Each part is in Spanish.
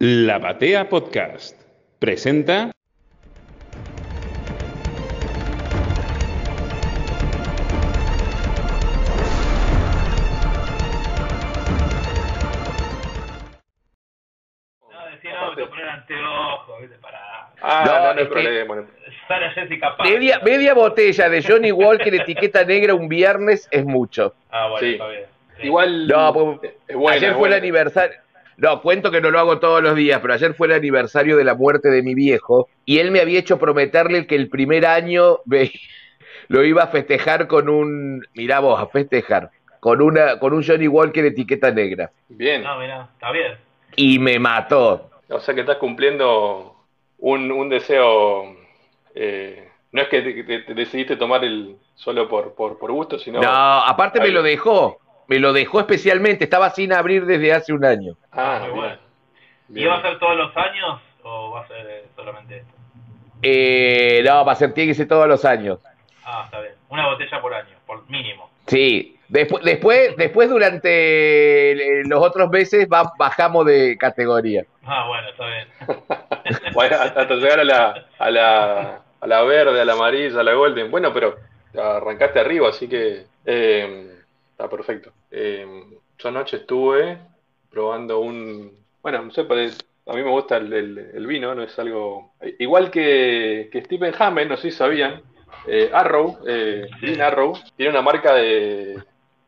La Batea Podcast presenta. No, decía, no, te poner anteojos, ¿viste? Para. Ah, No, no, no, hay problema. Sara Jessica Parker. Media, media botella de Johnny Walker etiqueta negra un viernes es mucho. Ah, bueno, Sí. está bien. Sí. Igual No, porque es buena, ayer es fue el buena. aniversario. No, cuento que no lo hago todos los días, pero ayer fue el aniversario de la muerte de mi viejo y él me había hecho prometerle que el primer año me- lo iba a festejar con un, mirá vos, a festejar, con una, con un Johnny Walker etiqueta negra. Bien. No, mirá, está bien. Y me mató. O sea que estás cumpliendo un, un deseo. eh, no es que te, te- te decidiste tomar el solo por, por, por gusto, sino. No, aparte me lo dejó, me lo dejó especialmente, estaba sin abrir desde hace un año. Ah, Muy bien. bueno. ¿Y va a ser todos los años o va a ser solamente esto? Eh, no, va a ser, tiene que ser todos los años. Ah, está bien. Una botella por año, por mínimo. Sí, después, después, después durante los otros meses va- bajamos de categoría. Ah, bueno, está bien. Bueno, hasta llegar a la, a, la, a la verde, a la amarilla, a la golden. Bueno, pero arrancaste arriba, así que eh, está perfecto. Eh, yo anoche estuve probando un. Bueno, no sé, a mí me gusta el, el- el vino, no es algo. Igual que, que Stephen Hammond, no sé si sabían, eh, Arrow, eh, Dean Arrow, tiene una marca de.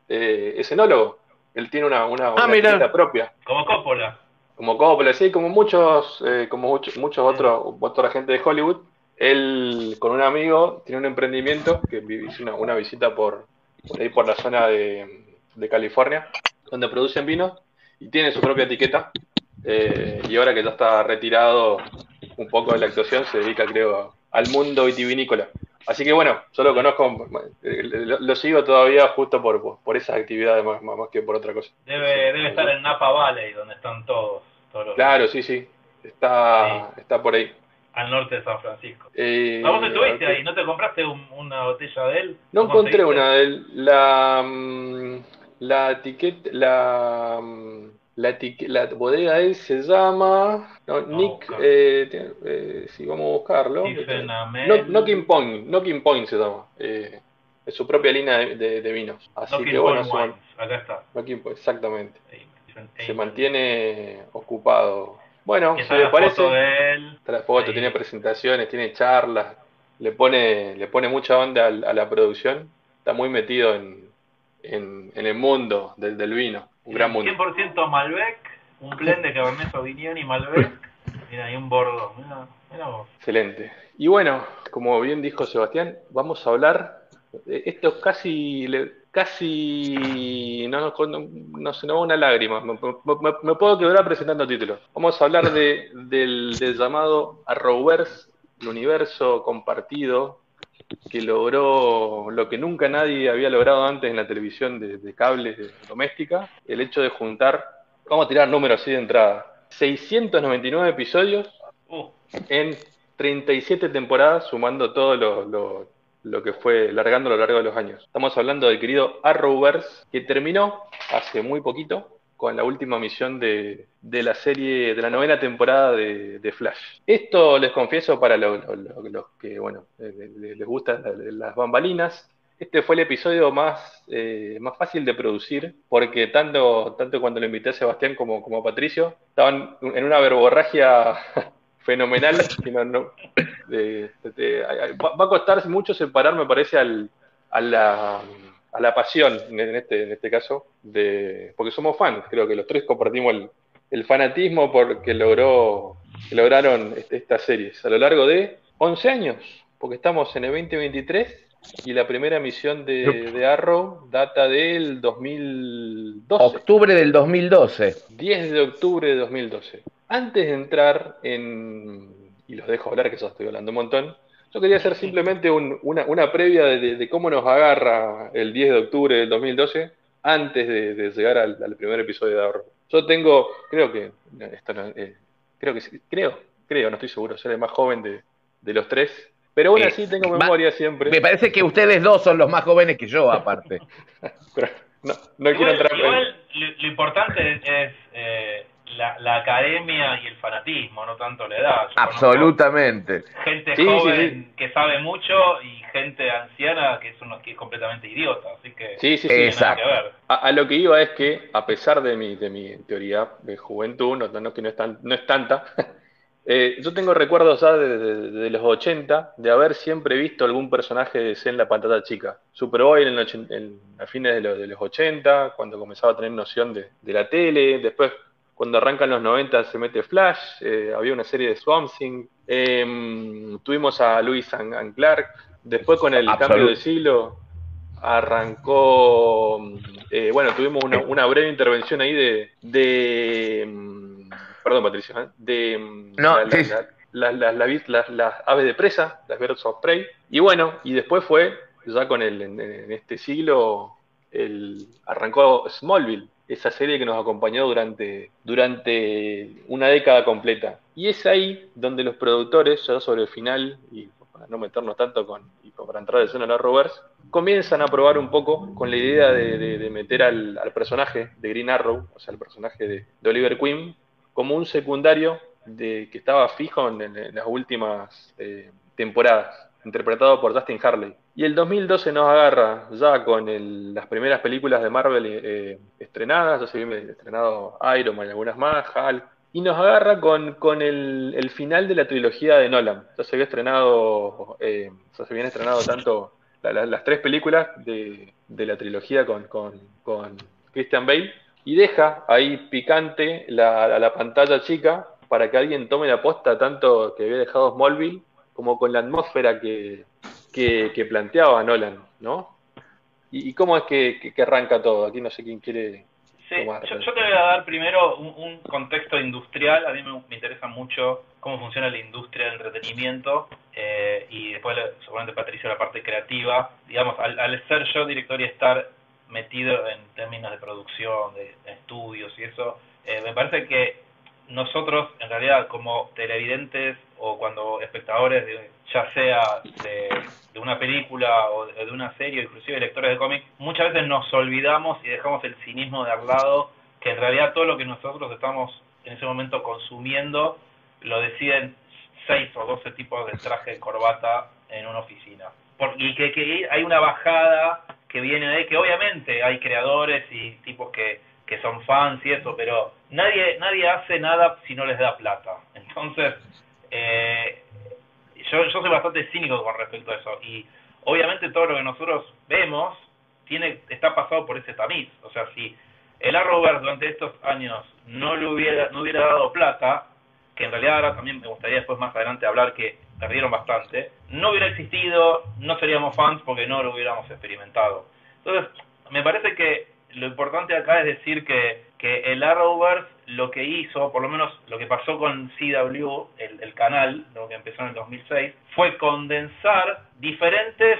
es enólogo. Él tiene una, una, una mira. etiqueta propia. Como Coppola. Como Coppola, sí, como muchos, eh, como muchos, muchos otros, otra gente de Hollywood, él con un amigo tiene un emprendimiento que hizo una, una visita por, por ahí por la zona de, de California, donde producen vino y tiene su propia etiqueta. eh, y ahora que ya está retirado un poco de la actuación, se dedica, creo, al mundo vitivinícola. Así que bueno, yo lo conozco, lo, lo sigo todavía justo por, por, esas actividades más, más que por otra cosa. Debe, debe estar en Napa Valley, donde están todos. todos los- Claro, sí, sí. Está, está por ahí. Al norte de San Francisco. Eh, ¿A vos estuviste ahí? ¿No te compraste un- una botella de él? No ¿Cómo encontré una de él. La, mm, la etiqueta, la, mm, la, la bodega de él se llama no, Nick, eh, tiene- eh, sí, vamos a buscarlo. No, Knocking Point, Knocking Point se llama. Eh, es su propia línea de, de- de vinos. Así Knocking que bueno, Point. Acá está. Knocking Point, exactamente. Se mantiene ocupado. Bueno, si le parece. foto de él. Foto, tiene presentaciones, tiene charlas, le pone, le pone mucha onda al- a, la producción, está muy metido en, en, en el mundo del, del vino, un gran mundo. 100% Malbec, un blend de Cabernet Sauvignon y Malbec. Mira, y un Bordeaux. Mira, mira vos. Excelente. Y bueno, como bien dijo Sebastián, vamos a hablar, de esto casi, le- casi, no, no, no, se nos va una lágrima, me, me- me puedo quebrar presentando títulos. Vamos a hablar de, del, del llamado Arrowverse, el universo compartido que logró lo que nunca nadie había logrado antes en la televisión de, de cable doméstica, el hecho de juntar, vamos a tirar números así de entrada, 699 episodios Uh, en 37 temporadas, sumando todo lo, lo- lo que fue largando a lo largo de los años. Estamos hablando del querido Arrowverse, que terminó hace muy poquito con la última misión de, de la serie, de la novena temporada de, Flash. Esto les confieso para lo- lo- los que, bueno, eh, les gustan la- las bambalinas. Este fue el episodio más, eh, más fácil de producir, porque tanto, tanto cuando lo invité a Sebastián como, como a Patricio, estaban en una verborragia fenomenal. que no- no- de- de- de- va a costar mucho separar, me parece, al, a, la, a la pasión, en este, en este caso, de, porque somos fans. Creo que los tres compartimos el, el fanatismo porque logró, que lograron este- estas series a lo largo de 11 años, porque estamos en el 2023 y la primera misión de, de Arrow data del 2012. Octubre del 2012. 10 de octubre de 2012. Antes de entrar en, y los dejo hablar, que ya estoy hablando un montón, yo quería hacer simplemente un- una, una previa de, de- de cómo nos agarra el 10 de octubre del 2012 antes de, de llegar al, al primer episodio de Arrow. Yo tengo, creo que, esto no, eh, creo que sí, creo, creo, no estoy seguro, soy el más joven de, de los tres, pero aún Eh, así tengo va- memoria siempre. Me parece que ustedes dos son los más jóvenes que yo, aparte. Pero no, no quiero igual, entrar en- igual lo, lo importante es, es, eh, la, la academia y el fanatismo, no tanto la edad. Yo Absolutamente. Gente Sí, sí, joven que sabe mucho y gente anciana que es, uno, que es completamente idiota, así que Sí, sí, tiene Exacto. nada que ver. A, a lo que iba es que, a pesar de mi, de mi teoría de juventud, no, no, que no es, tan- no es tanta, eh, yo tengo recuerdos ya de, de- de los 80 de haber siempre visto algún personaje de Zen la patata chica. Superboy en, el en- a fines de, los- de los 80, cuando comenzaba a tener noción de, de la tele, después cuando arrancan los 90 se mete Flash, eh, había una serie de Swamp Thing, em, tuvimos a Louis and, Clark, después con el cambio de siglo arrancó, eh, bueno, tuvimos una, una breve intervención ahí de, de mm, perdón Patricio, de No, la- sí. la- la- las aves de presa, las birds of prey, y bueno, y después fue, ya con el, en, en este siglo, el, arrancó Smallville, esa serie que nos acompañó durante, durante una década completa. Y es ahí donde los productores, ya sobre el final, y para no meternos tanto con, y para entrar de escena en la Rovers, comienzan a probar un poco con la idea de, meter al, personaje de Green Arrow, o sea, el personaje de, Oliver Queen, como un secundario de, que estaba fijo en las últimas eh, temporadas, interpretado por Justin Harley. Y el 2012 nos agarra ya con el- las primeras películas de Marvel eh, estrenadas, viene estrenado Iron Man y algunas más, Hulk, y nos agarra con, el, final de la trilogía de Nolan. Ya se había estrenado, eh, ya se habían estrenado tanto la- la- las tres películas de, la trilogía con, Christian Bale, y deja ahí picante la, la pantalla chica para que alguien tome la posta tanto que había dejado Smallville como con la atmósfera que, que, que planteaba Nolan, ¿no? ¿Y, y cómo es que, arranca todo? Aquí no sé quién quiere Sí, tomar. yo, yo te voy a dar primero un, un contexto industrial. A mí me, me interesa mucho cómo funciona la industria del entretenimiento eh, y después, seguramente Patricio, la parte creativa. Digamos, al, al ser yo director y estar metido en términos de producción, de, de estudios y eso, eh, me parece que nosotros, en realidad, como televidentes o cuando espectadores, de, ya sea de, una película o de, una serie, inclusive lectores de cómics, muchas veces nos olvidamos y dejamos el cinismo de al lado, que en realidad todo lo que nosotros estamos en ese momento consumiendo lo deciden seis o doce tipos de traje de corbata en una oficina. Por- y que, que hay una bajada que viene de que obviamente hay creadores y tipos que, que son fans y eso, pero nadie nadie hace nada si no les da plata. Entonces, eh, yo, yo soy bastante cínico con respecto a eso. Y obviamente todo lo que nosotros vemos tiene está pasado por ese tamiz. O sea, si el Arrowverse durante estos años no le hubiera, no hubiera dado plata, que en realidad ahora también me gustaría después más adelante hablar que perdieron bastante, no hubiera existido, no seríamos fans porque no lo hubiéramos experimentado. Entonces, me parece que lo importante acá es decir que, que el Arrowverse lo que hizo, por lo menos lo que pasó con CW, el, el canal, lo que empezó en el 2006, fue condensar diferentes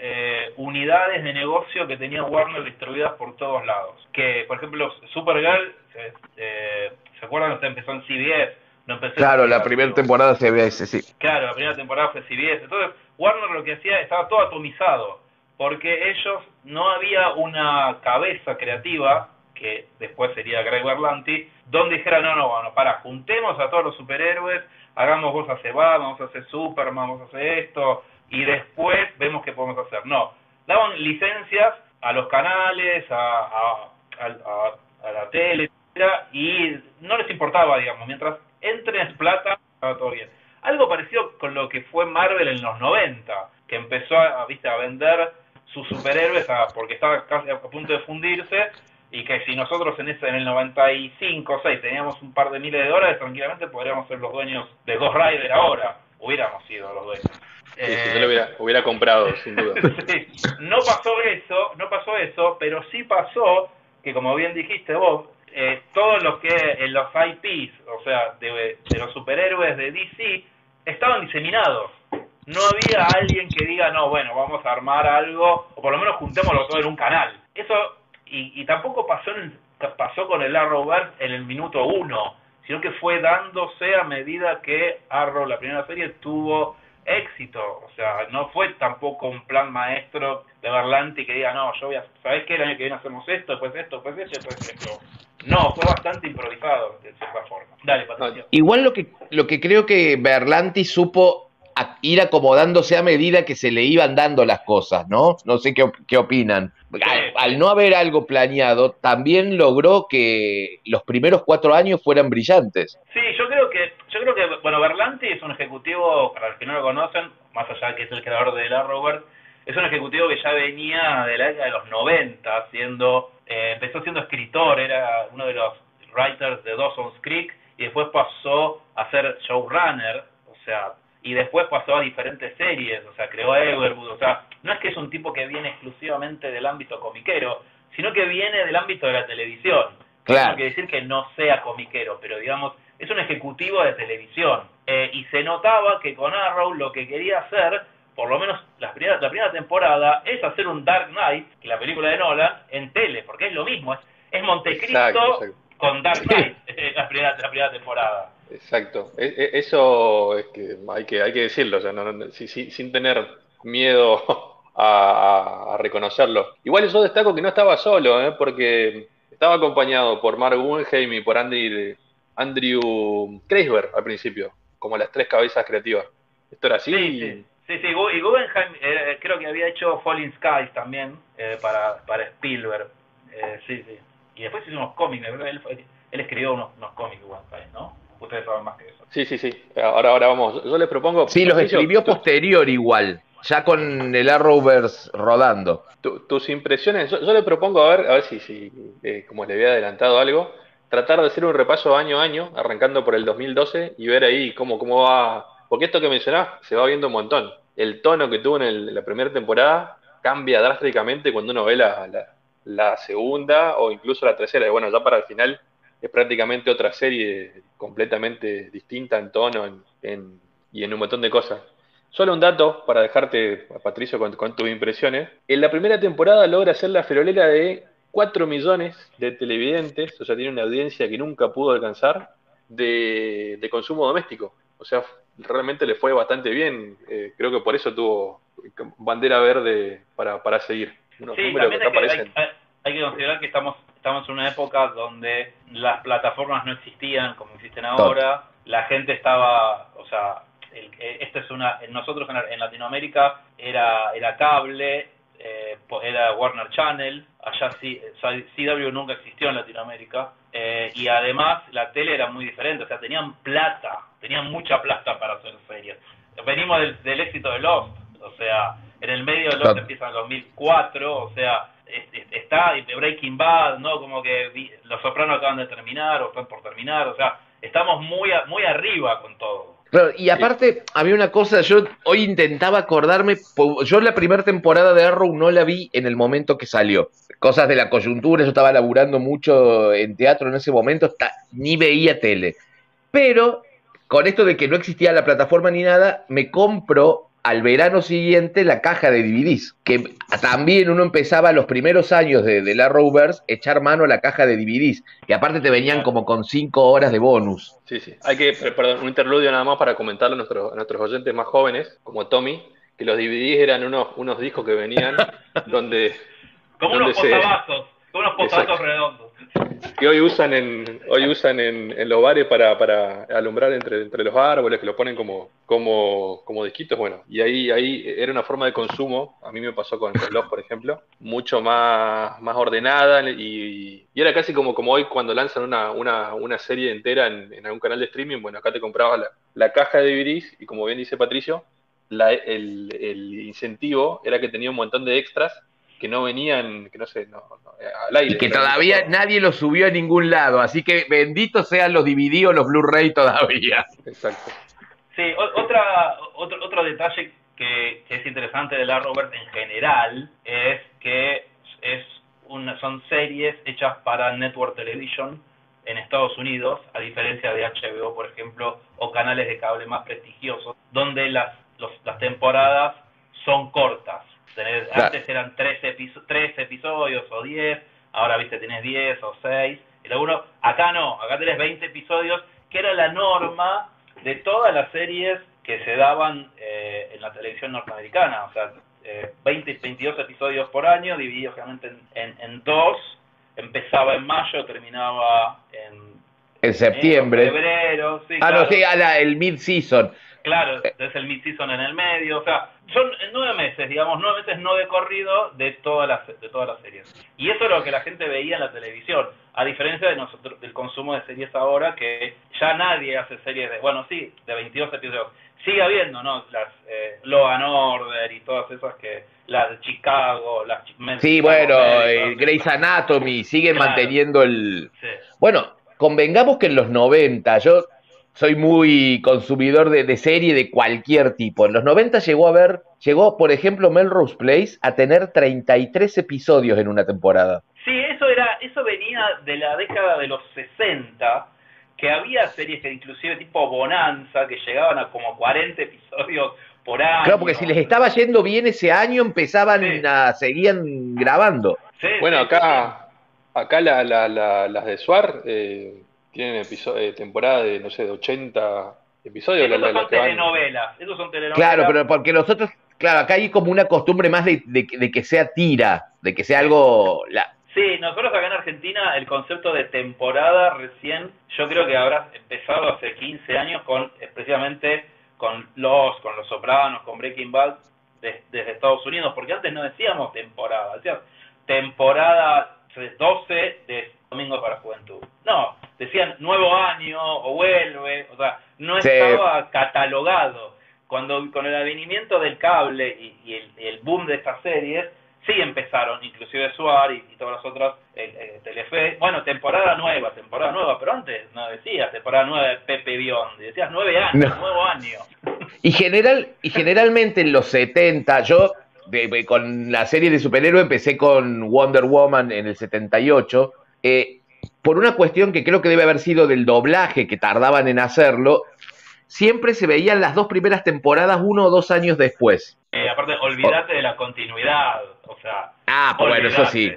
eh, unidades de negocio que tenía Warner distribuidas por todos lados. Que, por ejemplo, Supergirl, eh, eh, ¿se acuerdan? que empezó en CBS, no empezó en Claro, la primera temporada ve ese, sí. Claro, la primera temporada fue CBS. Entonces, Warner lo que hacía estaba todo atomizado, porque ellos no había una cabeza creativa, que después sería Greg Berlanti, donde dijera, no, no, bueno, para, juntemos a todos los superhéroes, hagamos vos hacer Batman, vamos a hacer Superman, vamos a hacer esto, y después vemos qué podemos hacer. No, daban licencias a los canales, a, a, a- a la tele, y no les importaba, digamos, mientras entre en plata, estaba todo bien. Algo parecido con lo que fue Marvel en los 90, que empezó a, ¿viste, a vender sus superhéroes a- porque estaba casi a punto de fundirse y que si nosotros en ese en el 95 o 6 teníamos un par de miles de dólares, tranquilamente podríamos ser los dueños de Ghost Rider ahora. Hubiéramos sido los dueños. Sí, Eh, yo lo hubiera, hubiera comprado, sin duda. Sí, no pasó eso, no pasó eso, pero sí pasó que como bien dijiste vos, eh, todos los que en los IPs, o sea, de, de los superhéroes de DC, estaban diseminados. No había alguien que diga, no, bueno, vamos a armar algo, o por lo menos juntémoslo todo en un canal. Eso, y, y tampoco pasó, en- pasó con el Arrowverse en el minuto uno, sino que fue dándose a medida que Arrow, la primera serie, tuvo éxito. O sea, no fue tampoco un plan maestro de Berlanti que diga, no, yo voy a, ¿sabés qué? El año que viene hacemos esto, después esto, después esto, después esto. no, fue bastante improvisado de cierta forma. Dale, Patricio. Igual lo que, lo que creo que Berlanti supo a- ir acomodándose a medida que se le iban dando las cosas, ¿no? No sé qué, qué opinan. Al, al no haber algo planeado, también logró que los primeros cuatro años fueran brillantes. Sí, yo creo que, yo creo que, bueno, Berlanti es un ejecutivo, para los que no lo conocen, más allá que es el creador de la Robert, es un ejecutivo que ya venía de la década de los 90, siendo, eh, empezó siendo escritor, era uno de los writers de Dawson's Creek, y después pasó a ser showrunner, o sea, y después pasó a diferentes series, o sea, creó Everwood, o sea, no es que es un tipo que viene exclusivamente del ámbito comiquero, sino que viene del ámbito de la televisión. Claro. No quiere decir que no sea comiquero, pero digamos, es un ejecutivo de televisión. Eh, y se notaba que con Arrow lo que quería hacer, por lo menos las primeras- la primera temporada, es hacer un Dark Knight, que la película de Nolan, en tele, porque es lo mismo, es, es Montecristo Exacto, exacto. con Dark Knight, la, primera, la primera temporada. Exacto. E- e- Eso es que hay que, hay que decirlo, o sea, no- no- si- si- sin tener miedo a, reconocerlo. Igual yo destaco que no estaba solo, ¿eh? porque estaba acompañado por Mark Guggenheim y por Andy, Andrew Kreisberg al principio, como las tres cabezas creativas. Esto era así. Sí, sí. Y Guggenheim eh, creo que había hecho Falling Skies también eh, para, para Spielberg. Eh, sí, sí. Y después hizo unos cómics, él, él escribió unos, cómics, ¿no? Ustedes saben más que eso. Sí, sí, sí. Ahora, ahora vamos. Yo les propongo. Sí, los escribió posterior igual, ya con el Arrowverse rodando. tu- tus impresiones. Yo, yo le propongo a ver, a ver si, si eh, como le había adelantado algo, tratar de hacer un repaso año a año, arrancando por el 2012 y ver ahí cómo, cómo va. Porque esto que mencionás se va viendo un montón. El tono que tuvo en el- la primera temporada cambia drásticamente cuando uno ve la, la- la segunda o incluso la tercera. Y bueno, ya para el final es prácticamente otra serie completamente distinta en tono en- en- y en un montón de cosas. Solo un dato para dejarte, Patricio, con, con tus impresiones. En la primera temporada logra hacer la ferolera de 4 millones de televidentes, o sea, tiene una audiencia que nunca pudo alcanzar de, de consumo doméstico. O sea, realmente le fue bastante bien. Eh, creo que por eso tuvo bandera verde para, para seguir. Unos Sí, números que hay que considerar que estamos, estamos en una época donde las plataformas no existían como existen ahora. La gente estaba, o sea, el- eh, esto es una, nosotros en, Latinoamérica era, era cable, eh, po- era Warner Channel, allá sí, CW nunca existió en Latinoamérica, eh, y además la tele era muy diferente, o sea, tenían plata, tenían mucha plata para hacer series. Venimos del, del éxito de Lost, o sea, en el medio de Lost empieza en 2004, o sea, está Breaking Bad, ¿no? Como que Los Sopranos acaban de terminar o están por terminar, o sea, estamos muy, muy arriba con todo. Claro, y aparte, había una cosa, yo hoy intentaba acordarme, yo la primera temporada de Arrow no la vi en el momento que salió. Cosas de la coyuntura, yo estaba laburando mucho en teatro en ese momento, ni veía tele. Pero con esto de que no existía la plataforma ni nada, me compro al verano siguiente la caja de DVDs, que también uno empezaba los primeros años de, de la Rovers echar mano a la caja de DVDs, que aparte te venían como con cinco horas de bonus. Sí, sí. Hay que, perdón, un interludio nada más para comentarle a nuestros, a nuestros oyentes más jóvenes, como Tommy, que los DVDs eran unos, unos discos que venían donde Como ¿Dónde unos se- posavasos, como unos posavasos redondos. Que hoy usan en hoy usan en, los bares para, para alumbrar entre, entre los árboles, que lo ponen como, como, como disquitos, bueno, y ahí, ahí era una forma de consumo, a mí me pasó con, con los, por ejemplo, mucho más, más ordenada y, y era casi como, como hoy cuando lanzan una, una, una serie entera en, en algún canal de streaming, bueno, acá te comprabas la, la caja de DVDs y como bien dice Patricio, el, el incentivo era que tenía un montón de extras que no venían, que no sé, no, no, al aire. Y que todavía nadie lo subió a ningún lado, así que benditos sean los DVD o los Blu-ray todavía. Exacto. Sí, otra, otro, otro detalle que, que es interesante de la Robert en general es que es una, son series hechas para Network Television en Estados Unidos, a diferencia de HBO, por ejemplo, o canales de cable más prestigiosos, donde las, los- las temporadas son cortas. Claro. Antes eran tres, episo- tres episodios o 10, ahora viste tenés 10 o 6, y alguno, acá no, acá tenés 20 episodios, que era la norma de todas las series que se daban eh, en la televisión norteamericana, o sea, eh, 20, 22 episodios por año, divididos generalmente en, en, en dos, empezaba en mayo, terminaba en En septiembre. febrero, sí, ah, claro. no, sí, a la- el mid-season. Claro, es el mid-season en el medio, o sea, son nueve meses, digamos, nueve meses no de corrido de todas las de todas las series. Y eso es lo que la gente veía en la televisión, a diferencia de nosotros del consumo de series ahora, que ya nadie hace series de, bueno, sí, de 22 episodios. Sigue habiendo, ¿no? Las eh, Law and Order y todas esas que, las de Chicago, las Sí, bueno, eh, Grey's. Anatomy, siguen Claro. manteniendo el... Sí. Bueno, convengamos que en los 90, yo soy muy consumidor de, de serie de cualquier tipo. En los 90 llegó a ver, llegó, por ejemplo, Melrose Place a tener 33 episodios en una temporada. Sí, eso era, eso venía de la década de los 60, que había series que inclusive tipo Bonanza, que llegaban a como 40 episodios por año. Claro, porque si les estaba yendo bien ese año, empezaban Sí. a, seguían grabando. Sí, Bueno, sí, acá, acá la, la- la- las de Suar eh, tienen episo- eh, temporada de, no sé, de 80 sí. episodios. Esos la- la son telenovelas, esos son telenovelas. Claro, pero porque nosotros, claro, acá hay como una costumbre más de, de- de que sea tira, de que sea algo... la- Sí, nosotros acá en Argentina el concepto de temporada recién, yo creo que habrá empezado hace 15 años con, precisamente con Los, con Los Sopranos, con Breaking Bad, de- desde Estados Unidos, porque antes no decíamos temporada, decían temporada 12 de Domingo para Juventud. No, decían nuevo año o vuelve, o sea, no Sí. estaba catalogado. Cuando con el advenimiento del cable y, y el, el boom de estas series, sí empezaron, inclusive Suar y, y todas las otras, eh, eh, Telefe, bueno, temporada nueva, temporada nueva, pero antes no decías temporada nueva de Pepe Biondi, decías nueve años, No. nuevo año. Y, general, y generalmente en los 70, yo de- de- con la serie de superhéroes empecé con Wonder Woman en el 78, eh, por una cuestión que creo que debe haber sido del doblaje que tardaban en hacerlo, siempre se veían las dos primeras temporadas uno o dos años después. Eh, aparte, olvídate de la continuidad, o sea, Ah, pues bueno, eso sí.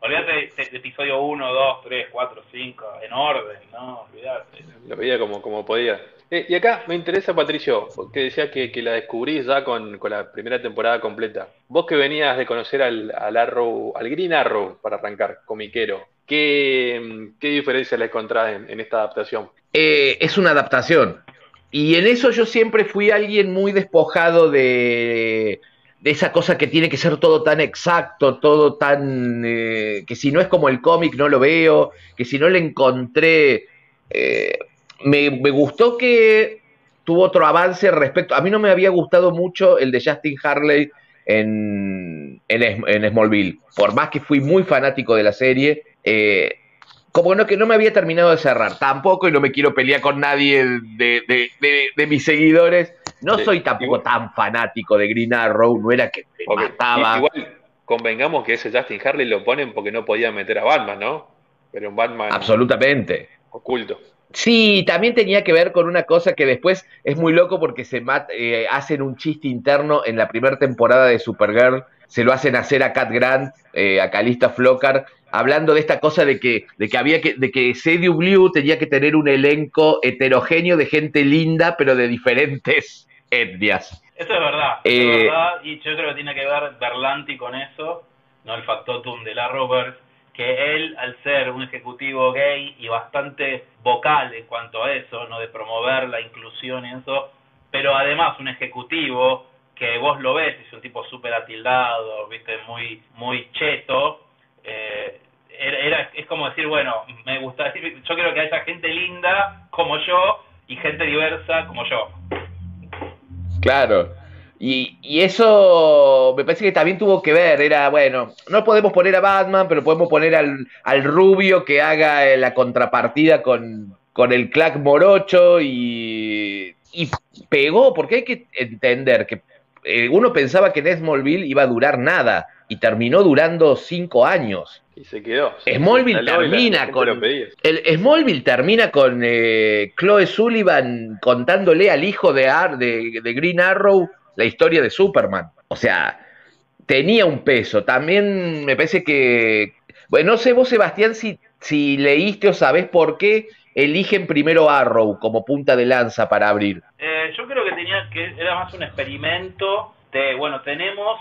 olvídate. De, de episodio 1, 2, 3, 4, 5, en orden, no, olvídate. Lo veía como, como podía. Eh, y acá me interesa, Patricio, que decía que, que la descubrís ya con, con la primera temporada completa. Vos que venías de conocer al, al Arrow, al Green Arrow, para arrancar, comiquero, ¿qué, qué diferencias le encontrás en, esta adaptación? Eh, es una adaptación. Y en eso yo siempre fui alguien muy despojado de, de esa cosa que tiene que ser todo tan exacto, todo tan... eh, que si no es como el cómic no lo veo, que si no le encontré... eh, me, gustó que tuvo otro avance respecto... A mí no me había gustado mucho el de Justin Harley en Smallville. Por más que fui muy fanático de la serie, eh, como no que no me había terminado de cerrar, tampoco, y no me quiero pelear con nadie de, de- de- de mis seguidores. No soy tampoco igual- tan fanático de Green Arrow, no era que me Porque mataba. igual convengamos que ese Justin Harley lo ponen porque no podía meter a Batman, ¿no? Pero un Batman Absolutamente. oculto. Sí, también tenía que ver con una cosa que después es muy loco porque se mat- eh, hacen un chiste interno en la primera temporada de Supergirl, se lo hacen hacer a Cat Grant, eh, a Calista Flocar, hablando de esta cosa de que, de que había que, de que CW tenía que tener un elenco heterogéneo de gente linda, pero de diferentes etnias. Eso es verdad, Eh, es verdad, y yo creo que tiene que ver Berlanti con eso, no el factotum de la Roberts, que él, al ser un ejecutivo gay y bastante vocal en cuanto a eso, no de promover la inclusión y eso, pero además un ejecutivo que vos lo ves, es un tipo súper atildado, viste, muy, muy cheto, eh, era, era- es como decir, bueno, me gusta, yo quiero que haya gente linda como yo y gente diversa como yo. Claro. Y, y eso me parece que también tuvo que ver, era, bueno, no podemos poner a Batman, pero podemos poner al, al rubio que haga eh, la contrapartida con, con el clack morocho y, y pegó, porque hay que entender que eh, uno pensaba que en iba a durar nada y terminó durando cinco años. Y se quedó. se Smallville la- termina con-. El Smallville termina con eh, Chloe Sullivan contándole al hijo de, Ar- de, de Green Arrow la historia de Superman. O sea, tenía un peso. También me parece que. Bueno, no sé vos, Sebastián, si, si leíste o sabés por qué eligen primero Arrow como punta de lanza para abrir. Eh, yo creo que tenía que era más un experimento de, bueno, tenemos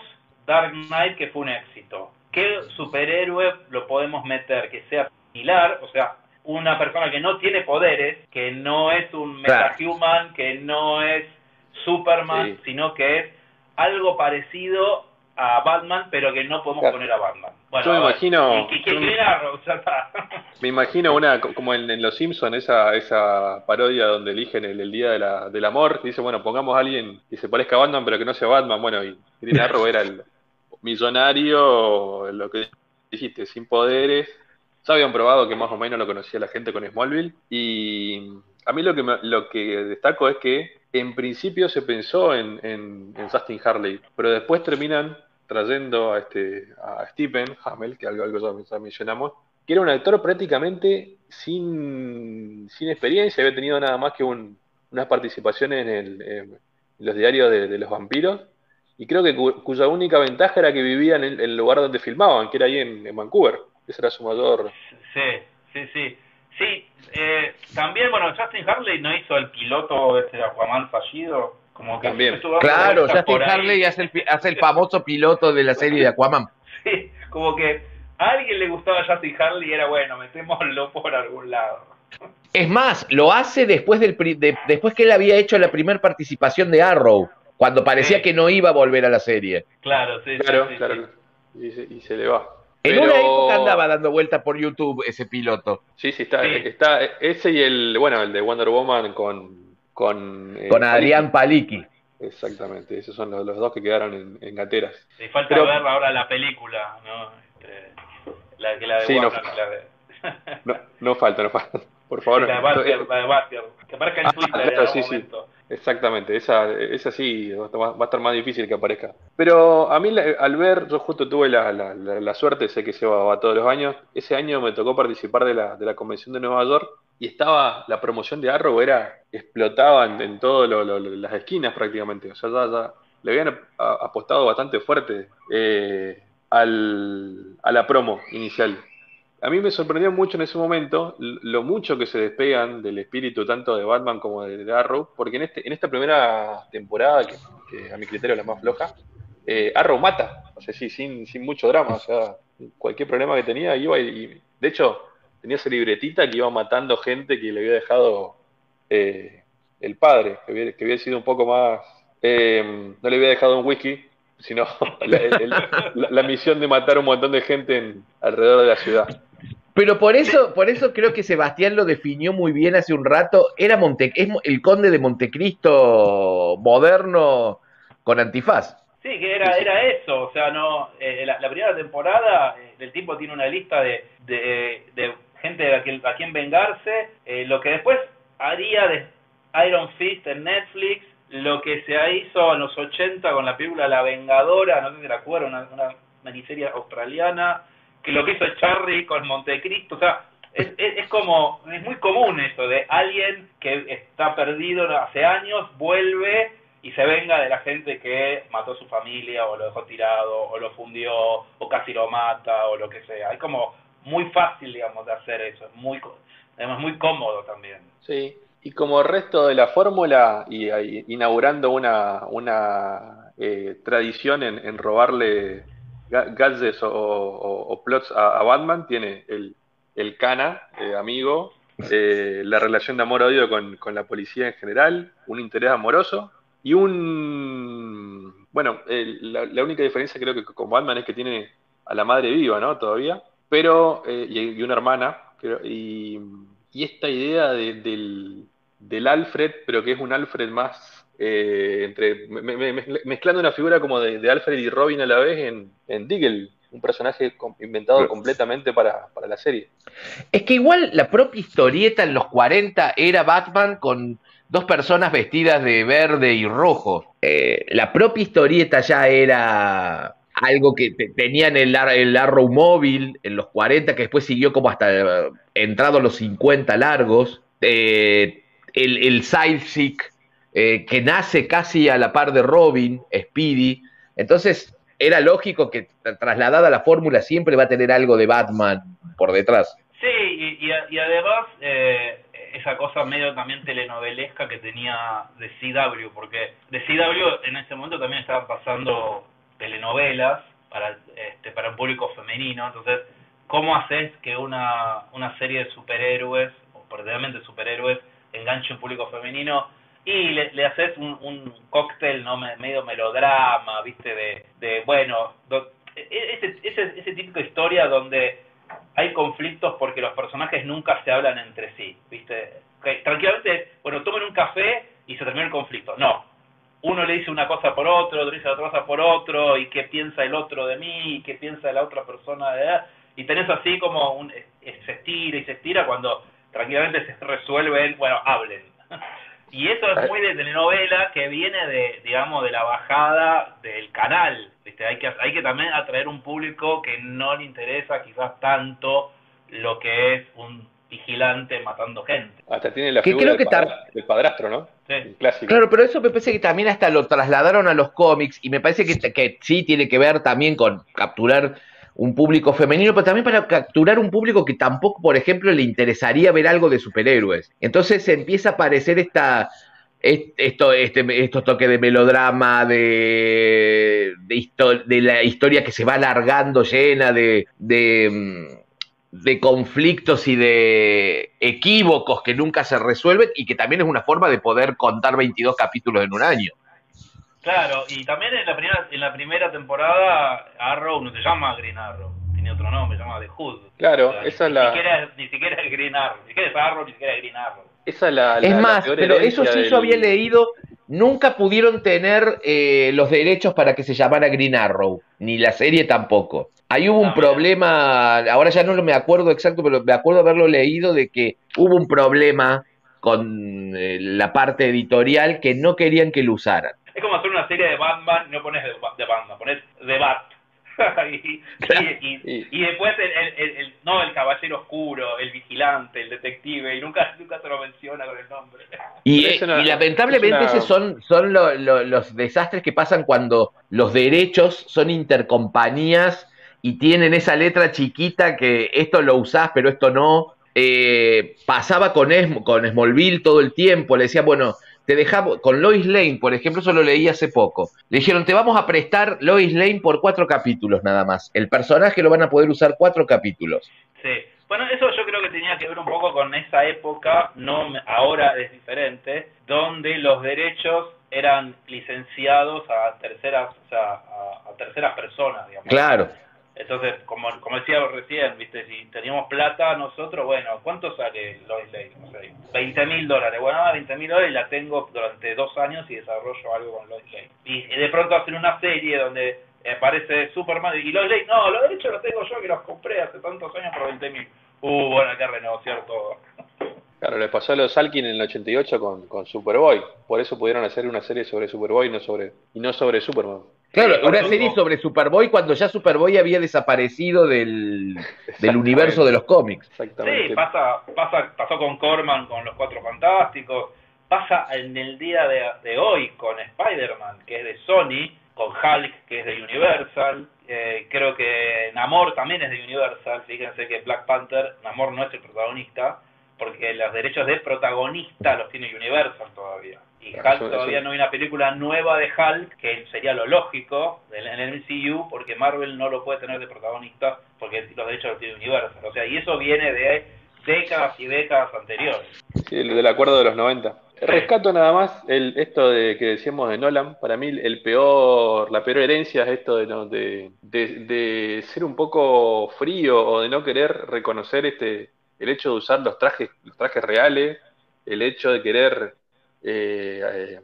Dark Knight que fue un éxito. ¿qué superhéroe lo podemos meter que sea similar? O sea, una persona que no tiene poderes, que no es un metahuman, que no es Superman, Sí. sino que es algo parecido a Batman, pero que no podemos Claro. poner a Batman. Bueno, Yo me imagino- ¿y qué- yo qué me- está. Imagino una, co- como en, en Los Simpsons, esa, esa parodia donde eligen el, el día de la- del amor, que dice, bueno, pongamos a alguien que se parezca a Batman, pero que no sea Batman. Bueno, y Green Arrow era el millonario, lo que dijiste, sin poderes. Ya habían probado que más o menos lo conocía la gente con Smallville. Y a mí lo que, destaco es que en principio se pensó en, en, en Justin Harley, pero después terminan trayendo a, este, a Stephen Hamel, que algo, ya, mencionamos, que era un actor prácticamente sin, experiencia, había tenido nada más que un- unas participaciones en, el- los diarios de los vampiros, y creo que cu- cuya única ventaja era que vivía en el, en el lugar donde filmaban, que era ahí en, en Vancouver. Ese era su mayor... Sí, sí, sí. Sí, eh, también, bueno, Justin Harley no hizo el piloto este de Aquaman fallido. Como que También. Claro, Justin. Harley hace el, pi- hace el famoso piloto de la serie de Aquaman. Sí, como que a alguien le gustaba Justin Harley y era bueno, metémoslo por algún lado. Es más, lo hace después, del, pri- de- después que él había hecho la primera participación de Arrow, cuando parecía Sí. que no iba a volver a la serie. Claro, sí, sí, Claro, sí, claro. sí. Y, se, y se le va. En Pero- una época andaba dando vueltas por YouTube ese piloto, Sí, sí, está, Sí. está ese y el, bueno, el de Wonder Woman con... Con, eh, con Adrián. Paliki. Exactamente, esos son los, los dos que quedaron en, en gateras. Sí, falta Pero- ver ahora la película, ¿no? Este, la que la de Sí, no. Warner, la de... No, no falta, no falta. Por favor. la de Batgirl, la de Batgirl, que aparezca en Ah, Twitter claro, en algún sí, sí. Exactamente, esa, esa sí va a estar- más difícil que aparezca. Pero a mí al ver, yo justo tuve la, la, la- suerte, sé que se va, va todos los años, ese año me tocó participar de la, de la convención de Nueva York y estaba, la promoción de Arrow era, explotaba en, en todas las esquinas prácticamente, o sea, ya, ya le habían apostado bastante fuerte eh, al, a la promo inicial. A mí me sorprendió mucho en ese momento lo mucho que se despegan del espíritu tanto de Batman como de, Arrow, porque en, este, en esta primera temporada, que, a mi criterio es la más floja, eh, Arrow mata, o sea, sí, sin, sin mucho drama, o sea, cualquier problema que tenía iba y, de hecho, tenía esa libretita que iba matando gente que le había dejado eh, el padre, que había, sido un poco más, eh, no le había dejado un whisky, sino la misión de matar un montón de gente en, alrededor de la ciudad. Pero por eso, por eso creo que Sebastián lo definió muy bien hace un rato. Era Monte, es el conde de Montecristo moderno con antifaz. Sí, que era, era eso, o sea, no eh, la, primera temporada eh, el tipo tiene una lista de, de, de gente a quien, a quien vengarse, eh, lo que después haría de Iron Fist en Netflix, lo que se hizo en los 80 con la película La Vengadora, no sé si la acuerdan, una, una miniserie australiana, que lo que hizo Charlie con Montecristo, o sea, es, es, es como, es muy común eso de alguien que está perdido hace años, vuelve y se venga de la gente que mató a su familia o lo dejó tirado o lo fundió o casi lo mata o lo que sea. Es como muy fácil, digamos, de hacer eso, es muy, además muy cómodo también. Sí, y como resto de la fórmula, y, ahí inaugurando una, una eh, tradición en, en robarle gadgets o, plots a, Batman, tiene el, el Cana, eh, amigo, eh, la relación de amor-odio con, con la policía en general, un interés amoroso y un... Bueno, la, la única diferencia creo que con Batman es que tiene a la madre viva, ¿no? Todavía, pero... eh, y, y una hermana, creo, y, y esta idea de- del, del Alfred, pero que es un Alfred más... eh, entre me- me- me- mezclando una figura como de, de Alfred y Robin a la vez en, en Diggle, un personaje inventado completamente para, para la serie. Es que igual la propia historieta en los 40 era Batman con dos personas vestidas de verde y rojo. Eh, la propia historieta ya era algo que te- tenían el, el Arrow móvil en los 40, que después siguió como hasta eh, entrado los 50 largos. Eh, el, el Sidekick, eh, que nace casi a la par de Robin, Speedy. Entonces era lógico que tra- trasladada la fórmula siempre va a tener algo de Batman por detrás. Sí, y, y además eh, esa cosa medio también telenovelesca que tenía de CW, porque de CW en ese momento también estaban pasando telenovelas para, este, para un público femenino. Entonces, ¿cómo haces que una, una serie de superhéroes, o particularmente superhéroes, enganche un público femenino? Y le, le haces un, un cóctel no medio melodrama, ¿viste? De, de bueno, e, e, ese, ese, ese típico historia donde hay conflictos porque los personajes nunca se hablan entre sí, ¿viste? tranquilamente, bueno, tomen un café y se termina el conflicto. No, uno le dice una cosa por otro, otro dice otra cosa por otro, y qué piensa el otro de mí, y qué piensa la otra persona de y tenés así como un, se estira y se estira cuando tranquilamente se resuelven, bueno, hablen. Y eso es muy de telenovela que viene de, digamos, de la bajada del canal. ¿viste? Hay, que, hay que también atraer un público que no le interesa quizás tanto lo que es un vigilante matando gente. Hasta tiene la figura del, padrastro, ¿no? Sí. Claro, pero eso me parece que también hasta lo trasladaron a los cómics y me parece que, que sí tiene que ver también con capturar un público femenino, pero también para capturar un público que tampoco, por ejemplo, le interesaría ver algo de superhéroes. Entonces empieza a aparecer esta, esto, este, estos toques de melodrama, de, de, la historia que se va alargando llena de, de, mm, de, conflictos y de equívocos que nunca se resuelven y que también es una forma de poder contar 22 capítulos en un año. Claro, y también en la primera, en la primera temporada Arrow no se llama Green Arrow, tiene otro nombre, se llama The Hood. Claro, esa es la... Siquiera, ni siquiera es Green Arrow, ni siquiera es Arrow, ni siquiera es Green Arrow. Esa es la, es más, pero eso sí yo había leído, nunca pudieron tener eh, los derechos para que se llamara Green Arrow, ni la serie tampoco. Ahí hubo un ah, problema, ahora ya no me acuerdo exacto, pero me acuerdo haberlo leído de que hubo un problema con eh, la parte editorial que no querían que lo usaran. Es como hacer una serie de Batman y no pones de, de Batman, pones de Bat. y, y, después el, el, no el caballero oscuro, el vigilante, el detective, y nunca, nunca se lo menciona con el nombre. Y, y lamentablemente esos son, son los desastres que pasan cuando los derechos son intercompañías y tienen esa letra chiquita que esto lo usás pero esto no. Eh, pasaba con, con Smallville todo el tiempo, le decía, bueno, te dejamos, con Lois Lane, por ejemplo, eso lo leí hace poco. Le dijeron, te vamos a prestar Lois Lane por cuatro capítulos nada más. El personaje lo van a poder usar cuatro capítulos. Sí. Bueno, eso yo creo que tenía que ver un poco con esa época, no ahora es diferente, donde los derechos eran licenciados a terceras, o sea, a, a terceras personas, digamos. Claro. Entonces, como, como decía recién, viste, si teníamos plata nosotros, bueno, ¿cuánto sale Lois Lane? No sé, 20 mil dólares. Bueno, 20 mil dólares la tengo durante dos años y desarrollo algo con Lois Lane. Y, de pronto hacen una serie donde aparece Superman y Lois Lane, no, los derechos los tengo yo que los compré hace tantos años por 20 mil. Uh, bueno, hay que renegociar todo. Claro, le pasó a los Alkin en el 88 con, con Superboy. Por eso pudieron hacer una serie sobre Superboy y no sobre, y no sobre Superman. Claro, una serie sobre Superboy cuando ya Superboy había desaparecido del, del universo de los cómics. Sí, pasa, pasa, pasó con Corman, con los Cuatro Fantásticos, pasa en el día de, de hoy con Spider-Man, que es de Sony, con Hulk, que es de Universal, eh, creo que Namor también es de Universal, fíjense que Black Panther, Namor no es el protagonista, porque los derechos de protagonista los tiene Universal todavía. Y Hulk todavía no hay una película nueva de Hulk, que sería lo lógico en el MCU, porque Marvel no lo puede tener de protagonista, porque los derechos los tiene Universal. O sea, y eso viene de décadas y décadas anteriores. Sí, del acuerdo de los 90. Rescato nada más el, esto de que decíamos de Nolan. Para mí el peor, la peor herencia es esto de, de, de ser un poco frío o de no querer reconocer este el hecho de usar los trajes, los trajes reales, el hecho de querer eh,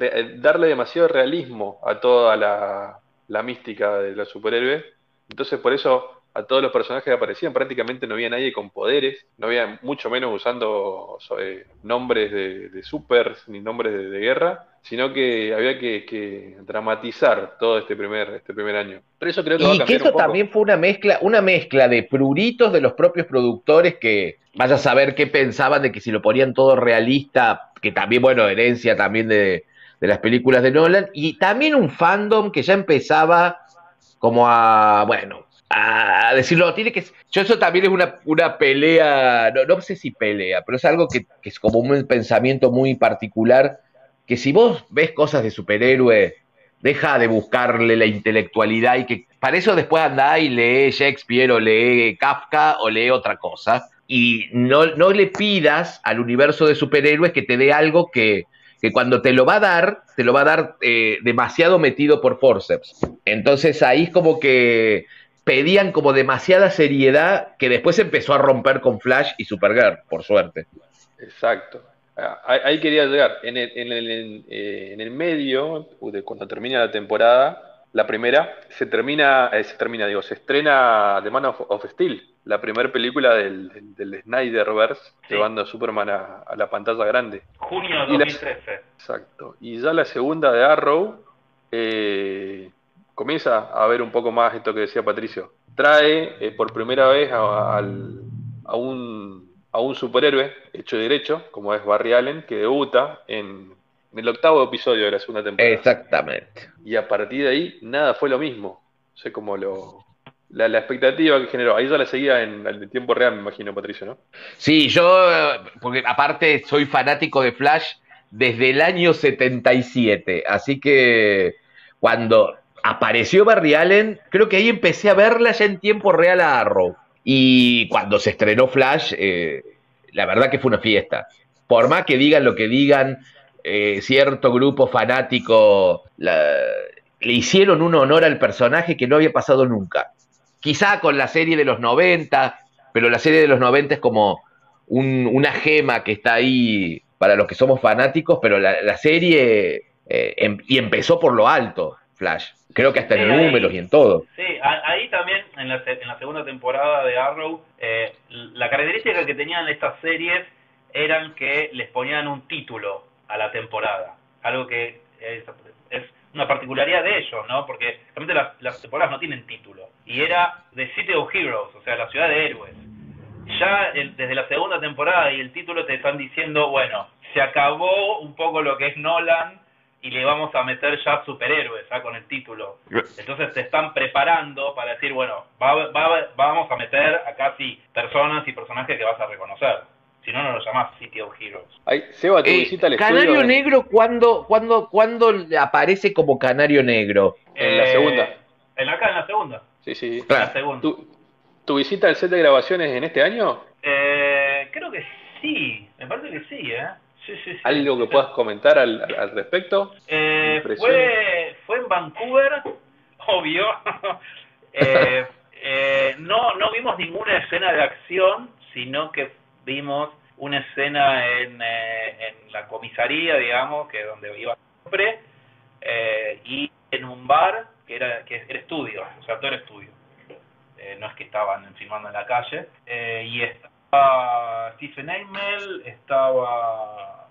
eh, darle demasiado realismo a toda la, la mística de los superhéroes. Entonces por eso a todos los personajes que aparecían, prácticamente no había nadie con poderes, no había mucho menos usando eh, nombres de, de supers ni nombres de, guerra, sino que había que, dramatizar todo este primer, este primer año. Pero eso creo que y que eso también fue una mezcla, una mezcla de pruritos de los propios productores que vaya a saber qué pensaban de que si lo ponían todo realista, que también, bueno, herencia también de, de las películas de Nolan, y también un fandom que ya empezaba como a, bueno, a decirlo, tiene que yo eso también es una, una pelea, no, no, sé si pelea, pero es algo que, es como un pensamiento muy particular, que si vos ves cosas de superhéroe deja de buscarle la intelectualidad y que para eso después anda y lee Shakespeare o lee Kafka o lee otra cosa. Y no, no le pidas al universo de superhéroes que te dé algo que, que cuando te lo va a dar, te lo va a dar eh, demasiado metido por forceps. Entonces ahí es como que pedían como demasiada seriedad que después empezó a romper con Flash y Supergirl, por suerte. Exacto. Ah, ahí quería llegar. En el, en el, eh, en el medio, cuando termina la temporada, la primera, se termina, eh, se termina, digo, se estrena The Man of, Steel, la primera película del, del, Snyderverse, llevando a Superman a, la pantalla grande. Junio de 2013. exacto. Y ya la segunda de Arrow eh, comienza a ver un poco más esto que decía Patricio. Trae por primera vez a, a un a un superhéroe hecho derecho, como es Barry Allen, que debuta en, el octavo episodio de la segunda temporada. Exactamente. Y a partir de ahí, nada fue lo mismo. O sea, como lo, la, expectativa que generó. Ahí ya la seguía en el tiempo real, me imagino, Patricio, ¿no? Sí, yo, porque aparte soy fanático de Flash desde el año 77, así que cuando apareció Barry Allen, creo que ahí empecé a verla ya en tiempo real a Arrow. Y cuando se estrenó Flash, eh, la verdad que fue una fiesta. Por más que digan lo que digan, eh, cierto grupo fanático le hicieron un honor al personaje que no había pasado nunca. Quizá con la serie de los 90, pero la serie de los 90 es como una gema que está ahí para los que somos fanáticos, pero la, serie eh, em, y empezó por lo alto, Flash. Creo que hasta en números y en todo. Sí, ahí también, en la, en la segunda temporada de Arrow, eh, la característica que tenían estas series eran que les ponían un título a la temporada. Algo que es, una particularidad de ellos, ¿no? Porque realmente las, las, temporadas no tienen título. Y era The City of Heroes, o sea, la ciudad de héroes. Ya desde la segunda temporada y el título te están diciendo, bueno, se acabó un poco lo que es Nolan y le vamos a meter ya superhéroes ¿ah? con el título. Entonces te están preparando para decir, bueno, vamos a meter acá sí personas y personajes que vas a reconocer. Si no, no lo llamas City of Heroes. Ay, Seba, tu eh, visita al Canario Negro, ¿cuándo, cuándo, ¿cuándo aparece como Canario Negro? En la segunda. En acá, en la segunda. Sí, sí. En la segunda. ¿Tu, visita al set de grabaciones en este año? Eh, creo que sí. Me parece que sí, ¿eh? ¿Algo que puedas comentar al, al respecto? Eh, fue, fue en Vancouver, obvio. Eh, eh, no, no vimos ninguna escena de acción, sino que vimos una escena en, en la comisaría, digamos, que es donde iba siempre, y en un bar que era, que era estudio, o sea, todo era estudio. no es que estaban filmando en la calle. y estaba Stephen Amell, estaba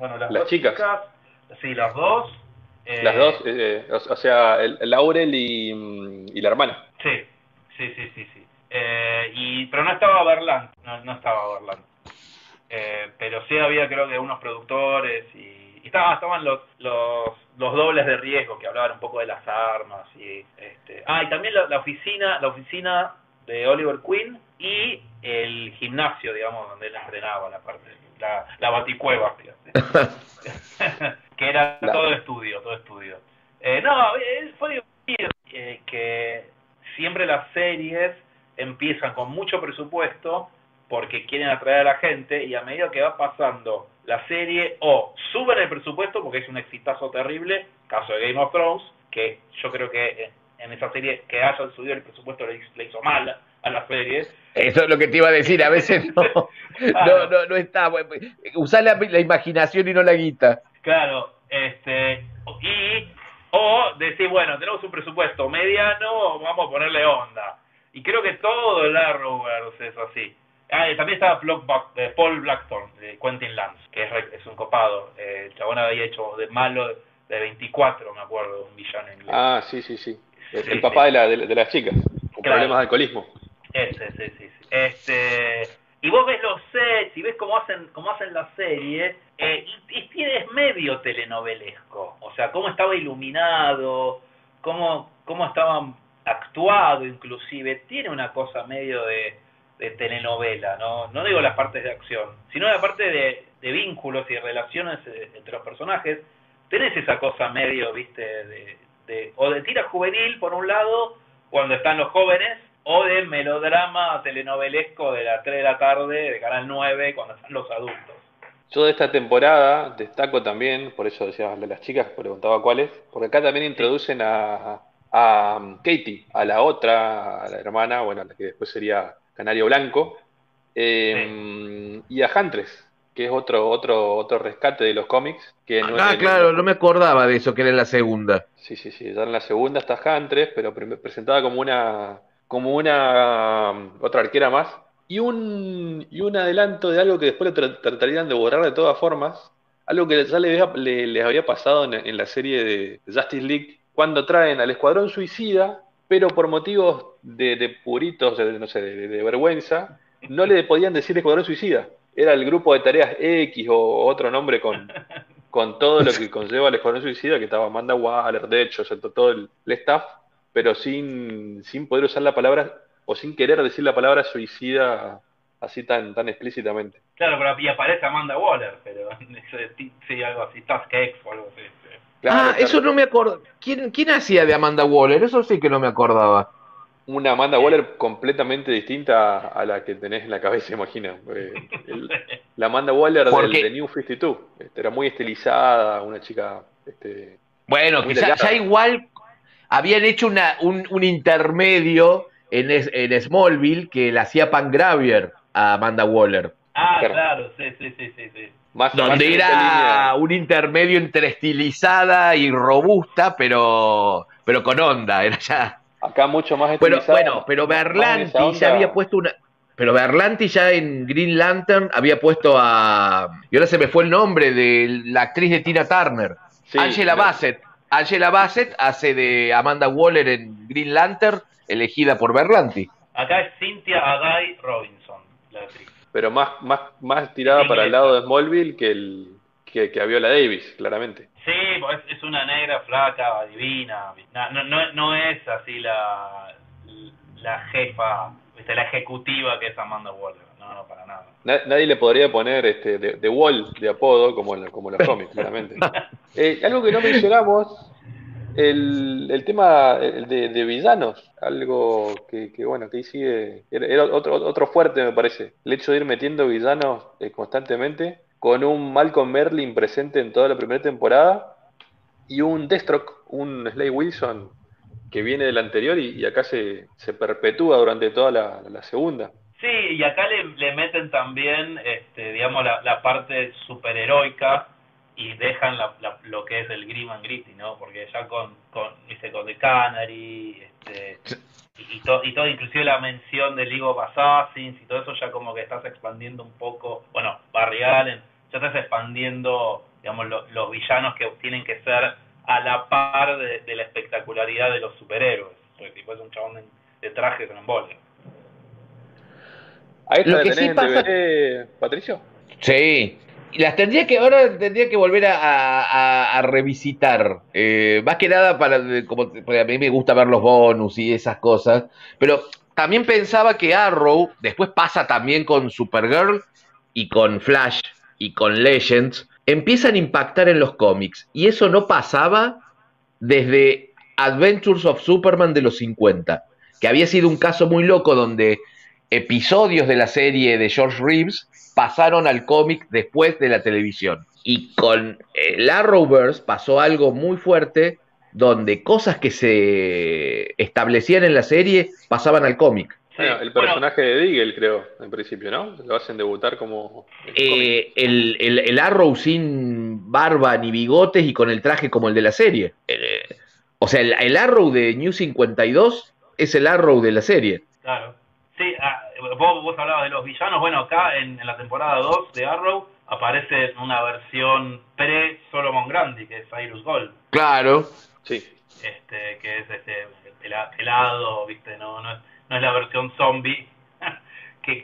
bueno, las, chicas. sí, las dos. las dos, eh, eh, o, sea, el, Laurel y, y, la hermana. Sí, sí, sí, sí. sí. Eh, y, pero no estaba Berland, no, no estaba Berland. pero sí había creo que unos productores y, estaban, estaban los, los, los, dobles de riesgo que hablaban un poco de las armas y este ah y también la, la oficina la oficina de Oliver Queen y el gimnasio digamos donde él entrenaba la parte la, la baticueva, que era todo estudio, todo estudio. Eh, no, eh, fue divertido eh, que siempre las series empiezan con mucho presupuesto porque quieren atraer a la gente y a medida que va pasando la serie o suben el presupuesto porque es un exitazo terrible, caso de Game of Thrones, que yo creo que en esa serie que haya subido el presupuesto le, hizo mal a la serie. Eso es lo que te iba a decir, a veces no, no, no, no, está. Usar la, la, imaginación y no la guita. Claro, este, y, o decir, bueno, tenemos un presupuesto mediano, vamos a ponerle onda. Y creo que todo el Arrowverse es así. Ah, también estaba eh, Paul Blackthorne, de Quentin Lance, que es, es un copado. Eh, el chabón había hecho de malo de 24, me acuerdo, un villano inglés. Ah, sí, sí, sí. El, papá de, la, de, de, las chicas, con problemas de alcoholismo. Ese, sí, sí, sí. Este, y vos ves los sets y ves cómo hacen, cómo hacen la serie, eh, y, y es medio telenovelesco. O sea, cómo estaba iluminado, cómo, cómo estaba actuado inclusive. Tiene una cosa medio de, telenovela, ¿no? No digo las partes de acción, sino la parte de, vínculos y relaciones eh, entre los personajes, tenés esa cosa medio, viste, de, o de tira juvenil por un lado, cuando están los jóvenes, o de melodrama telenovelesco de las 3 de la tarde de Canal 9 cuando están los adultos. Yo de esta temporada destaco también, por eso decía de las chicas, preguntaba cuáles, porque acá también introducen a, a um, Katie, a la otra, a la hermana, bueno, la que después sería Canario Blanco, eh, y a Huntress, que es otro, otro, otro rescate de los cómics. Que no ah, claro, no me acordaba de eso, que era en la segunda. Sí, sí, sí, ya en la segunda está Huntress, pero presentada como una, como una um, otra arquera más. Y un, y un adelanto de algo que después le tratarían de borrar de todas formas, algo que ya les, les había pasado en, en la serie de Justice League cuando traen al Escuadrón Suicida, pero por motivos de, puritos, de, no sé, de, vergüenza, no le podían decir Escuadrón Suicida. Era el grupo de tareas X o otro nombre con, con todo lo que conlleva el Escuadrón Suicida, que estaba Amanda Waller, de hecho, todo el, staff, pero sin, sin poder usar la palabra, o sin querer decir la palabra suicida así tan, tan explícitamente. Claro, pero y aparece Amanda Waller, pero sí, algo así, Task X o algo así ah, eso no me acuerdo. ¿Quién, ¿Quién hacía de Amanda Waller? Eso sí que no me acordaba. Una Amanda Waller completamente distinta a la que tenés en la cabeza, imagino. Eh, la Amanda Waller del, de New 52. Este, era muy estilizada, una chica. Este, bueno, quizás ya igual habían hecho una, un, un intermedio en, en Smallville que la hacía Pangravier a Amanda Waller. Ah, claro, sí, sí, sí, sí donde era un intermedio entre estilizada y robusta, pero, pero con onda, era ya. Acá mucho más estilizada. Bueno, bueno pero Berlanti ya había puesto una. Pero Berlanti ya en Green Lantern había puesto a. Y ahora se me fue el nombre de la actriz de Tina Turner. Angela Bassett. Angela Bassett hace de Amanda Waller en Green Lantern, elegida por Berlanti. Acá es Cynthia Agay Robinson, la actriz pero más, más, más tirada para el lado de Smallville que, el, que, que a Viola Davis, claramente. Sí, pues es una negra flaca, divina. No, no, no es así la, la jefa, la ejecutiva que es Amanda Waller. No, no, para nada. Nadie le podría poner este de, de Wall de apodo como, como los cómics, claramente. Eh, algo que no mencionamos el, el tema de, de, villanos, algo que, bueno, que ahí sigue, era, otro, otro fuerte me parece, el hecho de ir metiendo villanos eh, constantemente, con un Malcolm Merlin presente en toda la primera temporada y un Deathstroke, un Slade Wilson que viene del anterior y, acá se, se, perpetúa durante toda la, segunda. Sí, y acá le, le meten también, este, digamos, la, la parte superheroica y dejan la, lo que es el grim and gritty, ¿no? Porque ya con, con, dice, con The Canary, este, y, todo, y todo, inclusive la mención del League of Assassins y todo eso ya como que estás expandiendo un poco, bueno, Barry Allen, ya estás expandiendo, digamos, los villanos que tienen que ser a la par de, la espectacularidad de los superhéroes, porque tipo es un chabón de, traje con. ¿Ahí está, que sí pasa... Patricio? Sí, las tendría que, ahora tendría que volver a, revisitar. Eh, más que nada para, como, porque a mí me gusta ver los bonus y esas cosas. Pero también pensaba que Arrow, después pasa también con Supergirl y con Flash y con Legends, empiezan a impactar en los cómics. Y eso no pasaba desde Adventures of Superman de los 50, que había sido un caso muy loco donde episodios de la serie de George Reeves pasaron al cómic después de la televisión. Y con el Arrowverse pasó algo muy fuerte donde cosas que se establecían en la serie pasaban al cómic. el personaje de Deagle, creo, en principio, ¿no? Lo hacen debutar como... Eh, el, el, Arrow sin barba ni bigotes y con el traje como el de la serie. Eh, o sea, el, el Arrow de New 52 es el Arrow de la serie. Claro. Sí, ah, vos, vos hablabas de los villanos. Bueno, acá en, la temporada 2 de Arrow aparece una versión pre-Solomon Grandi, que es Cyrus Gold. Claro. Sí. Este, que es este pelado, ¿viste? No, no, es, no es la versión zombie que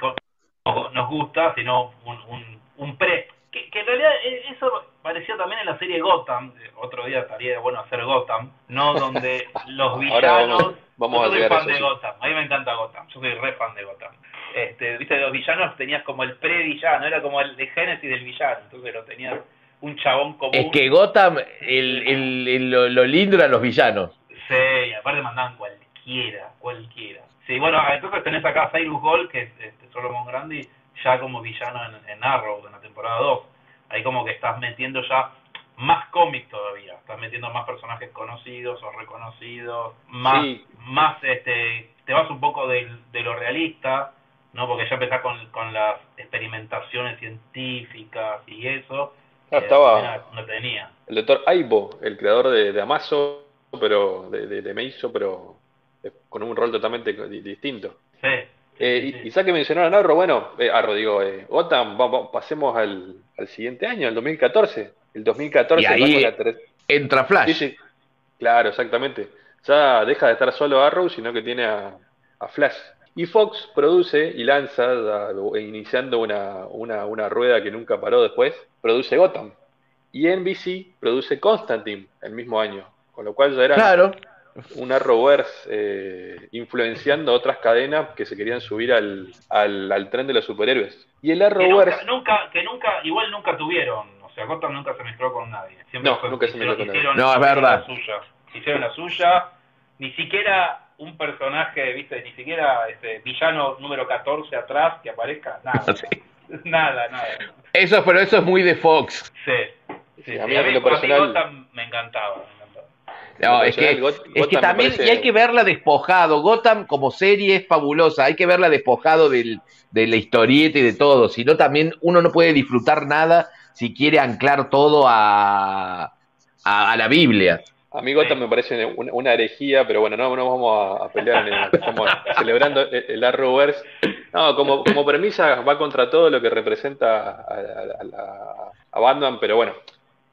nos gusta, sino un, un, un pre. Que, que, en realidad e, eso parecía también en la serie Gotham. Otro día estaría bueno hacer Gotham, ¿no? Donde los villanos. Vamos yo soy fan de Gotham, a mí me encanta Gotham, yo soy re fan de Gotham. Este, viste, los villanos tenías como el pre-villano, era como el de génesis del villano, entonces lo tenías un chabón común. Es que Gotham, el, el, el- lo, lo lindo eran los villanos. Sí, y aparte mandaban cualquiera, cualquiera. Sí, bueno, entonces tenés acá a Cyrus Gold, que es este, Solomon Grandi, ya como villano en, en Arrow, en la temporada 2. Ahí como que estás metiendo ya más cómic todavía. Estás metiendo más personajes conocidos o reconocidos, más, Sí. más este, te vas un poco de, lo realista, ¿no? Porque ya empezás con, con las experimentaciones científicas y eso. Ah, estaba- no tenía. El doctor Aibo, el creador de, de Amazo, pero de, de, de Meizo, pero eh, con un rol totalmente di- distinto. Sí. Eh, sí, y, y ya que mencionaron a Arrow, bueno, eh, Arrow, digo, eh, Gotham, va- va- pasemos al, al siguiente año, al 2014. El 2014 Y ahí- la Entra Flash. Claro, exactamente. Ya deja de estar solo Arrow, sino que tiene a, a Flash. Y Fox produce y lanza, da- iniciando una, una, una rueda que nunca paró después, produce Gotham. Y NBC produce Constantine el mismo año. Con lo cual ya era Claro. Un Arrowverse eh, influenciando otras cadenas que se querían subir al, al, al tren de los superhéroes. Y el Que nunca, Arrowverse, nunca, que nunca, igual nunca tuvieron, o sea, Gotham nunca se mezcló con nadie. Siempre No, fue- nunca se mezcló con hicieron- nadie. No, es hicieron verdad. La suya, hicieron la suya, ni siquiera un personaje, viste, ni siquiera este villano número 14 atrás que aparezca, nada, Sí. nada, nada. Eso, pero eso es muy de Fox. Sí, sí, Sí, sí. a mí lo a personal- Gotham me encantaba, me encantaba. No, es que, Got- es que también, parece- y hay que verla despojado. Gotham como serie es fabulosa, hay que verla despojado del, de la historieta y de todo. Si no, también uno no puede disfrutar nada si quiere anclar todo a, a, a la Biblia. A mí Gotham me parece una, una herejía, pero bueno, no, no vamos a, a pelear, en el- estamos celebrando el, el Arrowverse. No, como, como premisa va contra todo lo que representa a, a- a Batman, pero bueno,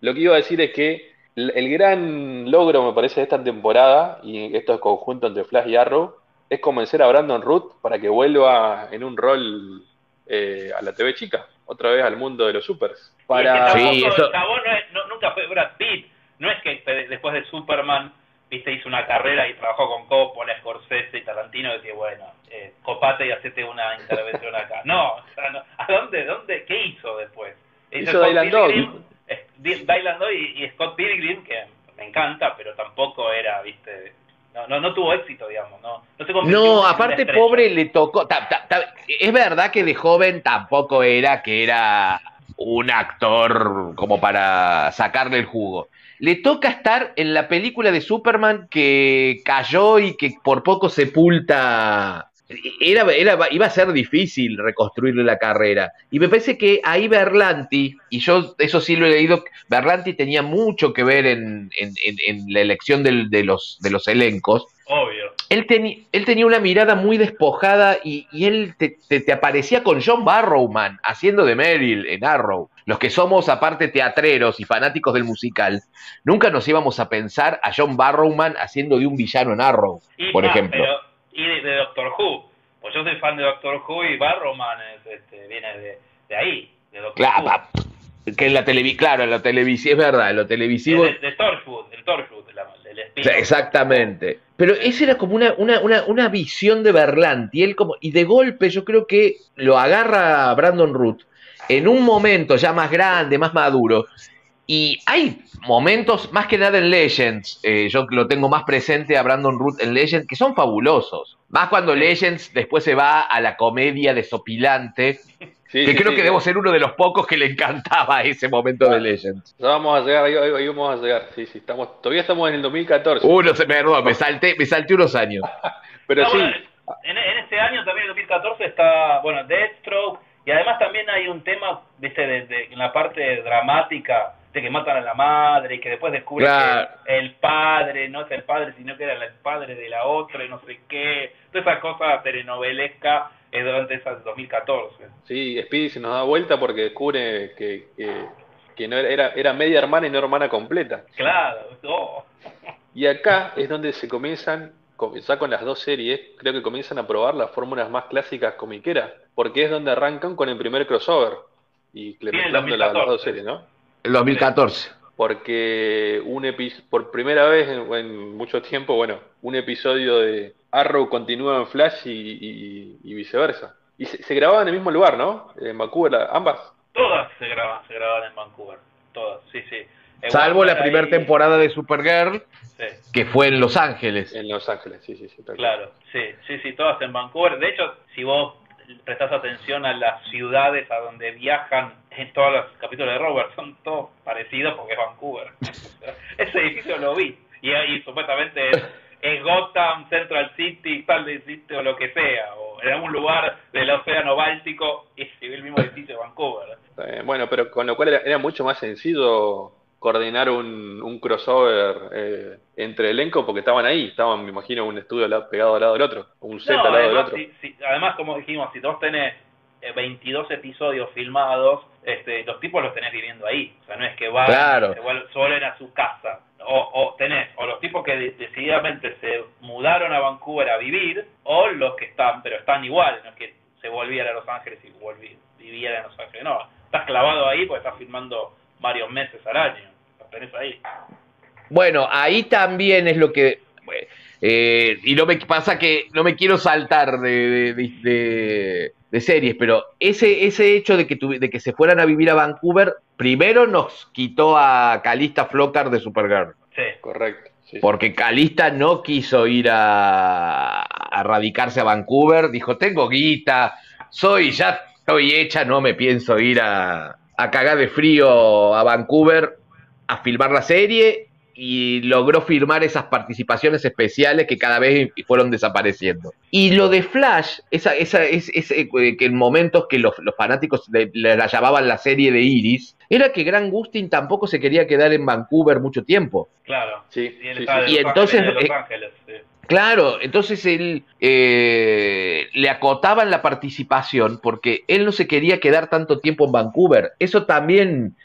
lo que iba a decir es que el, gran logro, me parece, de esta temporada, y esto es conjunto entre Flash y Arrow, es convencer a Brandon Root para que vuelva en un rol eh, a la TV chica, otra vez al mundo de los supers. Para... Y es que Sí, tampoco- eso- no es- no- nunca fue Brad Pitt. No es que después de Superman, viste, hizo una carrera y trabajó con Coppola, Scorsese y Tarantino y decía, bueno, eh, copate y hacete una intervención acá. No, o sea, no. ¿a dónde, dónde, qué hizo después? Hizo Dog. Dylan y, y Scott Pilgrim, que me encanta, pero tampoco era, viste, no, no, no tuvo éxito, digamos, no, no se No, aparte pobre le tocó. ta- ta- ta- es verdad que de joven tampoco era que era un actor como para sacarle el jugo. Le toca estar en la película de Superman que cayó y que por poco sepulta. Era, era, iba a ser difícil reconstruirle la carrera. Y me parece que ahí Berlanti, y yo eso sí lo he leído, Berlanti tenía mucho que ver en, en- en- en la elección del- de, los, de los elencos Obvio. él, teni- él tenía una mirada muy despojada y, y él te, te- te aparecía con John Barrowman haciendo de Meryl en Arrow. Los que somos aparte teatreros y fanáticos del musical, nunca nos íbamos a pensar a John Barrowman haciendo de un villano en Arrow, Y, por ejemplo. pero- y de, de Doctor Who. Pues yo soy fan de Doctor Who y Barrowman es, este, viene de, de ahí, de Doctor Claro, Who. que en la televisión, claro, en la televisión, es verdad, en lo televisivo. de, de Torchwood, el Torchwood, el espíritu. exactamente. Pero esa era como una, una, una, una visión de Berlanti. Él como, y de golpe yo creo que lo agarra Brandon Root en un momento ya más grande, más maduro. Y hay momentos, más que nada en Legends, eh, yo lo tengo más presente a Brandon Root en Legends, que son fabulosos. Más cuando Legends después se va a la comedia desopilante, Sí, que sí, creo sí, que debo ser uno de los pocos que le encantaba ese momento de Legends. Ya vamos a llegar, ahí, ahí- ahí vamos a llegar. Sí, sí, estamos, todavía estamos en el 2014. Uno, se- perdón, me salté, me salté unos años. pero No, sí, bueno, en, en este año también, el 2014, está, bueno, Deathstroke, y además también hay un tema, viste, de, de- en la parte dramática, de que matan a la madre y que después descubren Claro. que el padre no es el padre, sino que era el padre de la otra y no sé qué. Toda esa cosa telenovelesca es durante ese 2014. sí, Speedy se nos da vuelta porque descubre que, que, que no era, era media hermana y no hermana completa. Claro, oh. Y acá es donde se comienzan, com- ya con las dos series, creo que comienzan a probar las fórmulas más clásicas comiqueras, porque es donde arrancan con el primer crossover y le Sí, las 2014. dos series, ¿no? El 2014. porque un epi- por primera vez en, en mucho tiempo, bueno, un episodio de Arrow continúa en Flash y, y- y viceversa. Y se, se grababan en el mismo lugar, ¿no? En Vancouver, ambas. todas se graban, se graban en Vancouver. todas, sí, sí. Salvo la primera ahí- temporada de Supergirl, Sí, que fue en Los Ángeles. En Los Ángeles, sí, sí, sí. claro, sí, sí, sí, todas en Vancouver. De hecho, si vos prestás atención a las ciudades a donde viajan en todos los capítulos de Robert, son todos parecidos porque es Vancouver. Ese edificio lo vi. Y ahí supuestamente es, es Gotham, Central City, tal de City o lo que sea. O en algún lugar del océano Báltico es el mismo edificio de Vancouver. Eh, bueno, pero con lo cual era, era mucho más sencillo coordinar un, un crossover eh, entre elenco porque estaban ahí, estaban, me imagino, un estudio lado- pegado al lado del otro, un set No, al lado del otro. si- si- además, como dijimos, si vos tenés eh, 22 episodios filmados, este, los tipos los tenés viviendo ahí. O sea, no es que van Claro. y se, vuel- se vuelven a su casa. O, o tenés, o los tipos que de- decididamente se mudaron a Vancouver a vivir, o los que están, pero están igual, no es que se volvían a Los Ángeles y volví, vivían en Los Ángeles. No, estás clavado ahí porque estás filmando varios meses al año. Los tenés ahí. Bueno, ahí también es lo que. eh, y no me pasa que no me quiero saltar de, de- de- de series, pero ese, ese hecho de que, tuvi- de que se fueran a vivir a Vancouver, primero nos quitó a Calista Flocar de Supergirl. Sí. Correcto. sí. Porque Calista no quiso ir a, a radicarse a Vancouver, dijo, tengo guita, soy, ya estoy hecha, no me pienso ir a, a cagar de frío a Vancouver a filmar la serie y logró firmar esas participaciones especiales que cada vez fueron desapareciendo. Y lo de Flash, esa, esa, es, es, eh, que en momentos que los, los fanáticos le, le la llamaban la serie de Iris, era que Grant Gustin tampoco se quería quedar en Vancouver mucho tiempo. Claro. Sí, Y él sí, sí. Y entonces, Ángeles, eh, Ángeles, sí. Claro, entonces él eh, le acotaban la participación porque él no se quería quedar tanto tiempo en Vancouver. Eso también,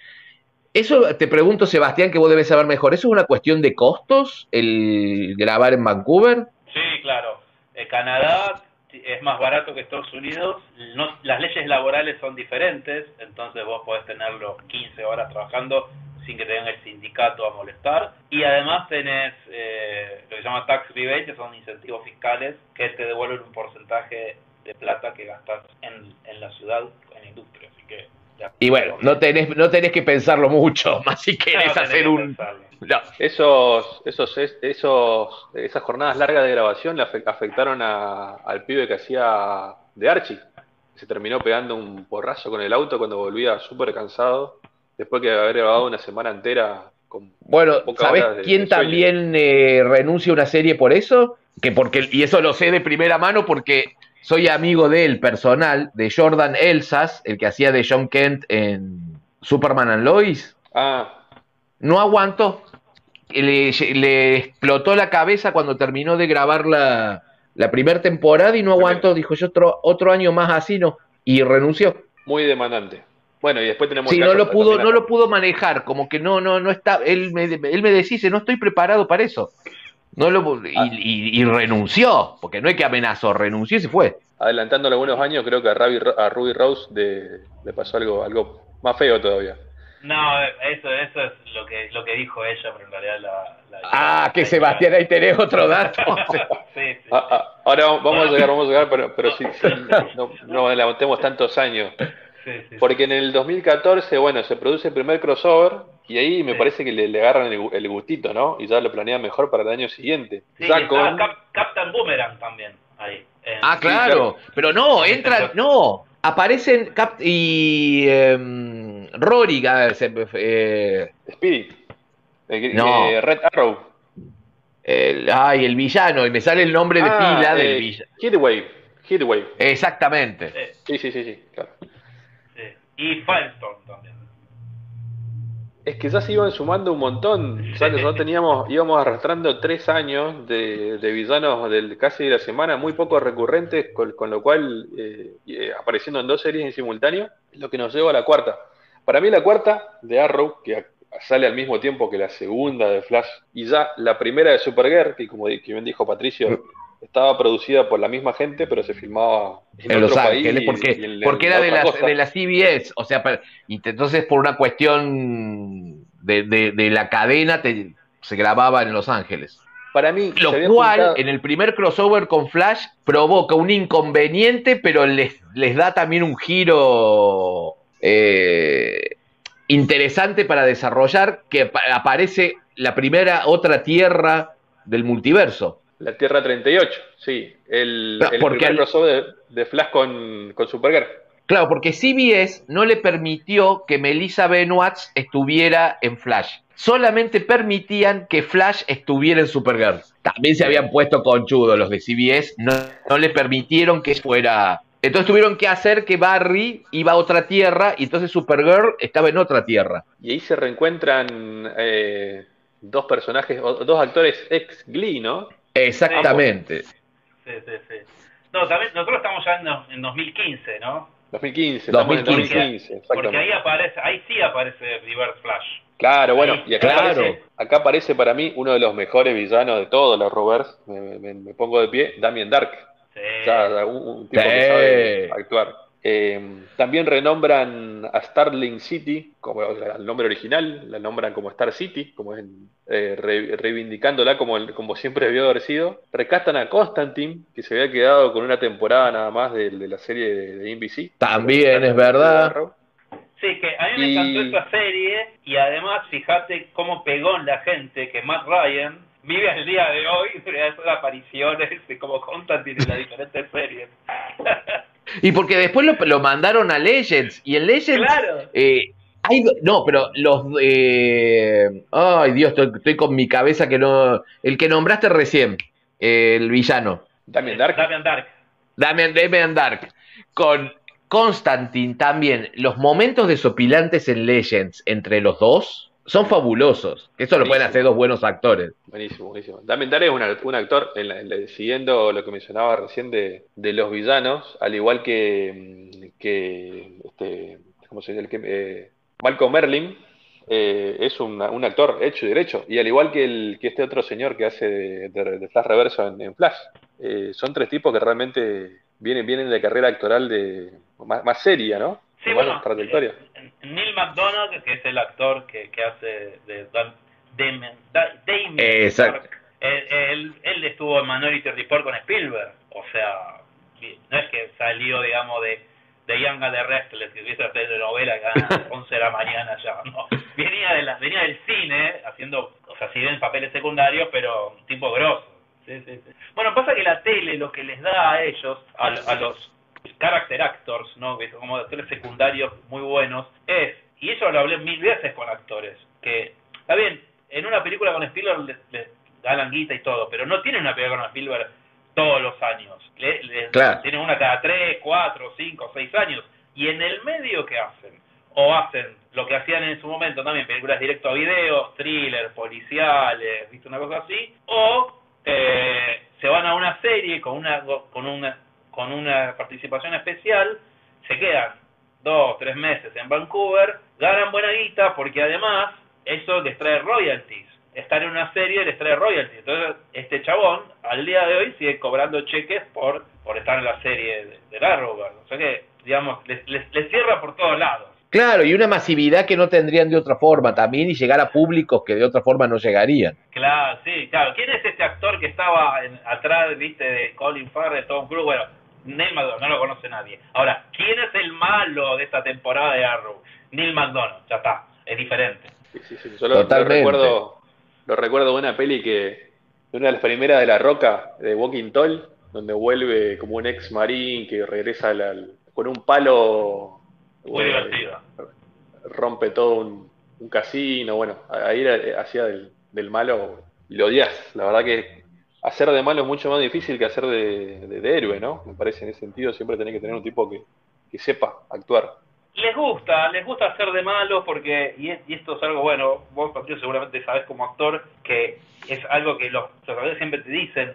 eso te pregunto, Sebastián, que vos debes saber mejor, ¿eso es una cuestión de costos, el grabar en Vancouver? Sí, claro. Eh, Canadá es más barato que Estados Unidos. No, las leyes laborales son diferentes, entonces vos podés tenerlo 15 horas trabajando sin que te venga el sindicato a molestar. Y además tenés eh, lo que se llama tax rebate, que son incentivos fiscales que te devuelven un porcentaje de plata que gastas en, en la ciudad, en la industria. Así que. Y bueno, no tenés, no tenés que pensarlo mucho, más si querés hacer que un... No, Esos, esos, es- esos, esas jornadas largas de grabación le afe- afectaron a- al pibe que hacía de Archie. Se terminó pegando un porrazo con el auto cuando volvía súper cansado, después de haber grabado una semana entera con Bueno, ¿sabés de- quién de también eh, renuncia a una serie por eso? Que porque, y eso lo sé de primera mano porque soy amigo de él personal, de Jordan Elsas, el que hacía de John Kent en Superman and Lois. Ah, No aguantó. Le, le explotó la cabeza cuando terminó de grabar la, la primera temporada y no aguantó. Dijo, yo otro, otro año más así no. Y renunció. muy demandante. Bueno, y después tenemos Sí, no lo pudo, no lo pudo manejar, como que no, no, no está, él me, él me decía, no estoy preparado para eso. No lo, y, Ah. y- y renunció, porque no es que amenazó, renunció y se fue. Adelantándole algunos años, creo que a, Ravi- a Ruby Rose de- le pasó algo, algo más feo todavía. No, eso, eso es lo que, lo que dijo ella, pero en realidad la... la- Ah, que la- Sebastián, ahí tenés otro dato. sí, sí. Ah, ah, ahora vamos a llegar, vamos a llegar, pero, pero sí, sí, no, no adelantemos tantos años. sí, sí, sí. Porque en el 2014, bueno, se produce el primer crossover y ahí me Sí. parece que le, le agarran el, gu- el gustito, ¿no? Y ya lo planean mejor para el año siguiente. Sí, ya está con... Cap- Captain Boomerang también, ahí. en- Ah, claro, pero no, entran, no, aparecen Cap y em, Rory, ah, se- eh, Spirit. Eh, No. eh, Red Arrow. el, ay, el villano, y me sale el nombre de Ah, pila del eh, villano. Heatwave. Heatwave. Exactamente. Sí, Sí, sí, sí, sí, claro. sí. Y Firestorm también. Es que ya se iban sumando un montón. Ya nosotros teníamos, íbamos arrastrando tres años de, de villanos del casi de la semana, muy poco recurrentes, con, lo cual eh, eh, apareciendo en dos series en simultáneo, lo que nos lleva a la cuarta. Para mí la cuarta de Arrow, que sale al mismo tiempo que la segunda de Flash, y ya la primera de Supergirl, que como bien dijo Patricio, estaba producida por la misma gente, pero se filmaba en, en Los Ángeles, país porque, y en- porque en era de la, de la CBS, o sea, y te- entonces por una cuestión de, de- de la cadena te- se grababa en Los Ángeles. Para mí, Lo cual, juntado- en el primer crossover con Flash, provoca un inconveniente, pero les, les da también un giro eh, interesante para desarrollar que aparece la primera otra tierra del multiverso. La Tierra 38, sí. El, el porque primer crossover de, de, Flash con, con Supergirl. Claro, porque CBS no le permitió que Melissa Benoist estuviera en Flash. Solamente permitían que Flash estuviera en Supergirl. También se habían puesto conchudos los de CBS, no, no le permitieron que fuera entonces tuvieron que hacer que Barry iba a otra tierra y entonces Supergirl estaba en otra tierra. Y ahí se reencuentran eh, dos personajes, dos actores ex Glee, ¿no? Exactamente. Sí, sí, sí. No, también nosotros estamos ya en, en 2015, ¿no? 2015, 2015. 2015 Porque ahí aparece, ahí sí aparece Reverse Flash. Claro, bueno, y acá, Claro. Aparece, acá aparece para mí uno de los mejores villanos de todos los Rovers, me, me- me pongo de pie, Damien Dark. Sí. O sea, un, un tipo Sí. que sabe actuar. Eh, también renombran a Starling City, como el nombre original, la nombran como Star City, como es, eh, re- reivindicándola como, el- como siempre debió haber sido. Recastan a Constantine, que se había quedado con una temporada nada más de, de la serie de, de NBC. También es verdad. Sí, que a mí me Y- encantó esa serie y además fíjate cómo pegó en la gente que Matt Ryan vive al día de hoy de hacer apariciones de como Constantine en las diferentes series. Y porque después lo, lo mandaron a Legends. Y en Legends. claro. eh, hay no, pero los. eh, ay, Dios, estoy, estoy con mi cabeza que no. El que nombraste recién, eh, el villano. Damien Dark. Damian Dark. Damian, Damian Dark. Con Constantine también. Los momentos desopilantes en Legends entre los dos son fabulosos. Eso lo pueden hacer dos buenos actores. Buenísimo, buenísimo. Damien Dark es un, un actor, en la- en la- siguiendo lo que mencionaba recién de, de los villanos, al igual que, mm, que este, ¿cómo se dice? El que, eh, Malcolm Merlin, eh, es un, un actor hecho y derecho, y al igual que, el, que este otro señor que hace de, de- de Flash Reverso en, en Flash. Eh, son tres tipos que realmente vienen, vienen de carrera actoral de más, más seria, ¿no? Sí, bueno, más trayectoria. Eh, Neil McDonald, que es el actor que, que hace de Dan- Damien, Da- Damien Exacto. Dark, él, él, él estuvo en Minority Report con Spielberg, o sea, no es que salió, digamos, de, de Young and the Restless, que hubiese telenovela que a las 11 de la mañana ya, no, venía, de la, venía del cine, haciendo, o sea, si bien papeles secundarios, pero un tipo grosso. Sí, sí, sí. Bueno, pasa que la tele lo que les da a ellos, a, a los character actors, ¿no? Que como actores secundarios muy buenos, es, y eso lo hablé mil veces con actores, que, está bien, en una película con Spielberg les, les ganan guita y todo, pero no tienen una película con Spielberg todos los años. Le, le- Claro. Tienen una cada tres, cuatro, cinco, seis años. Y en el medio, ¿qué hacen? O hacen lo que hacían en su momento también, películas directo a video, thrillers, policiales, ¿viste? Una cosa así. O eh, se van a una serie con una, con una, con una participación especial, se quedan dos, tres meses en Vancouver, ganan buena guita porque además eso les trae royalties. Estar en una serie les trae royalties. Entonces, este chabón al día de hoy sigue cobrando cheques por, por estar en la serie de, de Arrowverse. O sea que, digamos, les, les, les cierra por todos lados. Claro, y una masividad que no tendrían de otra forma también y llegar a públicos que de otra forma no llegarían. Claro, sí, claro. ¿Quién es este actor que estaba en- atrás, viste, de Colin Farrell, Tom Cruise? Bueno, Neil McDonough, no lo conoce nadie. Ahora, ¿quién es el malo de esta temporada de Arrow? Neil McDonough, ya está, es diferente. Sí, sí, sí. Yo lo, recuerdo, lo recuerdo de una peli que, de una de las primeras de La Roca, de Walking Tall, donde vuelve como un ex marín que regresa al- al- con un palo. Muy bueno, divertido. Rompe todo un, un casino. Bueno, ahí era- hacía del, del malo y lo odias. La verdad que hacer de malo es mucho más difícil que hacer de, de- de héroe, ¿no? Me parece en ese sentido siempre tenés que tener un tipo que, que sepa actuar. Les gusta, les gusta hacer de malos porque, y, es- y esto es algo bueno, vos Patricio seguramente sabés como actor que es algo que los, actores siempre te dicen,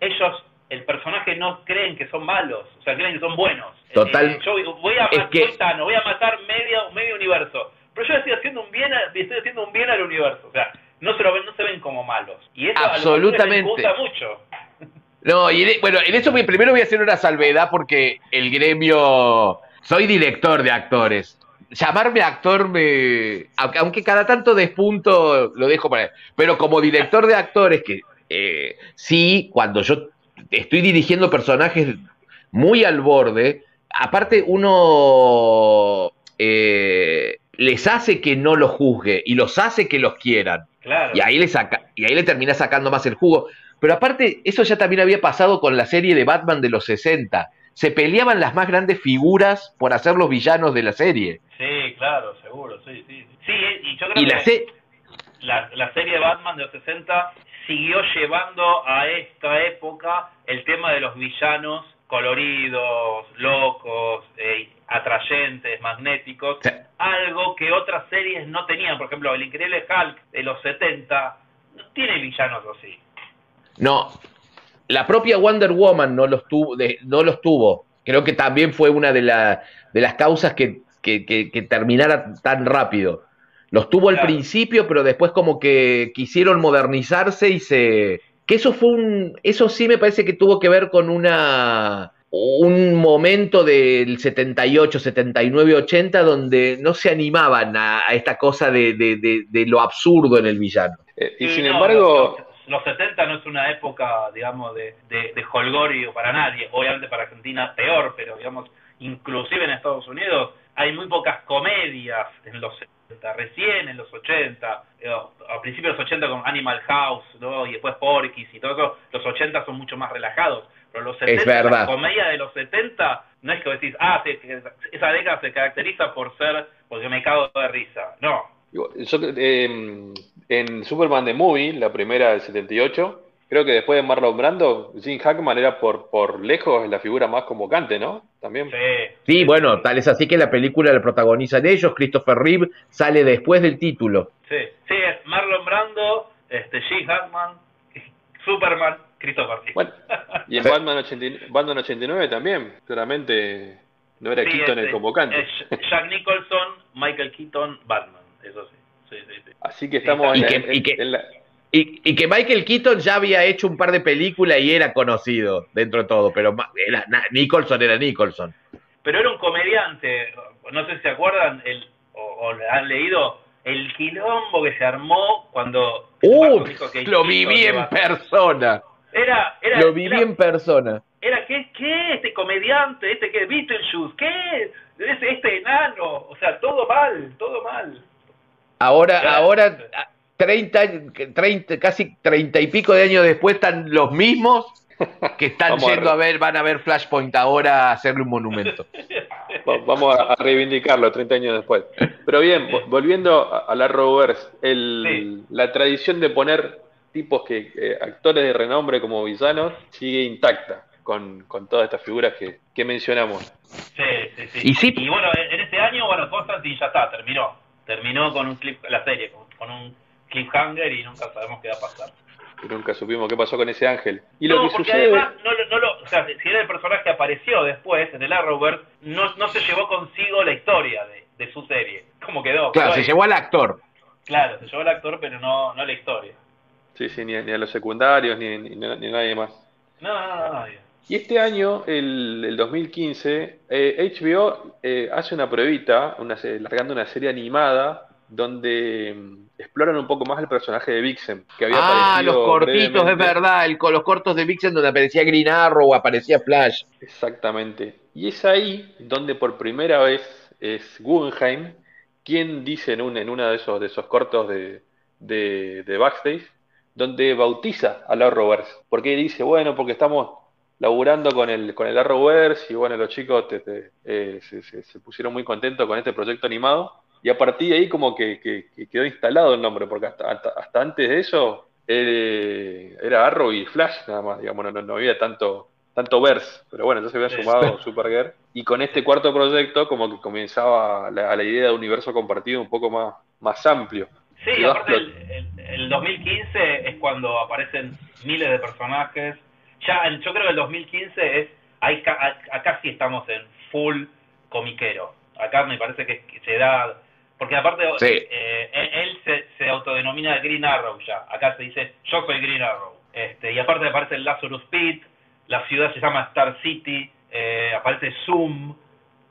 ellos, el personaje no creen que son malos, o sea, creen que son buenos. Total. Eh, yo voy a, Es matar, que- voy a matar medio, medio universo, pero yo estoy haciendo un bien, a- estoy haciendo un bien al universo, o sea, no se lo ven, no se ven como malos. Y eso a los actores Absolutamente. les gusta mucho. No, y en- bueno, en eso me- primero voy a hacer una salvedad porque el gremio. Soy director de actores. Llamarme actor me. Aunque, aunque cada tanto despunto lo dejo para. Pero como director de actores, que eh, sí, cuando yo estoy dirigiendo personajes muy al borde, aparte uno. eh, les hace que no los juzgue y los hace que los quieran. Claro. Y ahí le saca, y ahí le termina sacando más el jugo. Pero aparte, eso ya también había pasado con la serie de Batman de los 60. Se peleaban las más grandes figuras por hacer los villanos de la serie. Sí, claro, seguro, sí, sí. Sí, y yo creo Y la, que la, la serie de Batman de los 60 siguió llevando a esta época el tema de los villanos coloridos, locos, eh, atrayentes, magnéticos, Sí. algo que otras series no tenían. Por ejemplo, el Increíble Hulk de los 70 no tiene villanos así. No, la propia Wonder Woman no los tuvo, de- no los tuvo. Creo que también fue una de, la- de las causas que, que- que- que terminara tan rápido. Los tuvo al principio, pero después como que quisieron modernizarse y se... Que eso fue un... Eso sí me parece que tuvo que ver con una... Un momento del 78, 79, 80 donde no se animaban a, a esta cosa de, de- de- de lo absurdo en el villano. Eh, y Sí, sin no, embargo, Los, los 70 no es una época, digamos, de, de, de holgorio para nadie. Obviamente para Argentina peor, pero, digamos, inclusive en Estados Unidos hay muy pocas comedias en los 70, recién en los 80, eh, a principios de los 80 con Animal House, ¿no? y después Porky's y todo eso, los 80 son mucho más relajados. Pero los 70, verdad. la comedia de los 70, no es que decís, ah, sí, que esa década se caracteriza por ser, porque me cago de risa. No, Yo, eh, en Superman the Movie, la primera del 78, creo que después de Marlon Brando, Jim Hackman era por, por lejos la figura más convocante, ¿no? También. sí. Sí, bueno, tal es así que la película la protagonizan ellos, Christopher Reeve sale después del título. Sí, sí, es Marlon Brando, este, Gene Hackman, Superman, Christopher Reeve. Bueno, y en. Batman, 89, Batman 89 también, claramente no era Sí, Keaton el este, convocante. es Jack Nicholson, Michael Keaton, Batman, eso sí. Sí, sí, sí. Así que estamos Y en, que- en- y que- en la... Y, y que Michael Keaton ya había hecho un par de películas y era conocido dentro de todo, pero ma- era, na- Nicholson era Nicholson. Pero era un comediante, no sé si se acuerdan, el, o, han leído, el quilombo que se armó cuando... ¡Uh! dijo que Lo Keaton viví en persona. Era, era, Lo viví era- en persona. era ¿qué, qué este comediante, este que Beetlejuice, qué este, este enano, o sea, todo mal, todo mal. Ahora, Claro. ahora, a- 30, 30, casi 30 y pico de años después están los mismos que están Vamos yendo a ver, van a ver Flashpoint ahora a hacerle un monumento. Va- Vamos a, reivindicarlo 30 años después. Pero bien, vo- volviendo a, a la Rovers, el, la tradición de poner tipos que eh, actores de renombre como villanos sigue intacta con, con todas estas figuras que, que mencionamos. Sí, sí, sí. Y sí- bueno, en este año, bueno, Constantine ya está, terminó. Terminó con un clip, la serie, con, con un cliffhanger y nunca sabemos qué va a pasar. nunca supimos qué pasó con ese ángel. Y no, lo que porque sucede. además, no, lo- no lo, o sea, si era el personaje que apareció después en el Arrowverse, no, no se llevó consigo la historia de, de su serie. ¿Cómo quedó? Claro, Quedó se ahí. llevó al actor. Claro, se llevó el actor, pero no, no la historia. Sí, sí, ni, a- ni a los secundarios, ni, ni, ni a nadie más. No, no, no, no, nadie. Y este año, el, el 2015, eh, HBO eh, hace una pruebita, una, largando una serie animada donde mm, exploran un poco más el personaje de Vixen, que había Ah, los cortitos, es verdad, el, con los cortos de Vixen donde aparecía Green Arrow, aparecía Flash. Exactamente. Y es ahí donde por primera vez es Guggenheim quien dice en, un, en uno de esos, de esos cortos de, de, de backstage, donde bautiza al Arrowverse. Porque dice, bueno, porque estamos laburando con el, con el Arrowverse y bueno, los chicos te- te, eh, se, se- se pusieron muy contentos con este proyecto animado. Y a partir de ahí como que, que- que quedó instalado el nombre, porque hasta, hasta, hasta antes de eso eh, era Arrow y Flash nada más, digamos, no, no, no había tanto, tanto verse, pero bueno, se había sumado Supergirl. Y con este cuarto proyecto como que comenzaba la, la idea de universo compartido un poco más, más amplio. Sí, aparte el, el, el 2015 es cuando aparecen miles de personajes. Ya, en- yo creo que el 2015 es, hay, ca- a- acá sí estamos en full comiquero. Acá me parece que, que se da, porque aparte Sí. eh, él, él se, se autodenomina Green Arrow ya. Acá se dice yo soy Green Arrow. Este, y aparte aparece el Lazarus Pit, la ciudad se llama Star City, eh, aparece Zoom,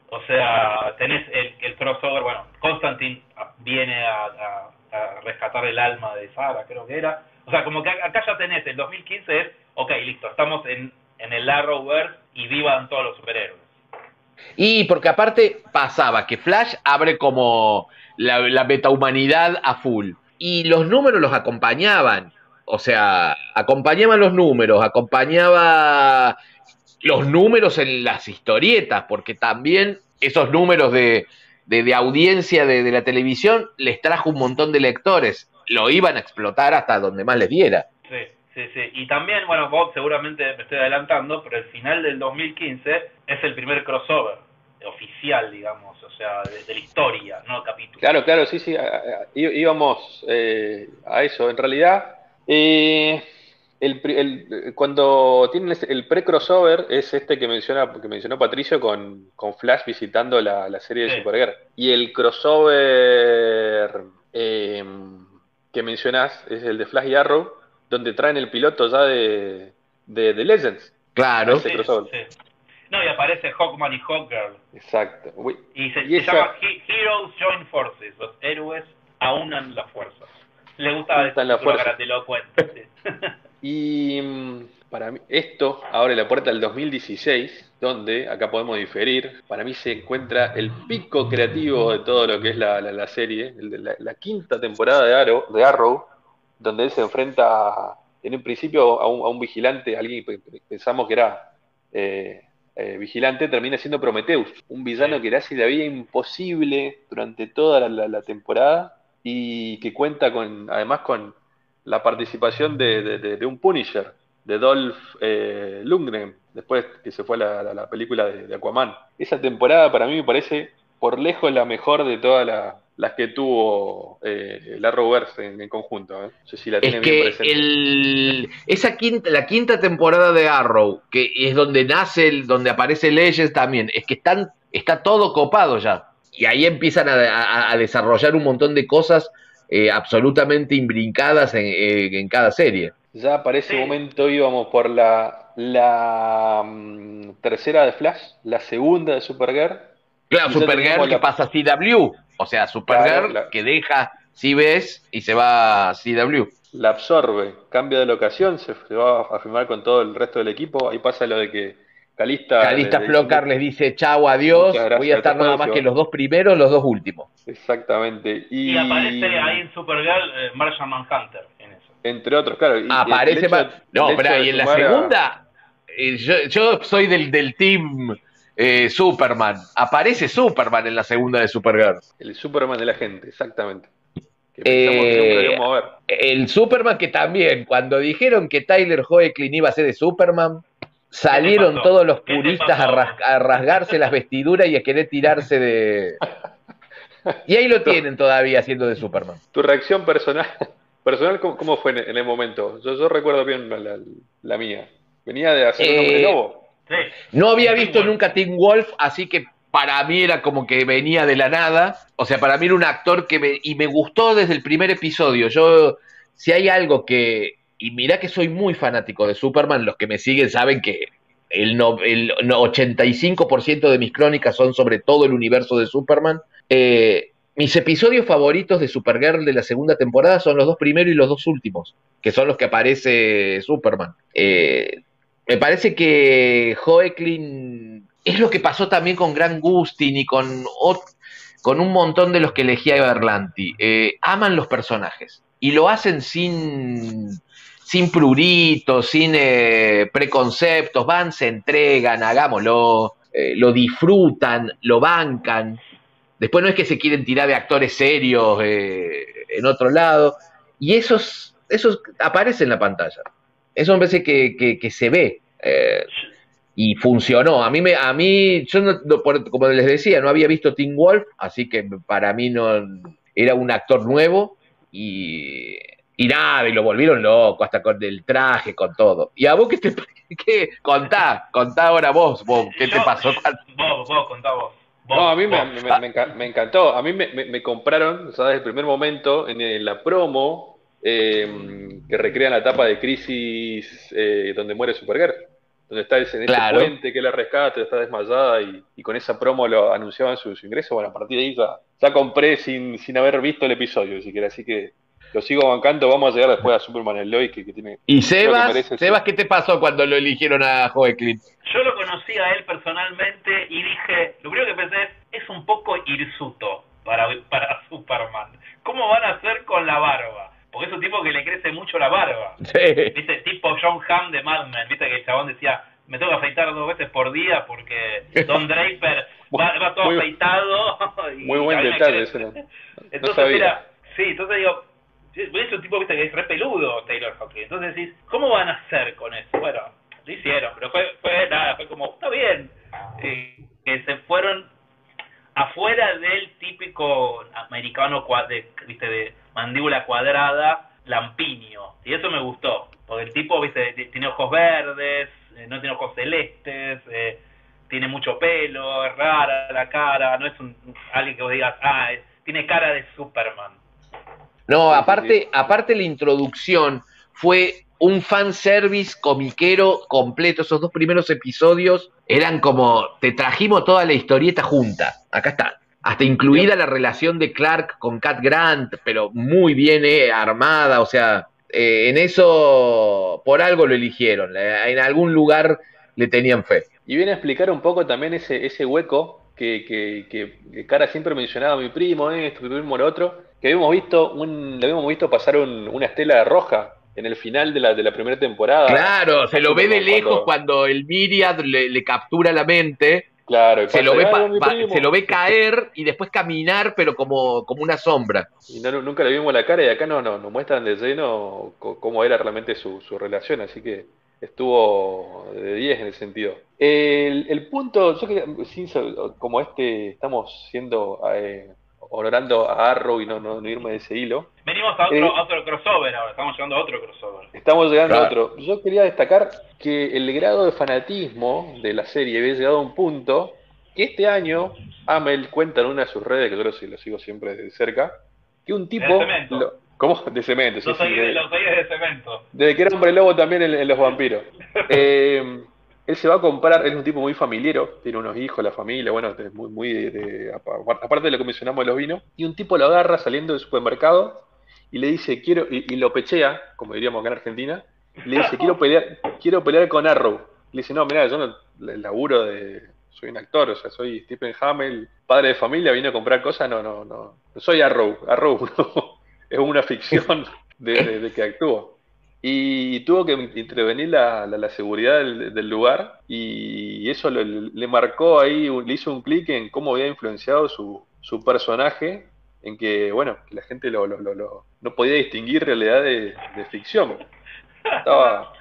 o sea, tenés el, el crossover, bueno, Constantine viene a, a- rescatar el alma de Sara, creo que era. O sea, como que acá ya tenés, el 2015 es, ok, listo, estamos en, en el Arrowverse y vivan todos los superhéroes. Y porque aparte pasaba que Flash abre como la, la metahumanidad a full. Y los números los acompañaban. O sea, acompañaban los números, acompañaba los números en las historietas, porque también esos números de, de, de audiencia de, de, la televisión les trajo un montón de lectores. Lo iban a explotar hasta donde más les diera. Sí, sí, sí. Y también, bueno, Bob seguramente me estoy adelantando, pero el final del 2015 es el primer crossover oficial, digamos, o sea, de, de la historia, no capítulo. Claro, claro, sí, sí, íbamos eh, a eso. En realidad, eh, el, el, cuando tienen el pre-crossover es este que menciona que mencionó Patricio con, con Flash visitando la, la serie de sí. Supergirl. Y el crossover eh, que mencionás es el de Flash y Arrow, donde traen el piloto ya de, de, de Legends. Claro. Sí, sí. No, y aparece Hawkman y Hawkgirl. Exacto. Y se, y se esa... llama Heroes Join Forces, los héroes aunan las fuerzas. Le gustaba decir la fuerza. grandilocuente. y mm, para mí, esto abre la puerta al 2016, donde, acá podemos diferir, para mí se encuentra el pico creativo de todo lo que es la, la, la serie, la, la, quinta temporada de Arrow, de Arrow, donde él se enfrenta a, en un principio a un, a un vigilante, alguien que pensamos que era... Eh, eh, vigilante termina siendo Prometheus, un villano que le hace la vida imposible durante toda la, temporada y que cuenta con, además con la participación de, de, de un Punisher, de Dolph eh, Lundgren, después que se fue a la, la película de, Aquaman. Esa temporada para mí me parece por lejos la mejor de todas la, las que tuvo eh, la Arrowverse en, en conjunto. ¿eh? No sé si la es que el, esa quinta, la quinta temporada de Arrow, que es donde nace, el, donde aparece Legends también, es que están, está todo copado ya. Y ahí empiezan a, a, a desarrollar un montón de cosas eh, absolutamente imbrincadas en, en, en, cada serie. Ya para ese sí. momento íbamos por la, la um, tercera de Flash, la segunda de Supergirl. Claro, Supergirl que la... pasa a CW. O sea, Supergirl claro, la... que deja CBS y se va a CW. La absorbe, cambia de locación, se, se va a firmar con todo el resto del equipo. Ahí pasa lo de que Calista. Calista le, Flocar les dice chau, adiós. Gracias, voy a estar nada más que los dos primeros, los dos últimos. Exactamente. Y, y aparece ahí en Supergirl eh, Martian Manhunter. En eso. Entre otros, claro. Y, aparece. Hecho, no, pero y en la segunda. A... Eh, yo, yo, soy del, del team eh, Superman. Aparece Superman en la segunda de Supergirl. El Superman de la gente, exactamente. Eh, que el Superman que también, cuando dijeron que Tyler Hoechlin iba a ser de Superman, salieron todos los puristas a, ras a, rasgarse las vestiduras y a querer tirarse de... Y ahí lo tienen todavía haciendo de Superman. Tu reacción personal, personal ¿cómo, cómo fue en, el momento? Yo, yo recuerdo bien la, la, la, mía. Venía de hacer un hombre lobo. Sí. No había visto nunca Tim Wolf, así que para mí era como que venía de la nada. O sea, para mí era un actor que me, y me gustó desde el primer episodio. Yo, si hay algo que, y mira que soy muy fanático de Superman, los que me siguen saben que el, no, el 85% de mis crónicas son sobre todo el universo de Superman. Eh, mis episodios favoritos de Supergirl de la segunda temporada son los dos primeros y los dos últimos, que son los que aparece Superman. Eh, me parece que Hoechlin es lo que pasó también con Grant Gustin y con, con un montón de los que elegía Berlanti. Eh, aman los personajes y lo hacen sin, sin pruritos, sin eh, preconceptos, van, se entregan, hagámoslo, eh, lo disfrutan, lo bancan. Después no es que se quieren tirar de actores serios eh, en otro lado. Y esos, esos aparecen en la pantalla. Eso me parece que, que, que se ve. Eh, y funcionó. A mí, me, a mí yo no, como les decía, no había visto Tim Wolf, así que para mí no era un actor nuevo y, y nada, y lo volvieron loco, hasta con el traje, con todo. ¿Y a vos qué te qué? Contá, contá ahora vos, vos ¿qué yo, te pasó? Vos, vos, contá vos. Vos, no, a mí me, me, me, me, encantó. A mí me, compraron, o sea, desde el primer momento, en, en la promo, eh, que recrean la etapa de crisis eh, donde muere Supergirl donde está ese, en claro. ese puente que la rescata, está desmayada y, y, con esa promo lo anunciaban su, su, ingreso. Bueno, a partir de ahí ya, ya compré sin, sin haber visto el episodio, siquiera, así que lo sigo bancando. Vamos a llegar después a Superman el Lois, que, que tiene. ¿Y que Sebas? Sebas, ¿qué te pasó cuando lo eligieron a Joe Clint? Yo lo conocí a él personalmente y dije, lo primero que pensé es, es un poco hirsuto para, para Superman. ¿Cómo van a hacer con la barba? Porque es un tipo que le crece mucho la barba. Sí. ¿Viste? Tipo John Hamm de Mad Men. ¿Viste que el chabón decía, me tengo que afeitar dos veces por día porque Don Draper va, va todo Muy- afeitado. y muy buen detalle ese, ¿no? No Entonces sabía. era, sí, entonces digo, es un tipo viste que es re peludo Taylor Hawkins. Entonces decís, ¿cómo van a hacer con eso? Bueno, lo hicieron, pero fue, fue nada, fue como, está bien. Eh, que se fueron afuera del típico americano de, viste, de mandíbula cuadrada, lampiño. Y eso me gustó. Porque el tipo, viste, tiene ojos verdes, eh, no tiene ojos celestes, eh, tiene mucho pelo, es rara la cara, no es un, alguien que vos digas, ah, es- tiene cara de Superman. No, aparte, aparte la introducción fue un fanservice comiquero completo. Esos dos primeros episodios eran como, te trajimos toda la historieta junta. Acá está. Hasta incluida la relación de Clark con Cat Grant, pero muy bien eh, armada. O sea, eh, en eso por algo lo eligieron. Le- En algún lugar le tenían fe. Y viene a explicar un poco también ese, ese hueco que, que, que, que Cara siempre mencionaba, mi primo esto, mi primo lo otro, que habíamos visto, un, le habíamos visto pasar un- una estela roja en el final de la, de la primera temporada. Claro, se lo ve de lejos cuando el Myriad le, le captura la mente. Claro, Se lo, ve "Ah, pa- mi pa- primo". se lo ve caer y después caminar, pero como, como una sombra. Y no, nunca le vimos la cara y acá no, no, nos muestran de lleno cómo era realmente su, su relación, así que estuvo de 10 en ese sentido. El, el punto, yo como este, estamos siendo, eh, honorando a Arrow y no, no, no irme de ese hilo, Venimos a otro, Eh. a otro crossover ahora, estamos llegando a otro crossover. estamos llegando a otro. Yo quería destacar que el grado de fanatismo de la serie había llegado a un punto que este año Amel cuenta en una de sus redes, que yo lo, lo sigo siempre de cerca, que un tipo... De cemento. lo- ¿Cómo? De cemento, sí, Los sí, de- los seguidores de cemento. desde que era hombre lobo también en, en los vampiros. Eh, él se va a comprar, él es un tipo muy familiero, tiene unos hijos, la familia, bueno, es muy, muy de- de- apa- aparte de lo que mencionamos de los vinos, y un tipo lo agarra saliendo del supermercado y le dice, quiero, y, y lo pechea, como diríamos acá en Argentina, y le dice, quiero pelear, quiero pelear con Arrow. Le dice, no, mirá, yo no el laburo de, soy un actor, o sea, soy Stephen Hamel, padre de familia, vine a comprar cosas, no, no, no, no soy Arrow, Arrow no, es una ficción de, de- de que actúo. Y tuvo que intervenir la, la- la seguridad del, del lugar y eso le, le marcó ahí, le hizo un clic en cómo había influenciado su, su personaje, en que, bueno, que la gente lo, lo- lo- lo- no podía distinguir realidad de, de ficción. Estaba,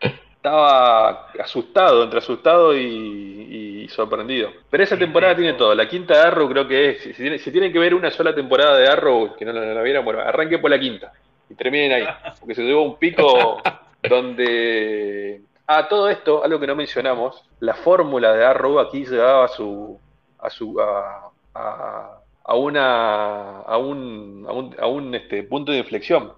estaba asustado, entre asustado y, y sorprendido. Pero esa temporada tiene todo. La quinta de Arrow creo que es. Si, si tiene- si tienen que ver una sola temporada de Arrow, que no la, la vieron, bueno, arranque por la quinta y terminen ahí. Porque se llevó un pico donde. Ah, todo esto, algo que no mencionamos, la fórmula de Arrow aquí llegaba a su. a su. a, a, una. a un, a un, este, punto de inflexión.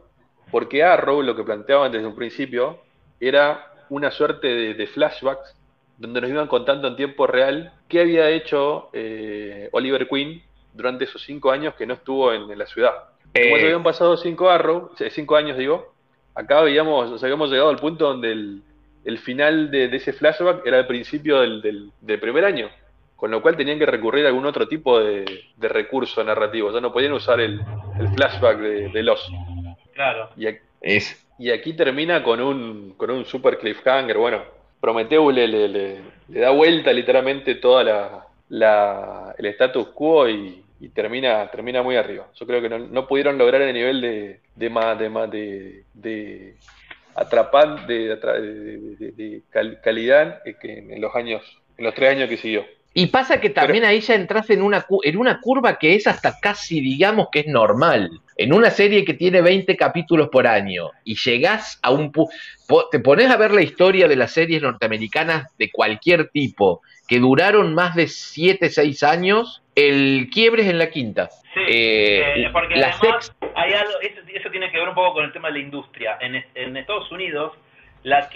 Porque Arrow lo que planteaban desde un principio era una suerte de, flashbacks donde nos iban contando en tiempo real qué había hecho eh, Oliver Queen durante esos cinco años que no estuvo en la ciudad. Como ya Eh, habían pasado cinco, Arrow, eh, cinco años, digo, acá habíamos, o sea, habíamos llegado al punto donde el, el final de, de ese flashback era el principio del, del- del primer año, con lo cual tenían que recurrir a algún otro tipo de, de recurso narrativo, ya no podían usar el, el flashback de, de Lost. Claro. Y, ac- es, y aquí termina con un, con un super cliffhanger. Bueno, Prometheus le, le- le- le da vuelta literalmente toda la, la- el status quo y, y termina, termina muy arriba. Yo creo que no, no pudieron lograr el nivel de, de, ma- de, ma- de, de atrapar, de, cal- calidad que en los años, en los tres años que siguió. Y pasa que también ahí ya entras en una, en una curva que es hasta casi, digamos, que es normal. En una serie que tiene 20 capítulos por año y llegás a un... pu- te pones a ver la historia de las series norteamericanas de cualquier tipo, que duraron más de 7, 6 años, el quiebre es en la quinta. Sí, Eh, eh, porque la además hay algo, eso, eso tiene que ver un poco con el tema de la industria. En, es- en Estados Unidos, la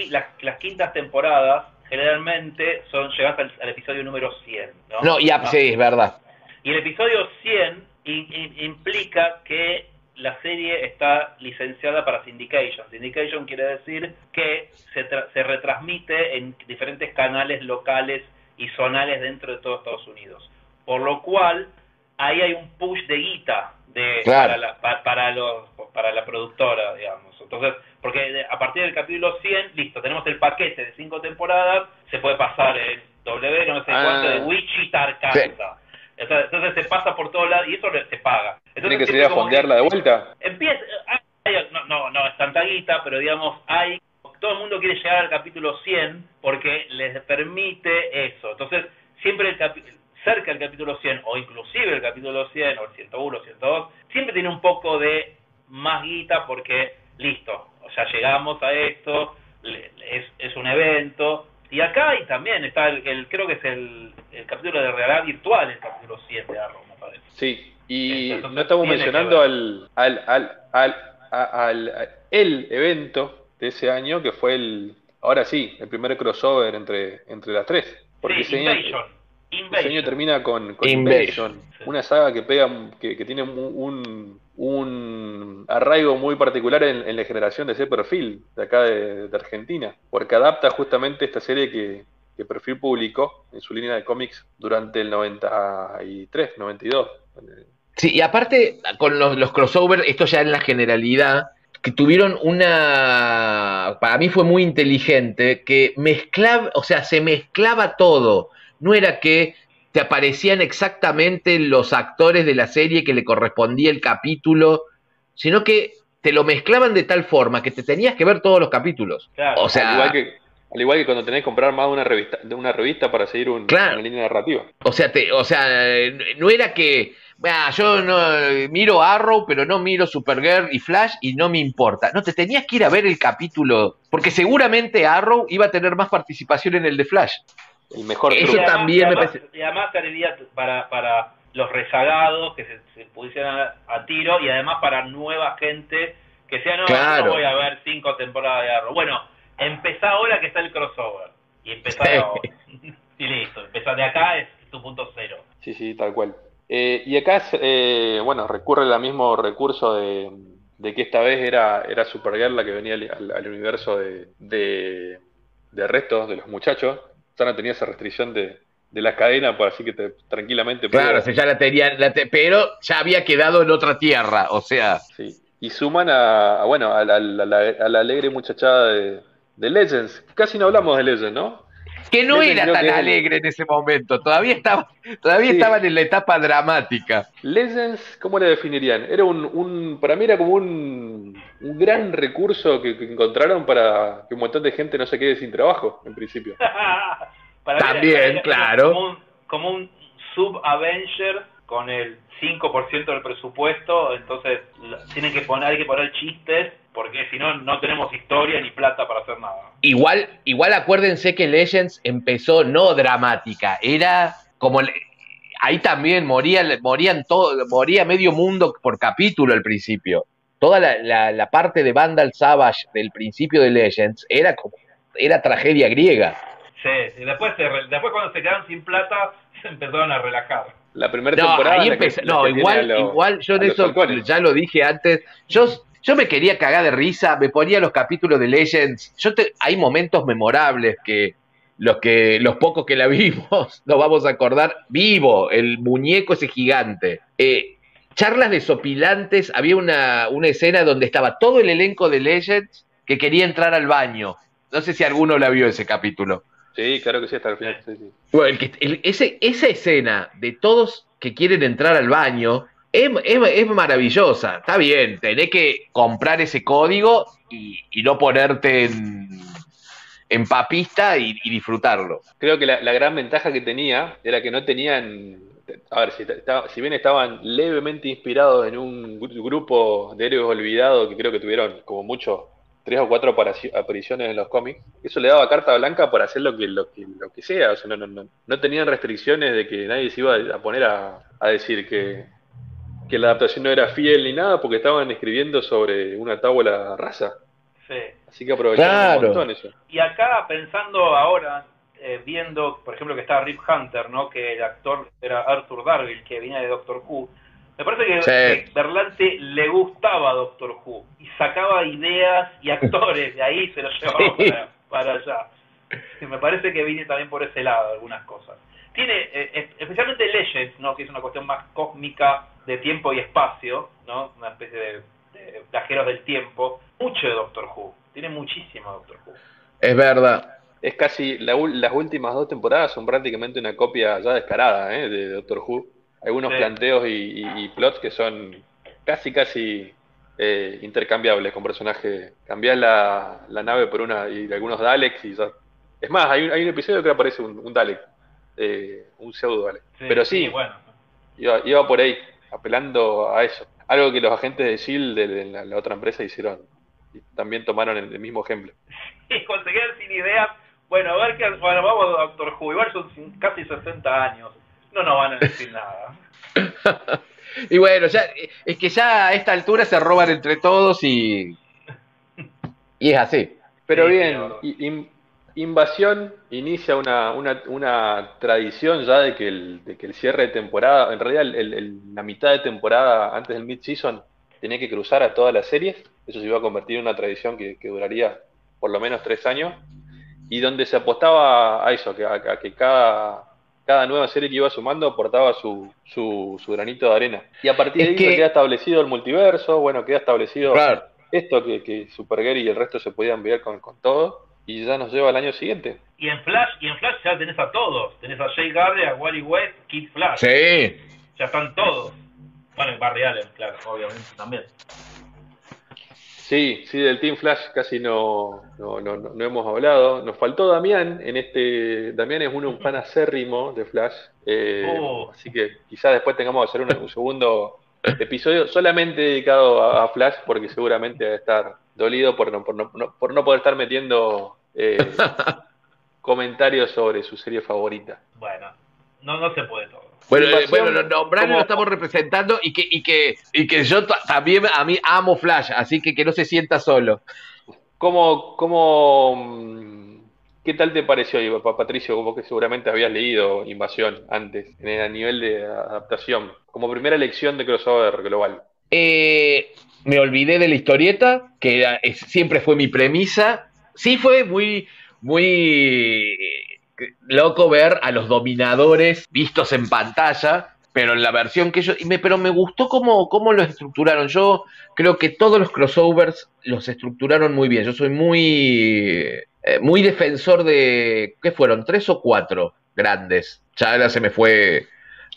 las, quintas temporadas generalmente son llegas al, al episodio número 100. No, No, ya, Ah, sí, es verdad. Y el episodio 100 i- i- implica que la serie está licenciada para syndication. Syndication quiere decir que se, se retransmite en diferentes canales locales y zonales dentro de todo Estados Unidos. Por lo cual, ahí hay un push de guita de, para, la, para, los, para la productora, digamos. Entonces, porque a partir del capítulo 100, listo, tenemos el paquete de cinco temporadas, se puede pasar el W, no sé cuánto, de ah. Wichita, Arkansas. Entonces, se pasa por todos lados y eso se paga. ¿Tiene que salir a fondearla de vuelta? Empieza, no, no, no es tanta guita, pero digamos, hay todo el mundo quiere llegar al capítulo 100 porque les permite eso. Entonces, siempre el cerca del capítulo 100 o inclusive el capítulo 100 o el 101, 102, siempre tiene un poco de más guita porque, listo, o sea, llegamos a esto, es, es un evento. Y acá y también está el, creo que es el, el capítulo de realidad virtual, el capítulo 100 de Arrow, me parece. Sí, y no estamos mencionando al, al, al, al, al, el evento de ese año que fue el, ahora sí, el primer crossover entre, entre las tres. Porque sí, Invasion. Invasion. año termina con, Invasion, una saga que pega, que, que tiene un, un, arraigo muy particular en, la generación de ese perfil de acá de, Argentina, porque adapta justamente esta serie que, que Perfil publicó en su línea de cómics durante el 93, 92. Sí, y aparte con los, los crossovers, esto ya en la generalidad, que tuvieron una, para mí fue muy inteligente, que mezclaba, o sea, se mezclaba todo. No era que te aparecían exactamente los actores de la serie que le correspondía el capítulo, sino que te lo mezclaban de tal forma que te tenías que ver todos los capítulos. O sea, al igual que, al igual que cuando tenés que comprar más de una revista, de una revista para seguir un, una línea narrativa. O sea, te, o sea, no era que yo no miro Arrow, pero no miro Supergirl y Flash y no me importa. No, te tenías que ir a ver el capítulo, porque seguramente Arrow iba a tener más participación en el de Flash. El mejor Eso también me parece. Y además serviría para, para los rezagados que se, se pusieran a, tiro y además para nueva gente que sea, no, no voy a ver cinco temporadas de Arrow. Bueno, empezá ahora que está el crossover. Y empezá y listo, empezá de acá es tu punto cero. Sí, sí, tal cual. Eh, y acá, eh, bueno, recurre al mismo recurso de, que esta vez era, era Supergirl la que venía al, universo de, de, de, restos de los muchachos. Ya no tenía esa restricción de, de la cadena, por así que te, tranquilamente... Claro, ya la tenía, pero ya había quedado en otra tierra, o sea... Sí, y suman a, bueno, a la, a la alegre muchachada de, de Legends. Casi no hablamos de Legends, ¿no? Que no era tan alegre en ese momento, todavía estaba, todavía estaban en la etapa dramática. Legends, ¿cómo le definirían? Era un, para mí era como un, un gran recurso que, encontraron para que un montón de gente no se quede sin trabajo, en principio. También, claro. Como un, como un sub-Avenger con el 5% del presupuesto, entonces tienen que poner, hay que poner chistes porque si no, no tenemos historia ni plata para hacer nada. Igual, igual acuérdense que Legends empezó no dramática, era como ahí también moría, morían todo, moría medio mundo por capítulo al principio. Toda la, la, parte de Vandal Savage del principio de Legends era como era tragedia griega. Sí, y después, después cuando se quedaron sin plata se empezaron a relajar. La primera temporada. no, igual, igual yo de eso ya lo dije antes. Yo yo me quería cagar de risa, me ponía los capítulos de Legends. Yo te, hay momentos memorables que los que los pocos que la vimos nos vamos a acordar. Vivo, el muñeco ese gigante. Eh, charlas de sopilantes. Había una, una escena donde estaba todo el elenco de Legends que quería entrar al baño. No sé si alguno la vio ese capítulo. Sí, claro que sí, hasta el final. Bueno, ese, esa escena de todos que quieren entrar al baño es, maravillosa. Está bien, tenés que comprar ese código y, no ponerte en, en papista y, disfrutarlo. Creo que la, gran ventaja que tenía era que no tenían. A ver, si, bien estaban levemente inspirados en un grupo de héroes olvidados que creo que tuvieron como mucho tres o cuatro apariciones en los cómics, eso le daba carta blanca para hacer lo que, lo que, lo que sea. O sea, no, no, no, tenían restricciones de que nadie se iba a poner a decir que, que la adaptación no era fiel ni nada porque estaban escribiendo sobre una tabla rasa. Sí. Así que aprovecharon un montón eso. Y acá pensando ahora, eh, viendo, por ejemplo, que está Rip Hunter, ¿no? Que el actor era Arthur Darville, que venía de Doctor Who. Me parece que, Sí. que Berlante le gustaba a Doctor Who y sacaba ideas y actores de ahí se los llevaba Sí. para, para allá. Y me parece que viene también por ese lado algunas cosas. Tiene, eh, es- especialmente Legends, ¿no? que es una cuestión más cósmica de tiempo y espacio, ¿no? una especie de, de viajeros del tiempo, mucho de Doctor Who. Tiene muchísimo Doctor Who. Es verdad. Es casi, la ul- las últimas dos temporadas son prácticamente una copia ya descarada ¿eh? de Doctor Who. Algunos Sí. planteos y, y- y plots que son casi, casi eh, intercambiables con personajes. Cambiás la, la nave por una y algunos Daleks y ya. Es más, hay un, hay un episodio que aparece un, un Dalek, eh, un pseudo Dalek. Pero sí, bueno. iba, iba por ahí, apelando a eso. Algo que los agentes de S.H.I.E.L.D. de, la, la otra empresa hicieron. Y también tomaron el- el mismo ejemplo. Y cuando se quedan sin ideas, bueno, a ver qué, bueno, vamos a Doctor Who, igual son casi 60 años, no nos van a decir nada. Y bueno, ya, es que ya a esta altura se roban entre todos y. Y es así. Pero Sí, bien, in- Invasión inicia una, una, una tradición ya de que, el, de que el cierre de temporada, en realidad el- el- el- la mitad de temporada antes del mid-season tenía que cruzar a todas las series. Eso se iba a convertir en una tradición que, que duraría por lo menos tres años. Y donde se apostaba a eso, que, a, a que cada, cada nueva serie que iba sumando aportaba su, su, su granito de arena. Y a partir Es de ahí que- queda establecido el multiverso, bueno, queda establecido Claro. esto que, que Supergirl y el resto se podían ver con, con todo y ya nos lleva al año siguiente. Y en Flash, y en Flash ya tenés a todos, tenés a Jay Garde, a Wally West, Kid Flash, Sí. ya están todos. Bueno, y Barry Allen, claro, obviamente también. Sí, sí, del Team Flash casi no, no, no, no- no hemos hablado. Nos faltó Damián en este. Damián es uno, un fan acérrimo de Flash. eh, Oh. Así que quizás después tengamos que hacer un, un segundo episodio solamente dedicado a, a Flash, porque seguramente va a estar dolido por no, por no, no- por no poder estar metiendo eh, comentarios sobre su serie favorita. Bueno, no, no se puede todo. Bueno, eh, bueno, lo nombraron como- lo estamos representando y que, y que, y que yo ta- también a mí amo Flash, así que que no se sienta solo. ¿Cómo, cómo, mm, qué tal te pareció, Patricio? Vos que seguramente habías leído Invasión antes, en el, nivel de adaptación, como primera elección de crossover global. Eh, me olvidé de la historieta, que siempre fue mi premisa. Sí fue muy, muy eh, loco ver a los dominadores vistos en pantalla, pero en la versión que yo... me- pero me gustó cómo, cómo lo estructuraron. Yo creo que todos los crossovers los estructuraron muy bien. Yo soy muy, eh, muy defensor de... ¿Qué fueron? ¿Tres o cuatro grandes? Ya ahora se me fue...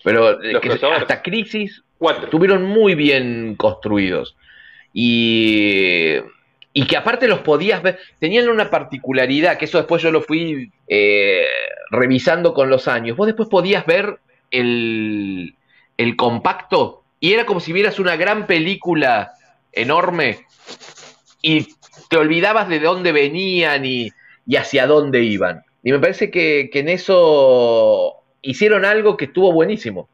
Pero eh, que- hasta Crisis Cuatro. estuvieron muy bien construidos. Y, y que aparte los podías ver, tenían una particularidad, que eso después yo lo fui eh, revisando con los años. Vos después podías ver el, el compacto. Y era como si vieras una gran película enorme. Y te olvidabas de dónde venían y, y hacia dónde iban. Y me parece que, que en eso hicieron algo que estuvo buenísimo.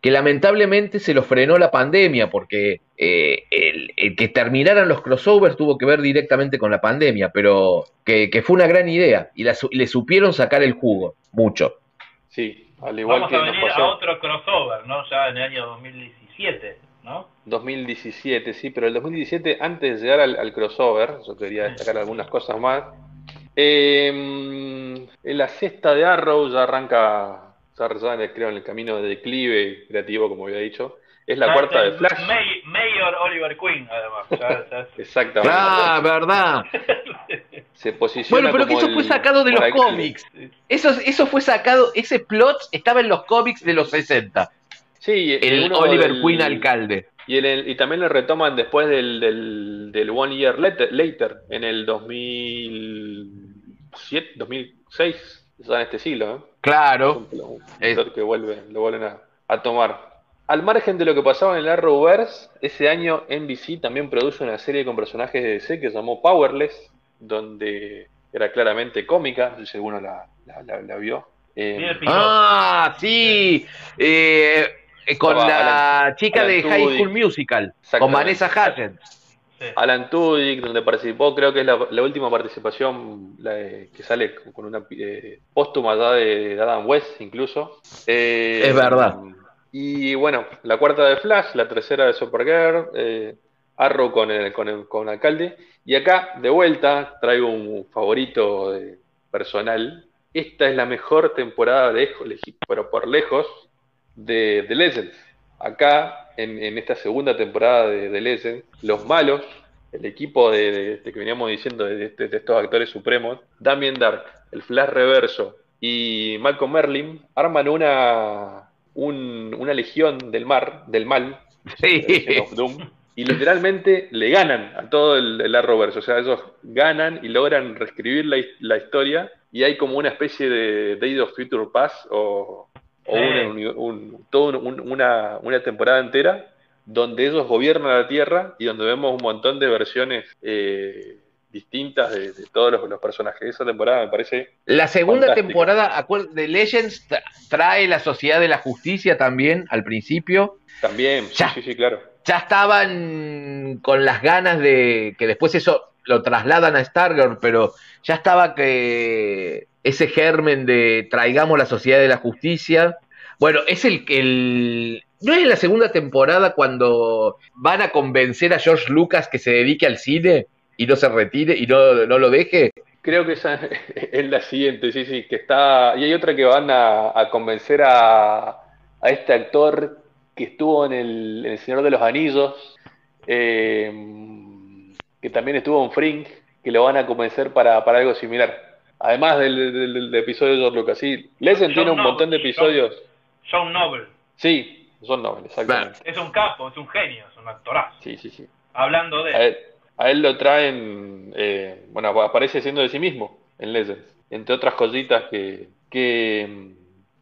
Que lamentablemente se lo frenó la pandemia, porque eh, el, que terminaran los crossovers tuvo que ver directamente con la pandemia, pero que, que fue una gran idea. Y la su- le supieron sacar el jugo, mucho. Sí, al igual Vamos que a venir a otro crossover, ¿no? Ya en el año 2017, ¿no? 2017, sí, pero el 2017, antes de llegar al, al crossover, yo quería destacar algunas cosas más. Eh, en la cesta de Arrow ya arranca, ya, creo en el camino de declive creativo, como había dicho. Es la cuarta de Flash. May- Mayor Oliver Queen, además. Ya- ya es- Exactamente. Ah, verdad. Se posiciona Bueno, pero que eso fue sacado de los cómics. Eso, eso fue sacado, ese plot estaba en los cómics de los 60. Sí, El Oliver del- Queen alcalde. Y, en el- y también lo retoman después del, del, del One Year Later, later, en el 2007, 2006, ya en este siglo. ¿eh? Claro. Un, un Es- plot que vuelve, lo vuelven a, a tomar. Al margen de lo que pasaba en el Arrowverse, ese año NBC también produjo una serie con personajes de DC que se llamó Powerless, donde era claramente cómica, no sé si alguno la, la, la- la vio. Eh, piloto. Ah, sí. Eh, eh, con la Alan- chica Alan de High. School Musical, con. Vanessa Hudgens. Alan Tudyk, donde participó, creo que es la, la última participación de- que sale con una eh, póstuma ya de, de Adam West, incluso. Eh, Es verdad. Y bueno, la cuarta de Flash, la tercera de Supergirl, eh, Arrow con el, con el, con alcalde. Y acá, de vuelta, traigo un favorito personal. Esta es la mejor temporada de pero por lejos, de, Legends. Acá, en, esta segunda temporada de, Legends, los malos, el equipo de, que veníamos diciendo de, de- de estos actores supremos, Damien Dark, el Flash Reverso y Malcolm Merlin, arman una, un- una legión del mar, del mal, Sí. Legion of Doom, y literalmente le ganan a todo el, el Arrowverse. O sea, ellos ganan y logran reescribir la, la historia y hay como una especie de Days of Future Past o, o Sí. un- un- todo un- una, una temporada entera donde ellos gobiernan la Tierra y donde vemos un montón de versiones eh, distintas de, de todos los, los personajes. Esa temporada me parece La segunda Fantástica. temporada de Legends tra- trae la Sociedad de la Justicia también al principio. también, sí, Ya. sí, sí, claro. Ya estaban con las ganas de que después eso lo trasladan a Stargirl, pero ya estaba que ese germen de traigamos la Sociedad de la Justicia. Bueno, es el que el no es en la segunda temporada cuando van a convencer a George Lucas que se dedique al cine y no se retire y no, no lo deje. Creo que esa es la siguiente, sí, sí, que está. Y hay otra que van a, a convencer a, a este actor que estuvo en el, en El Señor de los Anillos, eh, que también estuvo en Fring, que lo van a convencer para, para algo similar. Además del, del- del episodio de George Lucas, sí. Legend tiene un Noble, montón de John- episodios. John Noble. Sí, son nobles, exactamente. Es un capo, es un genio, es un actorazo. Sí, sí, sí. Hablando de A él, lo traen, eh, bueno, aparece siendo de sí mismo en Legends, entre otras cositas que, que,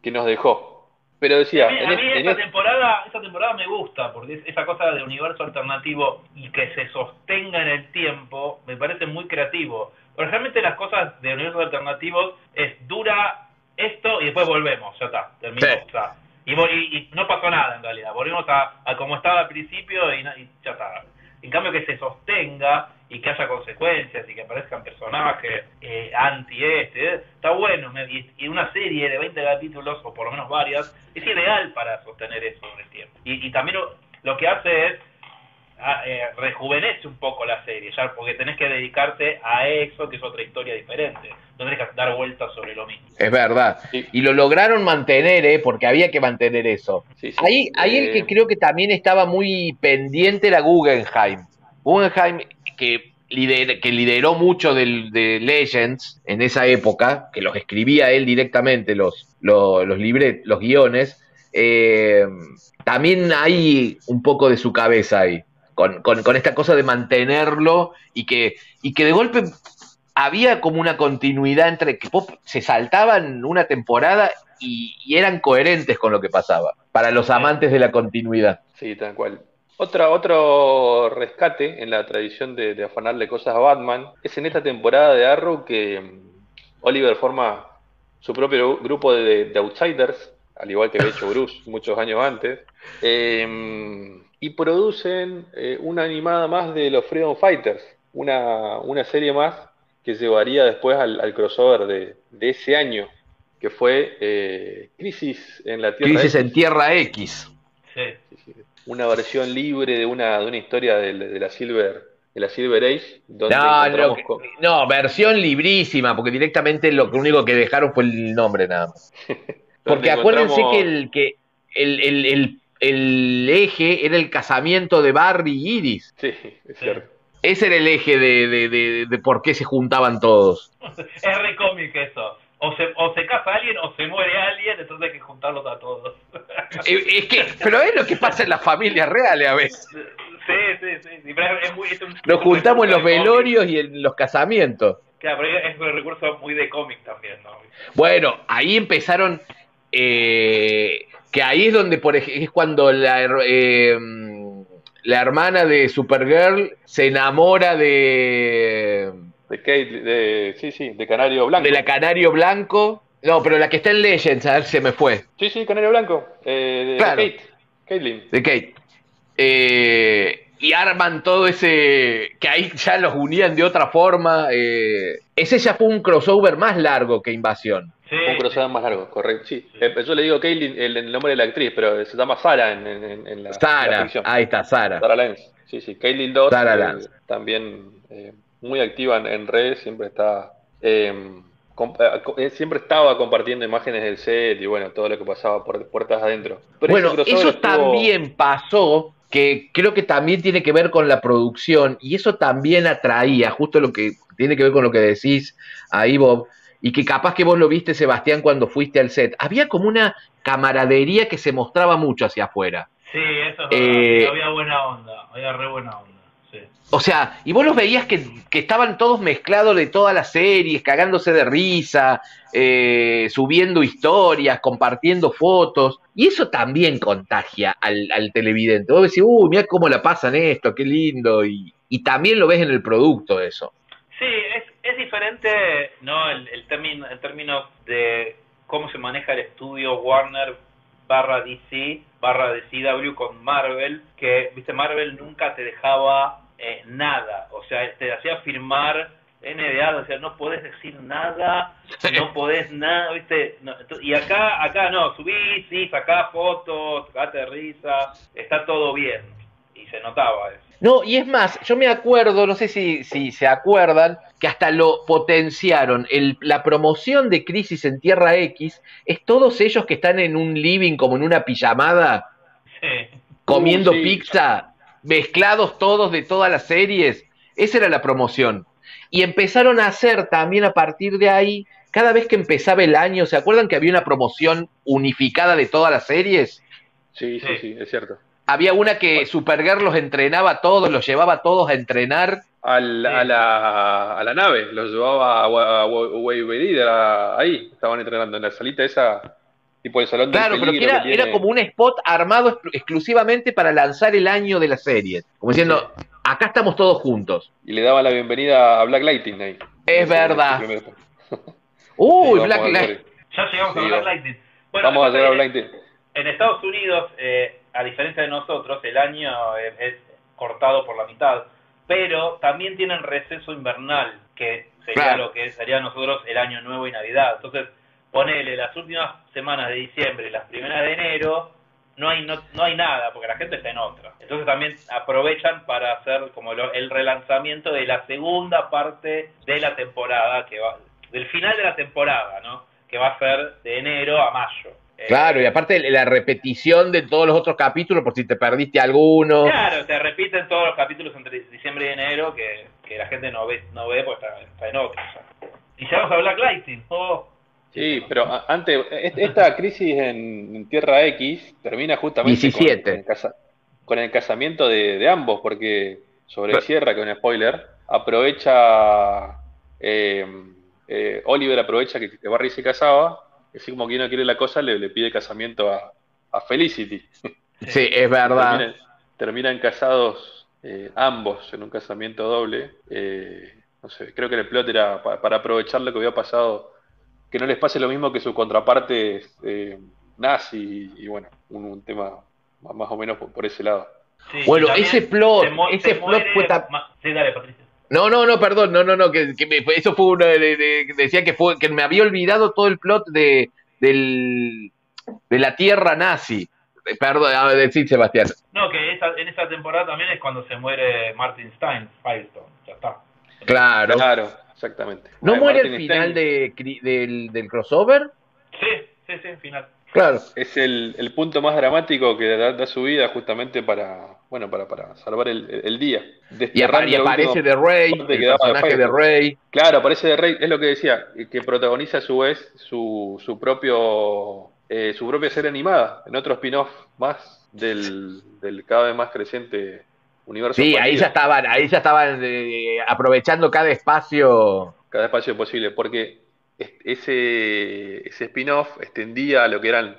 que nos dejó. Pero decía, a mí, en a mí en esta temporada, esta temporada me gusta, porque es esa cosa de universo alternativo y que se sostenga en el tiempo, me parece muy creativo. Pero realmente las cosas de universos alternativos es dura esto y después volvemos, ya está, terminó. Sí. o sea, y, y- y no pasó nada en realidad, volvimos a, a como estaba al principio y, y ya está. En cambio que se sostenga y que haya consecuencias y que aparezcan personajes eh, anti este, eh, está bueno. Y, una serie de 20 capítulos, o por lo menos varias, es ideal para sostener eso en el tiempo. Y, y también lo que hace es eh, rejuvenece un poco la serie, ya porque tenés que dedicarte a eso, que es otra historia diferente. No tenés que dar vueltas sobre lo mismo. Es verdad. Sí. Y lo lograron mantener, ¿eh? porque había que mantener eso. sí, sí. Ahí, ahí el Eh, que creo que también estaba muy pendiente era Guggenheim. Guggenheim, que, lider- que lideró mucho del, de Legends en esa época, que los escribía él directamente, los, los, los, libre- los guiones, eh, también hay un poco de su cabeza ahí, con, con- con esta cosa de mantenerlo y que, y que de golpe había como una continuidad entre que pop- se saltaban una temporada y, y eran coherentes con lo que pasaba, para los amantes de la continuidad. Sí, tal cual. Otra, otro rescate en la tradición de, de afanarle cosas a Batman es en esta temporada de Arrow que mm, Oliver forma su propio grupo de, de Outsiders, al igual que había hecho Bruce muchos años antes, eh, y producen eh, una animada más de los Freedom Fighters, una, una serie más que llevaría después al, al crossover de, de ese año, que fue eh, Crisis en la Tierra Crisis X. en Tierra X. Sí. Una versión libre de una, de una historia de, de la Silver, de la Silver Age, donde No, no, encontramos que- con- no, versión librísima, porque directamente lo único que dejaron fue el nombre nada más. Porque acuérdense encontramos- que el que el, el- el- el eje era el casamiento de Barry y Iris. Sí, es cierto. Ese era el eje de, de- de- de por qué se juntaban todos. Es re cómic eso. O se, o se casa alguien o se muere alguien, entonces hay que juntarlos a todos. Es que, pero es lo que pasa en las familias reales a veces. Sí, sí, sí. sí, pero es muy- es un- Nos juntamos en los cómic. velorios y en los casamientos. Claro, pero es un recurso muy de cómic también, ¿no? Bueno, ahí empezaron, eh, que ahí es donde por ej- es cuando la, eh, la hermana de Supergirl se enamora de, De Kate, de, sí, sí, de Canario Blanco. de la Canario Blanco. No, pero la que está en Legends, a ver, se me fue. Sí, sí, Canario Blanco. eh, de, Claro. de Kate. Caitlin. De Kate. Eh, y arman todo ese. que ahí ya los unían de otra forma. eh. Ese ya fue un crossover más largo que Invasión. Sí, Un crossover más largo, correcto. Sí, eh, yo le digo Kaylin el, el, nombre de la actriz, pero se llama Sara en, en, en la, Sara, ahí está, Sara. Sara Lance. Sí, sí, Kaylin 2 eh, también eh, muy activa en, redes, siempre está em, eh, siempre estaba compartiendo imágenes del set y bueno, todo lo que pasaba por puertas adentro. bueno, eso también pasó, que creo que también tiene que ver con la producción y eso también atraía, justo lo que tiene que ver con lo que decís ahí, Bob, y que capaz que vos lo viste, Sebastián, cuando fuiste al set. Había como una camaradería que se mostraba mucho hacia afuera. Sí, eso es eh, había buena onda, había re buena onda. O sea, y vos los veías que, estaban todos mezclados de todas las series, cagándose de risa, eh, subiendo historias, compartiendo fotos, y eso también contagia al, televidente. Vos decís, uy, mira cómo la pasan esto, qué lindo, y, también lo ves en el producto eso. Sí, es, es diferente, ¿no? El, el, término, el término de cómo se maneja el estudio Warner barra DC, barra de CW con Marvel, que, viste, Marvel nunca te dejaba eh, nada, o sea, te hacía firmar NDA, o sea, no podés decir nada, no podés nada, ¿viste? y acá, acá no, subís, sí, sacás fotos, sacate risa, está todo bien, y se notaba eso. No, y es más, yo me acuerdo, no sé si, si se acuerdan, que hasta lo potenciaron. El, la promoción de Crisis en Tierra X es todos ellos que están en un living como en una pijamada, comiendo uh, pizza mezclados todos de todas las series. Esa era la promoción. Y empezaron a hacer también a partir de ahí, cada vez que empezaba el año, ¿se acuerdan que había una promoción unificada de todas las series? Sí, sí, sí, es cierto. Había una que Supergirl los entrenaba a todos, los llevaba a todos a entrenar. a, la, a la nave, los llevaba a, a, ahí, estaban entrenando en la salita esa Tipo el salón Claro, pero que era, como un spot armado exclusivamente para lanzar el año de la serie. Como diciendo, acá estamos todos juntos. Y le daba la bienvenida a Black Lightning ahí. Es verdad. Uy, Black Lightning. Ya llegamos a Black Lightning. vamos a llegar a Black Lightning. En Estados Unidos, eh, a diferencia de nosotros, el año es, cortado por la mitad. Pero también tienen receso invernal, que sería lo que sería nosotros el año nuevo y Navidad. Entonces, ponele las últimas semanas de diciembre y las primeras de enero, no hay no, no hay nada, porque la gente está en otra. Entonces también aprovechan para hacer como el relanzamiento de la segunda parte de la temporada, que va, del final de la temporada, ¿no? Que va a ser de enero a mayo. Eh, claro, y aparte la repetición de todos los otros capítulos, por si te perdiste alguno. Claro, se repiten todos los capítulos entre diciembre y enero que, que la gente no ve, no ve porque está, en otra. Y llegamos a Black Lightning. Oh, Sí, pero antes, esta crisis en Tierra X termina justamente Con, el casamiento de, ambos, porque sobre Sierra, que es un spoiler, aprovecha, eh, eh, Oliver aprovecha que, Barry se casaba, y así como que no quiere la cosa, le, pide casamiento a, Felicity. Sí, es verdad. Terminan, casados eh, ambos en un casamiento doble. no sé, creo que el plot era para aprovechar lo que había pasado que no les pase lo mismo que su contraparte eh, nazi y, bueno, un, tema más o menos por, ese lado. bueno, ese plot, ese plot fue Sí, dale, Patricia. No, no, no, perdón, no, no, no, que, eso fue uno de, decía que fue que me había olvidado todo el plot de del, de la tierra nazi. Eh, perdón, a decir Sebastián. No, que en esa temporada también es cuando se muere Martin Stein, Firestone, ya está. Claro. Claro. Exactamente. ¿No muere al final de, del, crossover? Sí, sí, sí, final. Claro. Es el, el punto más dramático que da, su vida justamente para, bueno, para, para salvar el, día. Y, aparece de Rey, el personaje de, Rey. Claro, aparece de Rey, es lo que decía, que protagoniza a su vez su, su propio eh, su propia serie animada, en otro spin-off más del, del cada vez más creciente Sí, ahí ya estaban, ahí ya estaban eh, aprovechando cada espacio. Cada espacio posible, porque ese, ese spin-off extendía a lo que eran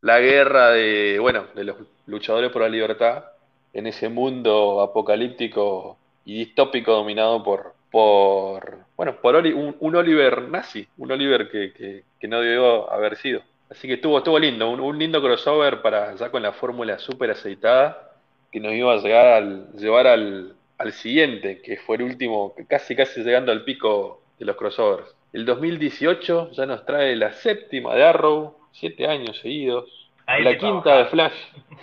la guerra de, bueno, de los luchadores por la libertad en ese mundo apocalíptico y distópico dominado por, por bueno, por un, Oliver nazi, un Oliver que, no debió haber sido. Así que estuvo, estuvo lindo, un, un lindo crossover para ya con la fórmula súper aceitada que nos iba a llegar al, llevar al, al siguiente, que fue el último, casi casi llegando al pico de los crossovers. El 2018 ya nos trae la séptima de Arrow, siete años seguidos. Ahí la quinta de Flash.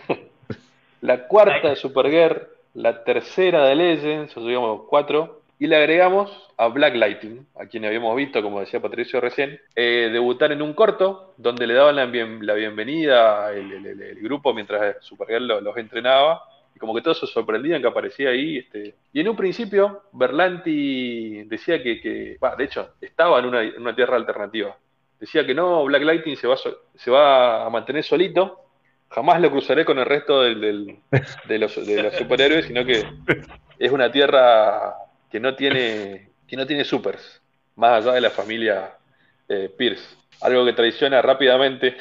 la cuarta Ahí. de Supergirl. La tercera de Legends, o sea, digamos cuatro. Y le agregamos a Black Lighting, a quien habíamos visto, como decía Patricio recién, eh, debutar en un corto donde le daban la, bien- la bienvenida el, el- el- el grupo mientras Supergirl lo- los entrenaba. Y como que todos se sorprendían que aparecía ahí. Este. Y en un principio, Berlanti decía que, que bah, de hecho, estaba en una, en una tierra alternativa. Decía que no, Black Lightning se va, se va a mantener solito, jamás lo cruzaré con el resto del- del- de, los, de los superhéroes, sino que es una tierra que no tiene, que no tiene supers, más allá de la familia eh, Pierce. Algo que traiciona rápidamente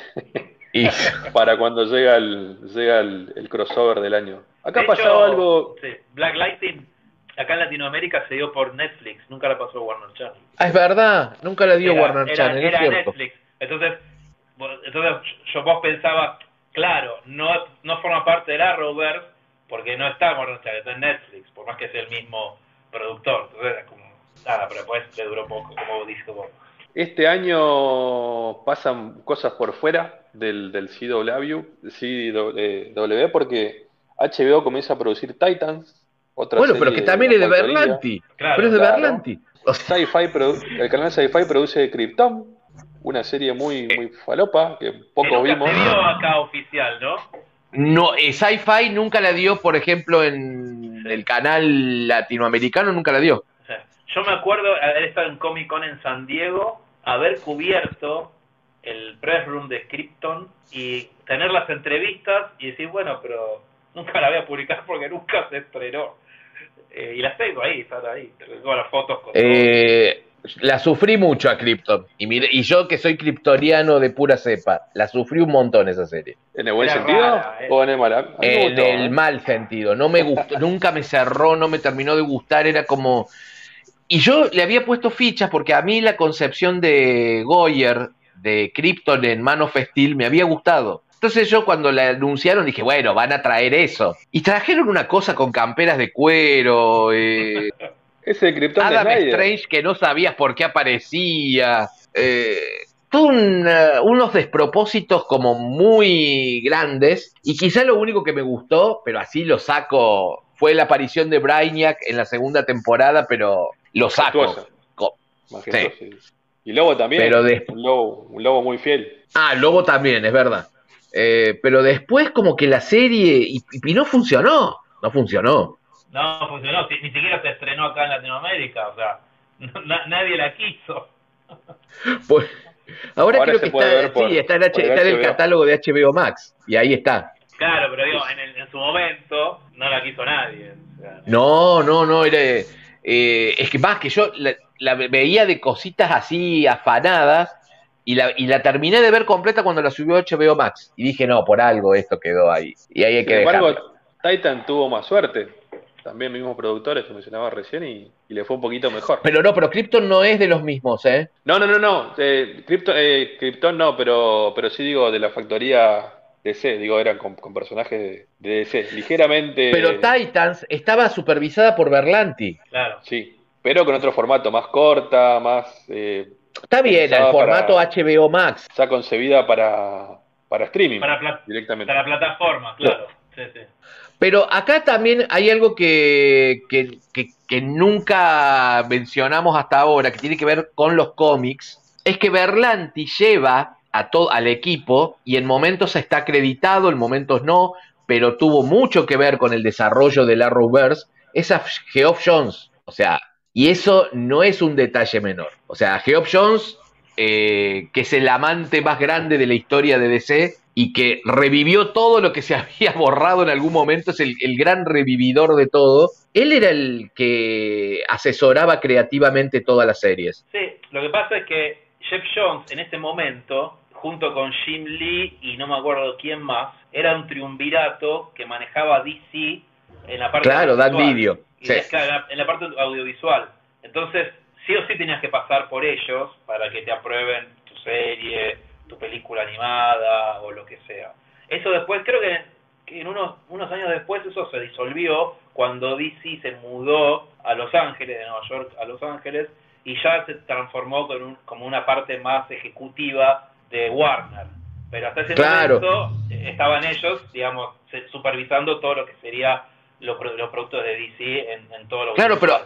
Y para cuando llega el, llega el, el crossover del año. Acá De pasaba hecho, algo. sí, Black Lightning acá en Latinoamérica se dio por Netflix, nunca la pasó Warner Channel. ah, es verdad, nunca la dio Era- Warner era- Channel, era. Netflix. Entonces, entonces yo vos pensabas, claro, no, no forma parte del Arrowverse porque no está en Warner Channel, está en Netflix, por más que sea el mismo productor. Entonces, era como, nada, pero después le duró poco, como dice vos. Este año pasan cosas por fuera del, del CW, CW, porque HBO comienza a producir Titans. Otra Bueno, pero que también es de. Berlanti. Claro, pero es de claro. Berlanti. O sea, el canal Sci-Fi produce Krypton, una serie muy, muy falopa que Que pocos nunca vimos. se vio acá oficial, ¿no? no, eh, Sci-Fi nunca la dio, por ejemplo, en el canal latinoamericano, nunca la dio. O sea, yo me acuerdo haber estado en Comic Con en San Diego, haber cubierto el press room de Krypton y tener las entrevistas y decir, bueno, pero nunca la voy a publicar porque nunca se estrenó. Eh, y las tengo ahí, están ahí. Tengo las fotos con Eh, la sufrí mucho a Krypton. Y, mire, y yo que soy kryptoniano de pura cepa, la sufrí un montón esa serie. ¿En el buen Era sentido rara, eh. o en el mal? A mí me En gustó, el ¿eh? mal sentido. No me gustó, nunca me cerró, no me terminó de gustar, era como. Y yo le había puesto fichas porque a mí la concepción de Goyer, de Krypton en Man of Steel, me había gustado. Entonces yo cuando la anunciaron dije, bueno, van a traer eso. Y trajeron una cosa con camperas de cuero, eh, Ese de Adam. Strange que no sabías por qué aparecía. Eh, un, eh, unos despropósitos como muy grandes. Y quizá lo único que me gustó, pero así lo saco, fue la aparición de Brainiac en la segunda temporada, pero lo saco. Sí. Y Lobo también. Pero de- un, lobo, un lobo muy fiel. Ah, Lobo también, es verdad. Eh, pero después como que la serie, y, y no funcionó, no funcionó. No, funcionó, ni siquiera se estrenó acá en Latinoamérica, o sea, na- nadie la quiso. Pues, ahora, Ahora creo que está, por- sí, está, en, H- está en el catálogo de HBO Max, y ahí está. Claro, pero digo, en, el- en su momento no la quiso nadie. o sea, No, no, no, era. eh, es que más que yo la, la veía de cositas así afanadas y la, y la terminé de ver completa cuando la subió HBO Max. Y dije, no, por algo esto quedó ahí. Y ahí hay Sin que dejarlo. embargo, Titan tuvo más suerte. También mismos productores que mencionaba recién y, y le fue un poquito mejor. Pero no, pero Krypton no es de los mismos, ¿eh? No, no, no, no. Eh, Krypton, eh, Krypton no, pero, pero sí digo de la factoría DC. Digo, eran con, con personajes de DC. Ligeramente. Pero Titans estaba supervisada por Berlanti. claro. Sí, pero con otro formato, más corta, más. eh, Está bien, el formato para- HBO Max. ya concebida para, para streaming Para, directamente. para plataforma, claro. Sí, sí. Pero acá también hay algo que, que, que- que nunca mencionamos hasta ahora, que tiene que ver con los cómics, es que Berlanti lleva a todo, al equipo y en momentos está acreditado, en momentos no, pero tuvo mucho que ver con el desarrollo del Arrowverse, es a Geoff Jones. O sea, y eso no es un detalle menor. O sea, Geoff Jones, eh, que es el amante más grande de la historia de DC y que revivió todo lo que se había borrado en algún momento, es el, el gran revividor de todo. Él era el que asesoraba creativamente todas las series. Sí, lo que pasa es que Jeff Jones en ese momento, junto con Jim Lee y no me acuerdo quién más, era un triunvirato que manejaba DC en la parte Claro, Dan. Video. Sí. en la- parte audiovisual. Entonces, sí o sí tenías que pasar por ellos para que te aprueben tu serie, tu película animada o lo que sea. Eso después, creo que, que en unos, unos años después eso se disolvió cuando DC se mudó a Los Ángeles, de Nueva York a Los Ángeles, y ya se transformó con un, como una parte más ejecutiva de Warner. Pero hasta ese momento eh, estaban ellos, digamos, supervisando todo lo que sería los, productos de DC en, en todo lo Claro, pero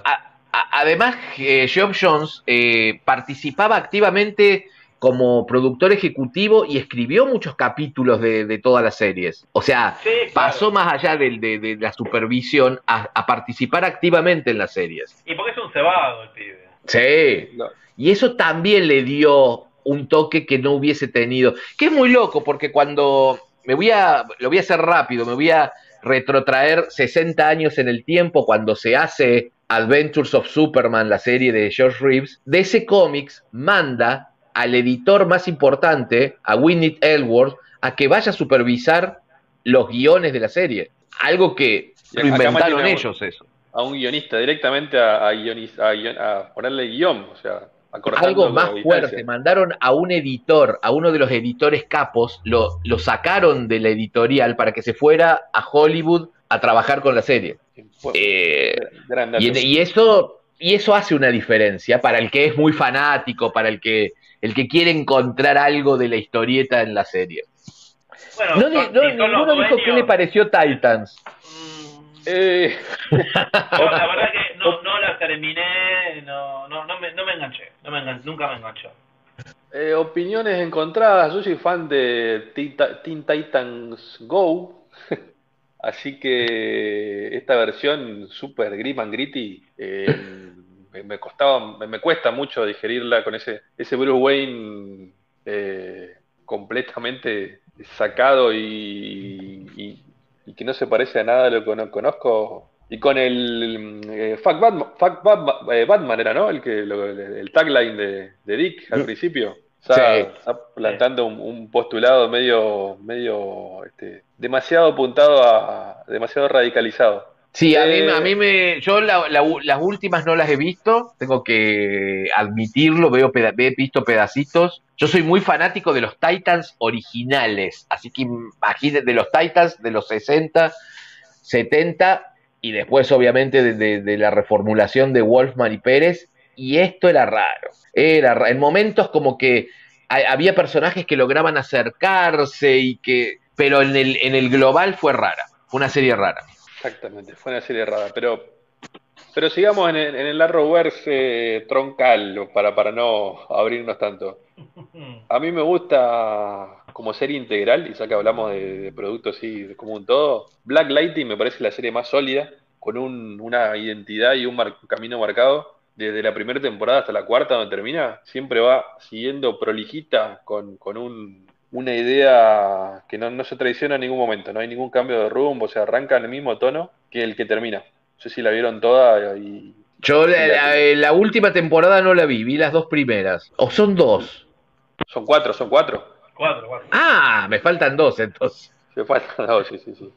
además, eh, Geoff Jones eh, participaba activamente como productor ejecutivo y escribió muchos capítulos de, todas las series. O sea, pasó más allá de, la supervisión a, participar activamente en las series. Y porque es un cebado el pibe. Sí. Y eso también le dio un toque que no hubiese tenido. Que es muy loco, porque cuando me voy a, lo voy a hacer rápido, me voy a retrotraer 60 años en el tiempo cuando se hace Adventures of Superman, la serie de George Reeves, de ese cómics manda al editor más importante, a Winnie Elworth, a que vaya a supervisar los guiones de la serie. Algo que lo inventaron ellos eso. A un guionista, directamente a, a, ponerle guion, o sea, algo más fuerte, mandaron a un editor, a uno de los editores capos, lo, lo sacaron de la editorial para que se fuera a Hollywood a trabajar con la serie. Eh, y, y, eso y eso hace una diferencia para el que es muy fanático, para el que el que quiere encontrar algo de la historieta en la serie. Bueno, no, ninguno dijo qué le pareció Titans. Eh. la verdad que no, no la terminé, no, no, no, me, no me enganché, no me nunca me enganchó. Eh, opiniones encontradas, yo soy fan de Teen Titans Go, así que esta versión super grim and gritty eh, me, costaba, me, cuesta mucho digerirla con ese, ese Bruce Wayne eh, completamente sacado y, que no se parece a nada a lo que no conozco. Y con el eh, Fuck, Batman, eh, Batman, era, ¿no? El, que, el, tagline de, de, Dick al mm. principio. Está, plantando un, postulado medio, medio este, demasiado apuntado a, demasiado radicalizado. Sí, a, mí, a mí eh, me. Yo las últimas no las he visto, tengo que admitirlo, veo he visto pedacitos. Yo soy muy fanático de los Titans originales, así que imagínate, de los Titans de los 60, 70 y después, obviamente, de, la reformulación de Wolfman y Pérez. Y esto era raro. Era en momentos como que había personajes que lograban acercarse y que. Pero en el, en el global fue rara. Fue una serie rara. Exactamente, fue una serie rara, pero pero sigamos en el, en el Arrowverse eh, troncal para, para no abrirnos tanto. A mí me gusta como serie integral, y ya que hablamos de, productos así como un todo, Black Lightning me parece la serie más sólida, con un, una identidad y un, camino marcado. Desde la primera temporada hasta la cuarta, donde termina, siempre va siguiendo prolijita con, con un, una idea que no, se traiciona en ningún momento, no hay ningún cambio de rumbo, o sea, arranca en el mismo tono que el que termina. No sé si la vieron toda y... Yo la, última temporada no la vi, vi las dos primeras. ¿O son dos? Son cuatro, son cuatro. Cuatro, cuatro. Ah, me faltan dos entonces. Me faltan dos, sí, sí, sí.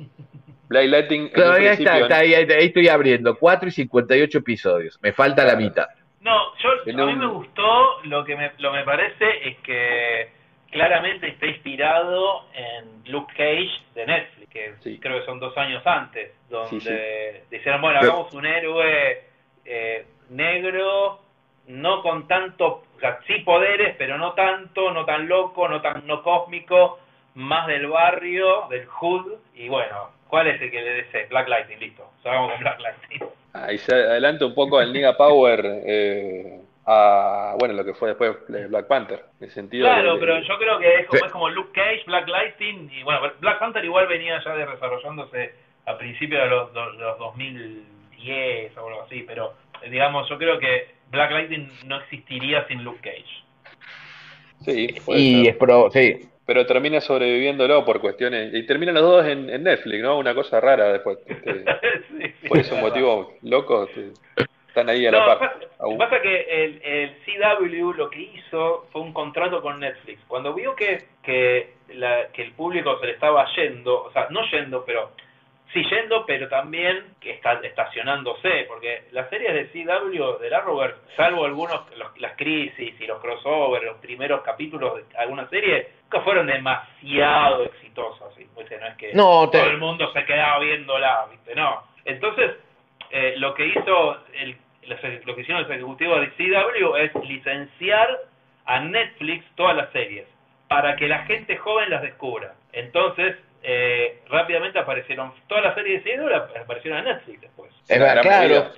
Black Lighting. ahí, está, ahí, estoy abriendo. Cuatro y cincuenta y ocho episodios. Me falta la mitad. No, yo, a mí me gustó, lo que me, lo me parece es que claramente está inspirado en Luke Cage de Netflix, que creo que son dos años antes, donde dijeron, bueno, hagamos un héroe eh, negro, no con tanto, o sea, sí poderes, pero no tanto, no tan loco, no tan no cósmico, más del barrio, del hood, y bueno, ¿cuál es el que le desee? Black Lightning, listo, hagamos con Black Lightning. Ahí se adelanta un poco al Niga Power, eh, a bueno lo que fue después Black Panther en sentido claro pero yo creo que es como, es como Luke Cage Black Lightning y bueno Black Panther igual venía ya desarrollándose a principios de los, los 2010 o algo así pero digamos yo creo que Black Lightning no existiría sin Luke Cage. Sí y es pro sí. Pero termina sobreviviéndolo por cuestiones y terminan los dos en, Netflix no una cosa rara después este, por esos motivos locos este, están ahí a la par. Pasa, pasa que el, el, CW lo que hizo fue un contrato con Netflix. Cuando vio que, que, la, que el público se le estaba yendo, o sea, no yendo, pero sí yendo, pero también que está estacionándose, porque las series de CW, de Arrowverse, salvo algunos, las crisis y los crossovers, los primeros capítulos de alguna serie, que fueron demasiado exitosos, No es que todo el mundo se quedaba viéndola, ¿viste? No. Entonces, eh, lo que hizo el, lo que hicieron los ejecutivos de CW es licenciar a Netflix todas las series para que la gente joven las descubra. Entonces, eh, rápidamente aparecieron todas las series de CW aparecieron en Netflix después. Es verdad, claro.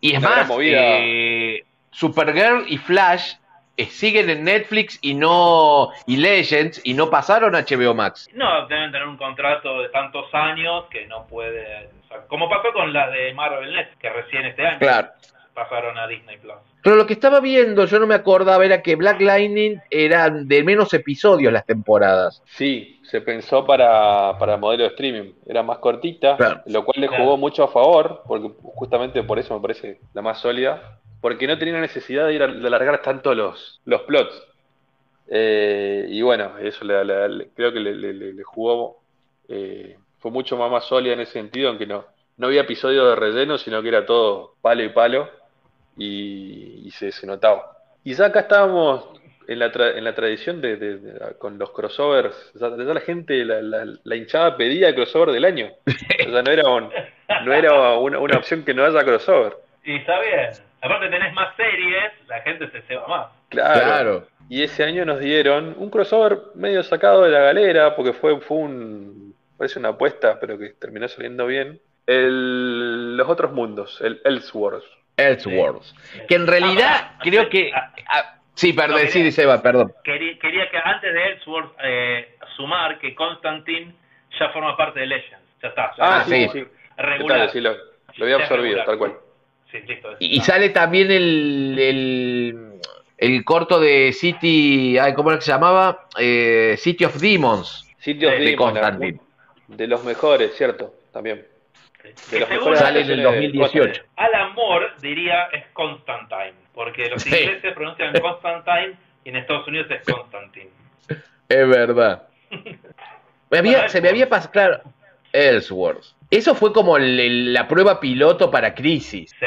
Y es más, eh, Supergirl y Flash siguen en Netflix y no y Legends y no pasaron a HBO Max. No, deben tener un contrato de tantos años que no puede, como pasó con las de Marvel Net, que recién este año pasaron a Disney Plus. Pero lo que estaba viendo, yo no me acordaba, era que Black Lightning eran de menos episodios las temporadas. Sí, se pensó para, para modelo de streaming. Era más cortita, lo cual le jugó mucho a favor, porque justamente por eso me parece la más sólida, porque no tenía necesidad de ir a, alargar tanto los, los plots. Eh, y bueno, eso creo que le, jugó, eh, fue mucho más, más sólida en ese sentido, aunque no, no había episodio de relleno, sino que era todo palo y palo y, se, se, notaba. Y ya acá estábamos en la, en la tradición de, con los crossovers, ya, la gente, la, la, hinchada pedía el crossover del año. O sea, no era, no era una, una, opción que no haya crossover. Y está bien. Aparte tenés más series, la gente se ceba más. Claro. Y ese año nos dieron un crossover medio sacado de la galera, porque fue, fue un, parece una apuesta, pero que terminó saliendo bien. El, los otros mundos, el Elseworlds. Elseworlds. Que en realidad ah, creo que. Ah, ah, sí, perdón, sí, dice Eva, perdón. Quería, que antes de Elseworlds eh, sumar que Constantine ya forma parte de Legends. Ya está. ah, sí, sí. Regular. Sí, lo, había absorbido, tal cual. Sí, listo, y, sale también el, el, el, corto de City. ¿Cómo era que se llamaba? Eh, City of Demons. City of de Constantine. De los mejores, cierto, también. De los sale en el 2018. Alan Moore diría es Constantine, porque los ingleses pronuncian Constantine y en Estados Unidos es Constantine. Es verdad. se me había pasado, claro, Ellsworth. Eso fue como la prueba piloto para Crisis. Sí, sí, sí.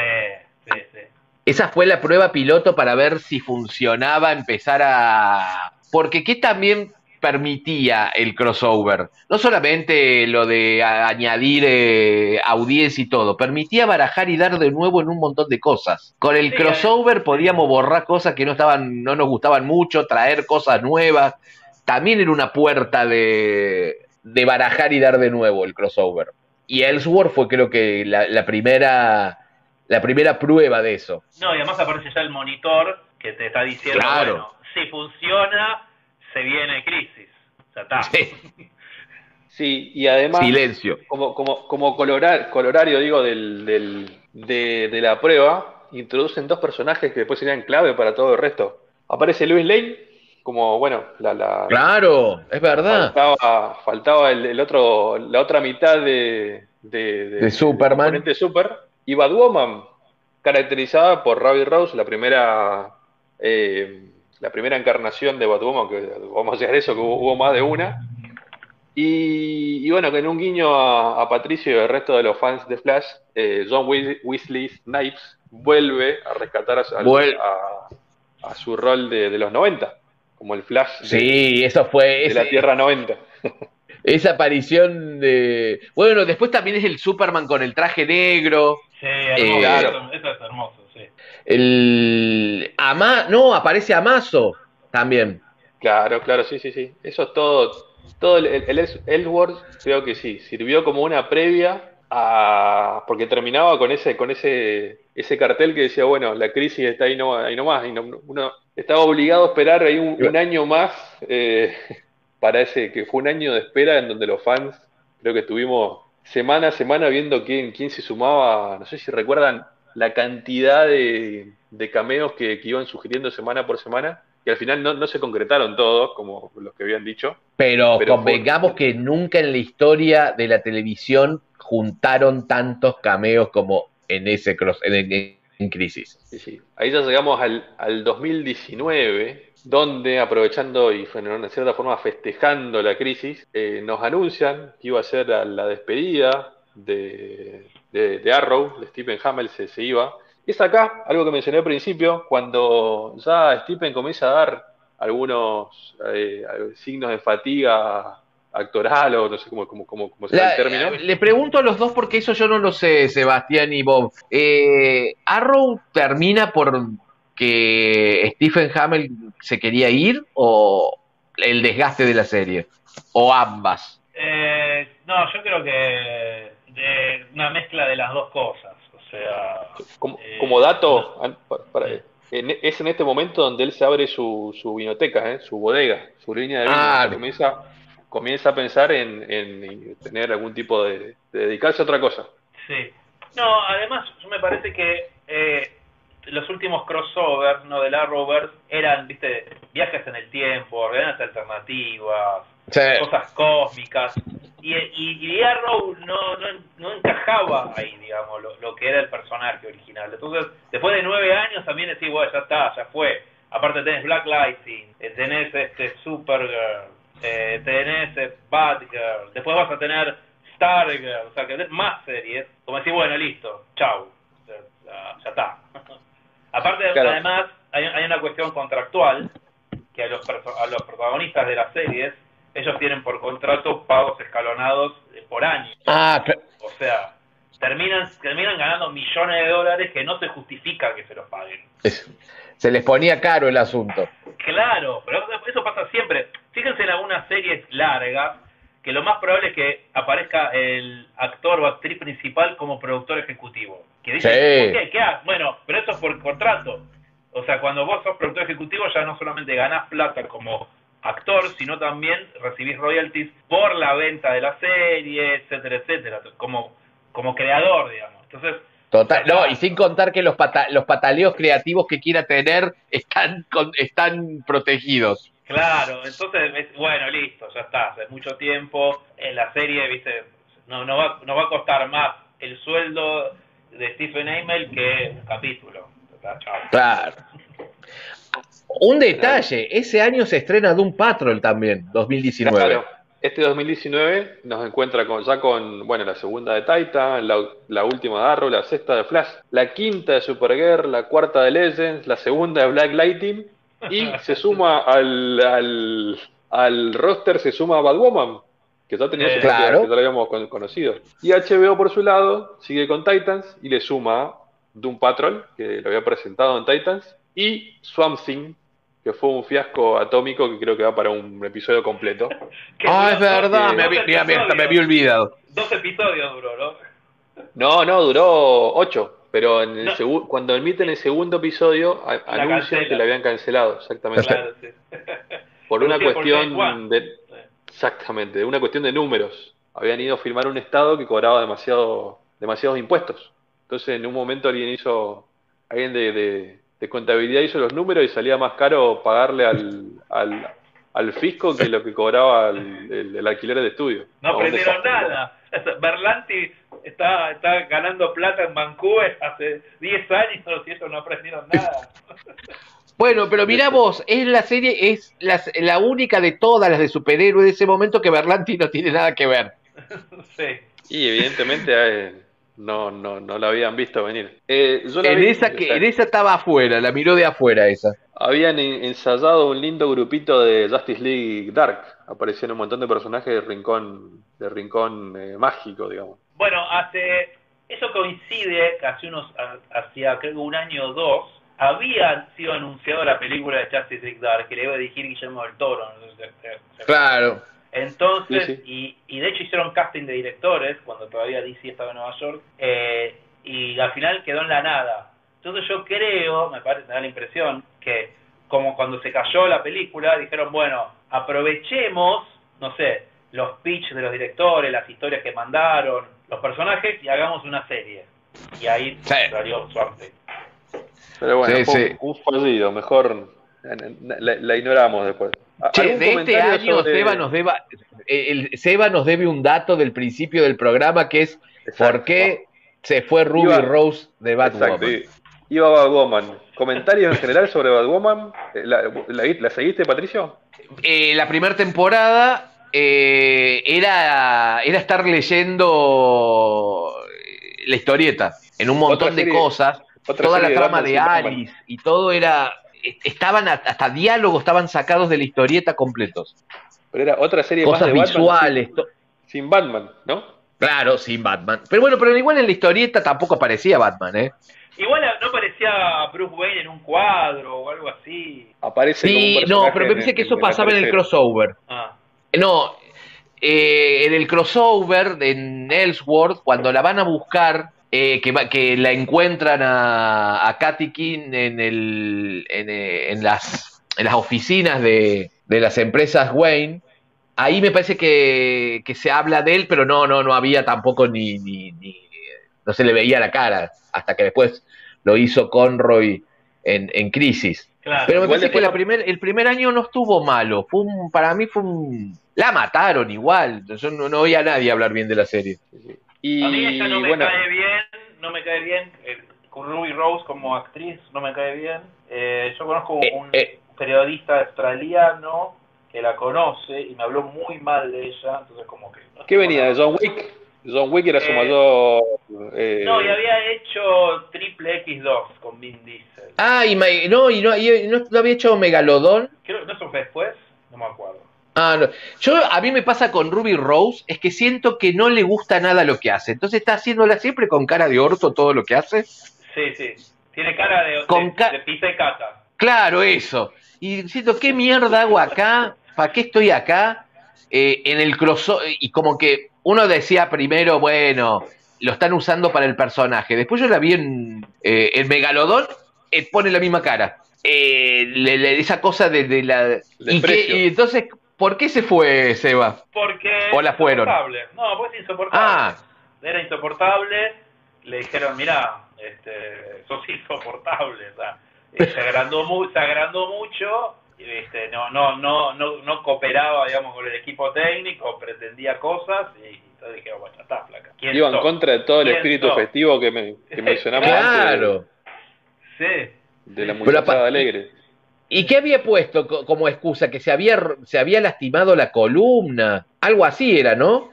Esa fue la prueba piloto para ver si funcionaba empezar a... Porque qué también permitía el crossover. No solamente lo de añadir eh, audiencia y todo, permitía barajar y dar de nuevo en un montón de cosas. Con el crossover podíamos borrar cosas que no estaban, no nos gustaban mucho, traer cosas nuevas. También era una puerta de, de barajar y dar de nuevo el crossover. Y Ellsworth fue creo que la, primera la primera prueba de eso. No, y además aparece ya el monitor que te está diciendo, bueno, si funciona, se viene crisis. Ya está. Sí. y además, Silencio. como, como, como colorario, digo, del, del, de, la prueba, introducen dos personajes que después serían clave para todo el resto. Aparece Luis Lane, como, bueno, la... la claro, es verdad. Faltaba, faltaba el, otro, la otra mitad de, de, de, Superman. De Super. Y Batwoman, caracterizada por Robbie Rose, la primera eh, la primera encarnación de Batwoman, que vamos a decir eso, que hubo, más de una. Y, bueno, que en un guiño a, Patricio y al resto de los fans de Flash, eh, John Weasley Snipes vuelve a rescatar a, su rol de, los 90, como el Flash sí, eso fue, de la Tierra 90. Esa aparición de... Bueno, después también es el Superman con el traje negro. Sí, hermoso, eh, eso es hermoso. El Ama, no, aparece Amazo también. Claro, claro, sí, sí, sí. Eso es todo. Todo el, el, creo que sí, sirvió como una previa a. porque terminaba con ese, con ese, ese cartel que decía, bueno, la crisis está ahí, no, ahí nomás. Y no, uno estaba obligado a esperar ahí un, año más eh, para ese, que fue un año de espera en donde los fans, creo que estuvimos semana a semana viendo quién, quién se sumaba. No sé si recuerdan la cantidad de, cameos que, iban sugiriendo semana por semana, y al final no, se concretaron todos, como los que habían dicho. Pero, convengamos que nunca en la historia de la televisión juntaron tantos cameos como en ese cross, en, Crisis. Sí, sí. Ahí ya llegamos al, 2019, donde aprovechando y de cierta forma festejando la crisis, eh, nos anuncian que iba a ser la despedida de, de, Arrow, de Stephen Hamel, se, iba. Y es acá, algo que mencioné al principio, cuando ya Stephen comienza a dar algunos eh, signos de fatiga actoral o no sé cómo, cómo, cómo, cómo se llama el término. Le pregunto a los dos porque eso yo no lo sé, Sebastián y Bob. Eh, ¿Arrow termina por que Stephen Hamel se quería ir o el desgaste de la serie? ¿O ambas? Eh, no, yo creo que de una mezcla de las dos cosas. O sea. Como, eh, como dato, para- en- es en este momento donde él se abre su, su vinoteca, ¿eh? su bodega, su línea de vino. Ah, comienza, comienza a pensar en, en tener algún tipo de, de dedicarse a otra cosa. Sí. No, además, yo me parece que eh, los últimos crossovers ¿no? del Arrowverse eran, viste, viajes en el tiempo, realidades alternativas, cosas cósmicas. Y, y, y Arrow no, no, no encajaba ahí, digamos, lo, lo que era el personaje original. Entonces, después de nueve años también decís, bueno, ya está, ya fue. Aparte tenés Black Lightning, eh, tenés este Supergirl, eh, tenés Batgirl, después vas a tener Stargirl, o sea, que más series. Como decís, bueno, listo, chau, ya, está. Aparte, Claro. además, hay, hay una cuestión contractual que a los, a los protagonistas de las series, ellos tienen por contrato pagos escalonados eh, por año. Ah, cl- O sea, terminan, terminan ganando millones de dólares que no se justifica que se los paguen. se les ponía caro el asunto. Claro, pero eso pasa siempre. Fíjense en algunas series largas que lo más probable es que aparezca el actor o actriz principal como productor ejecutivo. Que dice, Sí. ¿por qué? ¿Qué? Bueno, pero eso es por contrato. O sea, cuando vos sos productor ejecutivo ya no solamente ganás plata como actor, sino también recibís royalties por la venta de la serie, etcétera, etcétera, como, como creador, digamos. Entonces, Total, no, y sin contar que los, pata- los pataleos creativos que quiera tener están, con- están protegidos. Claro, entonces, es- bueno, listo, ya está, hace mucho tiempo en la serie, viste, no, no, va, no va a costar más el sueldo de Stephen Amell que un capítulo. Claro. Un detalle, ese año se estrena Doom Patrol también, 2019. Claro, este 2019 nos encuentra con, ya con, bueno, la segunda de Titan, la, la última de Arrow, la sexta de Flash, la quinta de Supergirl, la cuarta de Legends, la segunda de Black Lightning, y se suma al, al, al roster, se suma Batwoman, que ya tenía su Eh, claro. que ya lo habíamos con- conocido. Y HBO por su lado sigue con Titans y le suma Doom Patrol, que lo había presentado en Titans, y Swamp Thing, que fue un fiasco atómico que creo que va para un episodio completo. Ah, es verdad, me, había- mira, mira, hasta me había olvidado. Dos episodios duró, ¿no? No, no, duró ocho, pero en el No. segu- cuando emiten el segundo episodio a- anuncian que la habían cancelado, exactamente. Claro, sí. Por una cuestión de, exactamente, de una cuestión de números. Habían ido a filmar un estado que cobraba demasiado, demasiados impuestos. Entonces, en un momento alguien hizo, alguien de, de- de contabilidad hizo los números y salía más caro pagarle al, al, al fisco que lo que cobraba el, el- el alquiler de estudio. No aprendieron nada. Berlanti está, está ganando plata en Vancouver hace 10 años y ellos no aprendieron nada. Bueno, pero mirá vos, es la serie, es la, la única de todas las de superhéroes de ese momento que Berlanti no tiene nada que ver. sí. Y evidentemente eh, no, no, no la habían visto venir. Eh, yo la En vi- esa, que, en esa estaba afuera, la miró de afuera esa. Habían en- ensayado un lindo grupito de Justice League Dark. Aparecieron un montón de personajes de rincón, de rincón eh, mágico, digamos. Bueno, hace eso coincide que hace unos ha- hacía creo que un año o dos había sido anunciado la película de Justice League Dark que le iba a dirigir Guillermo del Toro. no sé si Claro. Entonces, Sí, sí. Y, y de hecho hicieron casting de directores cuando todavía DC estaba en Nueva York eh, y al final quedó en la nada. Entonces yo creo, me parece, me da la impresión que como cuando se cayó la película dijeron, bueno, aprovechemos, no sé, los pitch de los directores, las historias que mandaron, los personajes y hagamos una serie. Y ahí Sí. salió suerte. Pero bueno, Sí, fue sí. Un, fallido. Mejor la, la ignoramos después. ¿A- Che, de este año sobre- Seba nos deba, eh, el, Seba nos debe un dato del principio del programa que es Exacto. por qué se fue Ruby Iba- Rose de Batwoman. Exacto. Iba Batwoman. ¿Comentarios en general sobre Batwoman? Eh, ¿La, la, la seguiste, Patricio? Eh, la primera temporada eh, era, era estar leyendo la historieta en un montón de cosas, toda la de trama de. Alice y todo era, estaban hasta diálogos estaban sacados de la historieta completos. Pero era otra serie cosas más de visuales. Batman sin, sin Batman, ¿no? Claro, sin Batman. Pero bueno, pero igual en la historieta tampoco aparecía Batman, ¿eh? Igual no parecía Bruce Wayne en un cuadro o algo así. Aparece como un Sí, no, pero me parece que eso en pasaba en el crossover. Ah, No, eh, en el crossover de en Ellsworth, cuando la van a buscar, eh, que, va- que la encuentran a, a Katy King en, el, en, eh, en las, en las oficinas de, de las empresas Wayne, ahí me parece que, que se habla de él, pero no, no, no había tampoco ni, ni, ni- no se le veía la cara, hasta que después lo hizo Conroy en, en Crisis. claro. Pero me parece que la primer, el primer año no estuvo malo. Fue un, para mí fue un. La mataron igual. Yo no, no oía a nadie hablar bien de la serie. Y a mí ella no me bueno, cae bien, no me cae bien. eh, con Ruby Rose como actriz no me cae bien. Eh, yo conozco Eh, un eh. periodista australiano que la conoce y me habló muy mal de ella, entonces como que... no ¿qué venía? ¿De. John Wick? John Wick era su Eh, mayor... No, y había hecho Triple X2 con Vin Diesel. Ah, y, no, y no, y no, no había hecho Megalodón. Creo no eso fue después, no me acuerdo. Ah, no. Yo, a mí me pasa con Ruby Rose, es que siento que no le gusta nada lo que hace. Entonces está haciéndola siempre con cara de orto todo lo que hace. Sí, sí. Tiene cara de, Con de, ca- de pizza y caca. Claro, eso. Y siento, ¿qué mierda hago acá? ¿Para qué estoy acá? Eh, en el crossover. Y como que uno decía primero, bueno, lo están usando para el personaje. Después yo la vi en eh, el Megalodón, eh, pone la misma cara. Eh, le- le- esa cosa de, de la. Y, que- y entonces, ¿por qué se fue Seba? Porque O la fueron. insoportable. No, pues es insoportable. Ah, Era insoportable. Le dijeron, mira, este, sos insoportable. O sea, eh, se agrandó mu se agrandó mucho. y, Este, no, no, no, no, no cooperaba, digamos, con el equipo técnico, pretendía cosas y entonces dijeron, bueno, ya está, flaca. ¿Quién Iba en contra de todo el ¿Quién espíritu sos? festivo que, me, que mencionamos antes claro. Sí. de, la Pero muchachada alegre. ¿Y qué había puesto co- como excusa? Que se había, se había lastimado la columna. Algo así era, ¿no?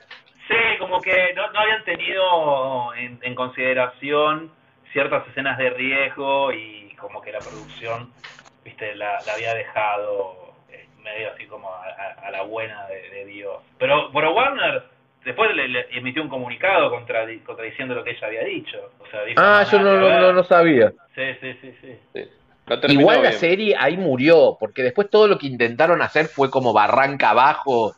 Sí, como que no, no habían tenido en, en consideración ciertas escenas de riesgo y como que la producción, viste, la, la había dejado eh, medio así como a, a- a la buena de, de Dios. Pero, pero Warner después le, le emitió un comunicado contradi- contradiciendo lo que ella había dicho. O sea, dijo, Ah, yo no, no, no, no sabía. Sí, sí, sí, sí. Sí. No Igual la bien. serie ahí murió, porque después todo lo que intentaron hacer fue como barranca abajo.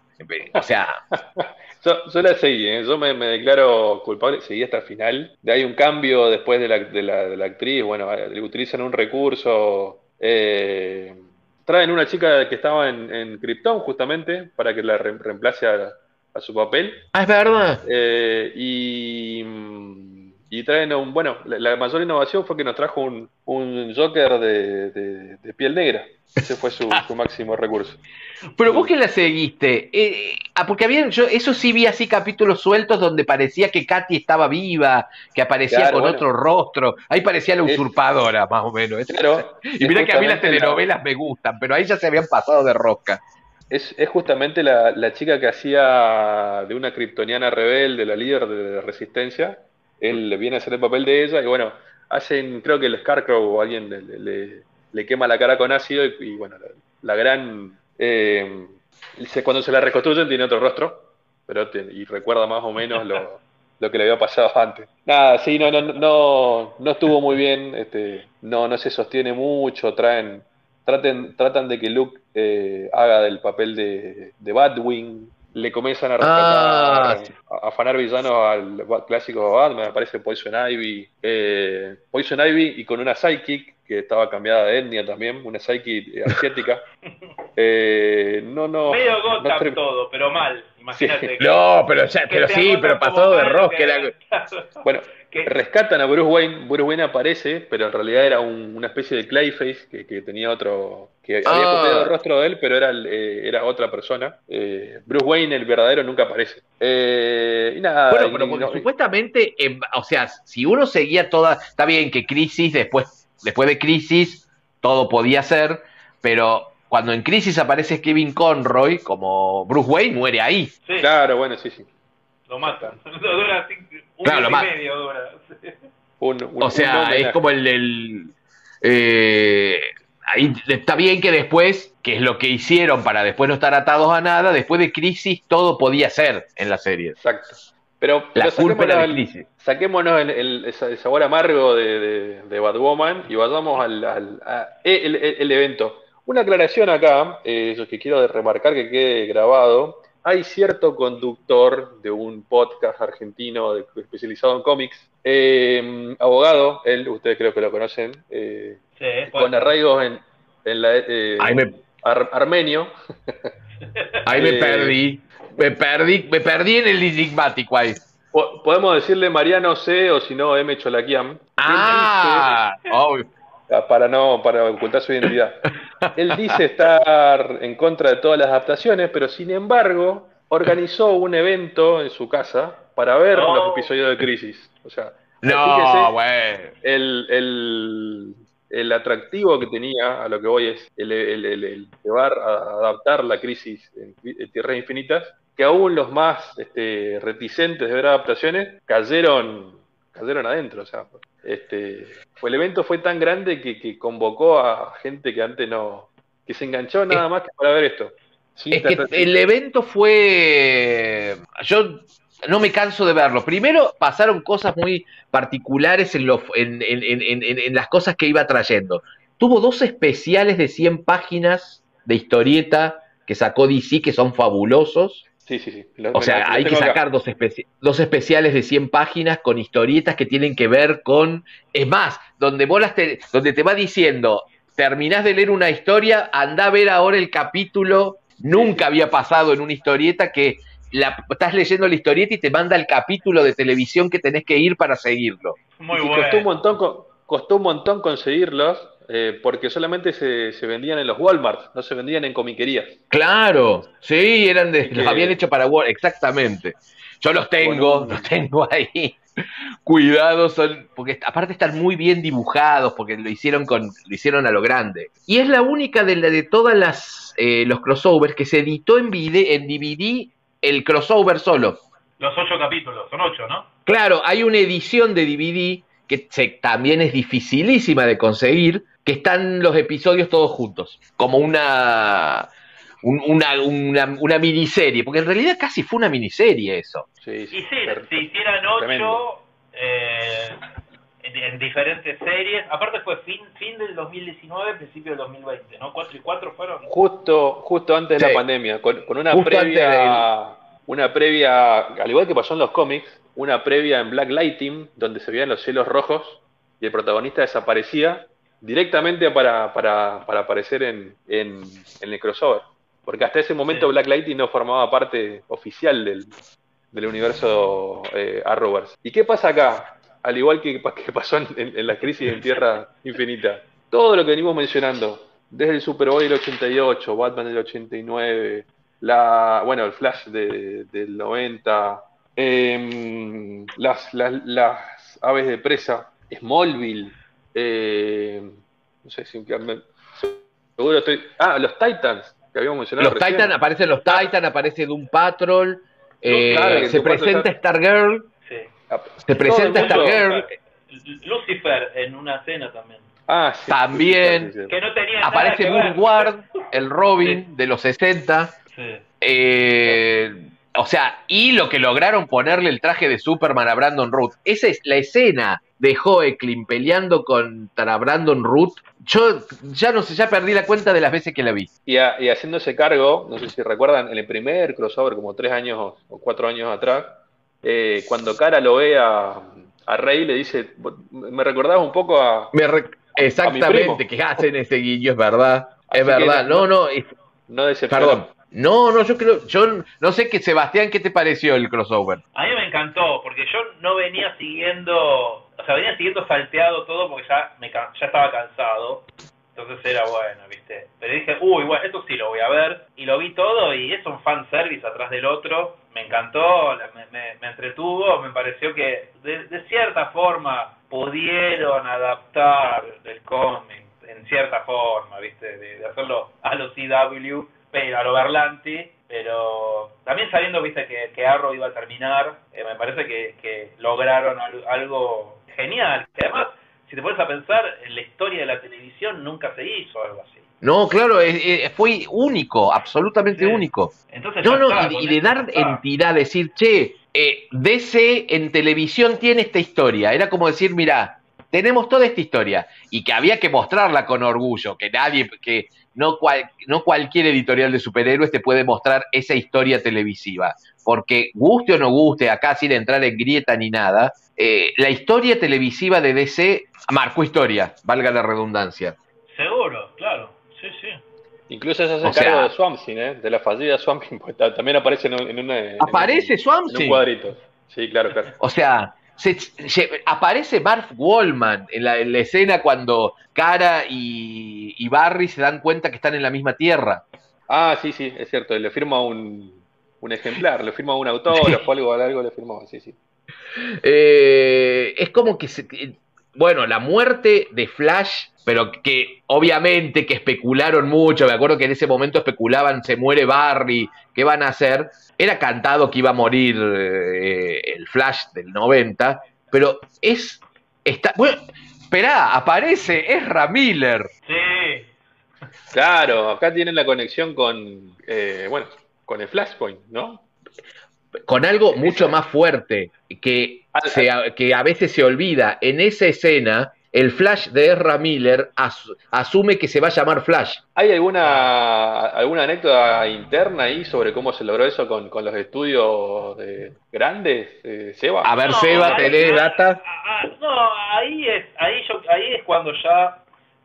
O sea, Yo, yo la seguí, ¿eh? yo me, me declaro culpable, seguí hasta el final. De ahí un cambio después de la, de la, de la actriz, bueno, utilizan un recurso. eh, traen una chica que estaba en, en Krypton justamente para que la re- reemplace a, a su papel. ah, es verdad. Eh, y, mm, y traen un, bueno, la, la mayor innovación fue que nos trajo un, un Joker de, de- de piel negra. Ese fue su, su máximo recurso. Pero vos que la seguiste, eh, ah, porque había, yo eso sí vi así capítulos sueltos donde parecía que Katy estaba viva, que aparecía Claro, con bueno. otro rostro. Ahí parecía la Es- usurpadora, más o menos. Claro, Y mira que a mí las la- telenovelas me gustan, pero ahí ya se habían pasado de rosca. Es, es justamente la, la chica que hacía de una kryptoniana rebelde, la líder de la resistencia. Él viene a hacer el papel de ella y bueno, hacen, creo que el Scarecrow o alguien le, le- le quema la cara con ácido y, y bueno, la, la gran... eh, cuando se la reconstruyen tiene otro rostro, pero te- y recuerda más o menos lo, lo que le había pasado antes. Nada, sí, no, no, no, no estuvo muy bien, este, no, no se sostiene mucho, traen, traten, tratan de que Luke eh, haga del papel de, de Batwing, le comienzan a Ah, rescatar, a afanar villanos al clásico Batman, aparece Poison Ivy, eh, Poison Ivy y con una Psychic que estaba cambiada de etnia también, una Psychic eh, asiática. Eh, no, no, Medio no Gotham todo, pero mal. Imagínate. Sí. que- No, pero, ya- pero sí, pero pasó de rosca. que- era- Bueno, rescatan a Bruce Wayne, Bruce Wayne aparece, pero en realidad era un- una especie de Clayface que, que tenía otro, que había Ah. copiado el rostro de él, pero era, el- eh, era otra persona. Eh, Bruce Wayne, el verdadero, nunca aparece. Eh, y nada, Bueno, pero y porque no- supuestamente, em, o sea, si uno seguía toda, está bien que Crisis, después, después de Crisis, todo podía ser, pero cuando en Crisis aparece Kevin Conroy, como Bruce Wayne, muere ahí. sí, claro, bueno, sí, sí. lo matan. Un Claro, mes lo y medio dura. sí. Un- un- O sea, es como el, el, eh, ahí está bien que después, que es lo que hicieron para después no estar atados a nada, después de Crisis todo podía ser en la serie. Exacto. Pero, La pero culpa era de saquémonos el- Crisis. Saquémonos el, el- sabor amargo de, de, de Batwoman y vayamos al, al- a- el, el- el evento. Una aclaración acá, eh, eso que quiero remarcar que quede grabado. Hay cierto conductor de un podcast argentino de- especializado en cómics, eh, abogado, él, ustedes creo que lo conocen, eh, Sí, con arraigos en, en la, eh, Ahí me, ar- armenio. ahí me Eh, perdí. Me perdí, me perdí en el enigmático ahí. Po- Podemos decirle Mariano C o si no M. Cholaquiam. Ah, obvio. Ah, para no para ocultar su identidad. Él dice estar en contra de todas las adaptaciones, pero sin embargo organizó un evento en su casa para ver No. los episodios de Crisis. O sea, No, fíjese el, el, el atractivo que tenía, a lo que voy es el, el, el- el llevar a adaptar la Crisis en, en Tierras Infinitas, que aún los más este, reticentes de ver adaptaciones cayeron cayeron adentro. O sea, este, fue, el evento fue tan grande que, que convocó a gente que antes no, que se enganchó nada más que para ver esto. Es que el evento fue. Yo no me canso de verlo. Primero pasaron cosas muy particulares en, lo- en, en- en- en- en las cosas que iba trayendo. Tuvo dos especiales de 100 páginas de historieta que sacó DC que son fabulosos. Sí, sí, sí. Lo- O sea, lo hay que sacar dos, especi- dos especiales de 100 páginas con historietas que tienen que ver con... Es más, donde, vos las te, donde te va diciendo, terminás de leer una historia, anda a ver ahora el capítulo. Nunca había pasado en una historieta que la, estás leyendo la historieta y te manda el capítulo de televisión que tenés que ir para seguirlo. Muy bueno. costó un montón, co- costó un montón conseguirlos eh, porque solamente se, se vendían en los Walmart, no se vendían en comiquerías. Claro, sí, eran de, que- los habían hecho para Word, exactamente. Yo los tengo, Bueno. los tengo ahí. Cuidado, son, porque aparte están muy bien dibujados, porque lo hicieron con, lo hicieron a lo grande. Y es la única de, la- de todas las eh, los crossovers que se editó en, vide- en DVD el crossover solo. Los ocho capítulos, son ocho, ¿no? Claro, hay una edición de DVD que se- también es dificilísima de conseguir, que están los episodios todos juntos, como una, un- una, una, una miniserie, porque en realidad casi fue una miniserie eso. Sí, Y sí, si hicieran ocho eh, en, en diferentes series, aparte fue fin, fin del 2019, principio del 2020, ¿no? Cuatro y cuatro fueron. Justo, justo antes de la pandemia, con, con una Justo previa, una previa, al igual que pasó en los cómics, una previa en Black Lighting, donde se veían los cielos rojos y el protagonista desaparecía directamente para, para, para aparecer en, en, en el crossover. Porque hasta ese momento Sí. Black Lighting no formaba parte oficial del, del universo eh, Arrowverse. ¿Y qué pasa acá? Al igual que, que pasó en, en- la crisis en Tierra Infinita. Todo lo que venimos mencionando, desde el Superboy del 88, Batman del 89, la, bueno, el Flash de- del 90, em, las, las, las aves de presa, Smallville, eh, no sé si me- seguro estoy. Ah, los Titans, que habíamos mencionado. Los recién. Titan, aparecen los Titan, aparece Doom Patrol, eh, claro, se presenta está- Stargirl, Sí. Ah, se presenta Stargirl, Lucifer en una escena también. Ah, sí, También. sí, sí, sí. Que no tenía aparece ver. Woodward, el Robin de los 60. Sí. Eh, o sea, y lo que lograron ponerle el traje de Superman a Brandon Root. Esa es la escena de Joeklin peleando contra Brandon Root. Yo ya no sé, ya perdí la cuenta de las veces que la vi. Y, a- y haciéndose cargo, no sé si recuerdan, en el primer crossover, como tres años o- cuatro años atrás, eh, cuando Cara lo ve a, a Rey, le dice, me recordaba un poco a... Me re- exactamente, primo. que hacen ese guiño, es verdad. Así Es verdad. no- No, no, es- No perdón. No, no, yo creo, yo no sé que Sebastián, ¿qué te pareció el crossover? A mí me encantó, porque yo no venía siguiendo, o sea, venía siguiendo salteado todo porque ya, me, ya estaba cansado. Entonces era bueno, ¿viste? Pero dije, uy, bueno, esto sí lo voy a ver. Y lo vi todo y es un fanservice atrás del otro. Me encantó, me, me- me entretuvo, me pareció que de, cierta forma pudieron adaptar el cómic, en cierta forma, ¿viste? De hacerlo a los CW, pero a lo Berlanti, pero también sabiendo, ¿viste? Que, que Arrow iba a terminar, eh, me parece que, que lograron al- algo genial. Que además si te pones a pensar, en la historia de la televisión nunca se hizo algo así. No, claro, eh, fue único, absolutamente Sí. único. Entonces, No, no, está, y, de dar entidad, decir, che, eh, DC en televisión tiene esta historia. Era como decir, mira, tenemos toda esta historia y que había que mostrarla con orgullo, que nadie, que no, cual- no cualquier editorial de superhéroes te puede mostrar esa historia televisiva. Porque guste o no guste, acá sin entrar en grieta ni nada, eh, la historia televisiva de DC marcó historia, valga la redundancia. Seguro, claro. Sí, sí. Incluso se hace O sea- cargo de Swamp Thing, ¿eh? de la fallida Swamp Thing, porque ta- también aparece en, un- en una. en ¿Aparece un- En un cuadrito. Sí, claro, claro. O sea, se- se- aparece Marv Wallman en la, en la escena cuando Cara y, y Barry se dan cuenta que están en la misma tierra. Ah, sí, sí, es cierto. Le firma un, un ejemplar, le firma un autógrafo, algo, algo le firmaba, sí, sí. Eh, es como que, se- que- bueno, la muerte de Flash, pero que obviamente que especularon mucho, me acuerdo que en ese momento especulaban, se muere Barry, ¿qué van a hacer? Era cantado que iba a morir eh, el Flash del 90, pero es, está, bueno, esperá, aparece Ezra Miller. Sí. Claro, acá tienen la conexión con, eh, bueno, con el Flashpoint, ¿no? con algo mucho más fuerte que, se- que a veces se olvida. En esa escena, el Flash de Ezra Miller as- asume que se va a llamar Flash. ¿Hay alguna, alguna anécdota interna ahí sobre cómo se logró eso con, con los estudios de- grandes, eh, Seba? A ver, No, Seba, ¿tenés ah, data? ah, ah, no, ahí es, ahí yo, ahí es cuando ya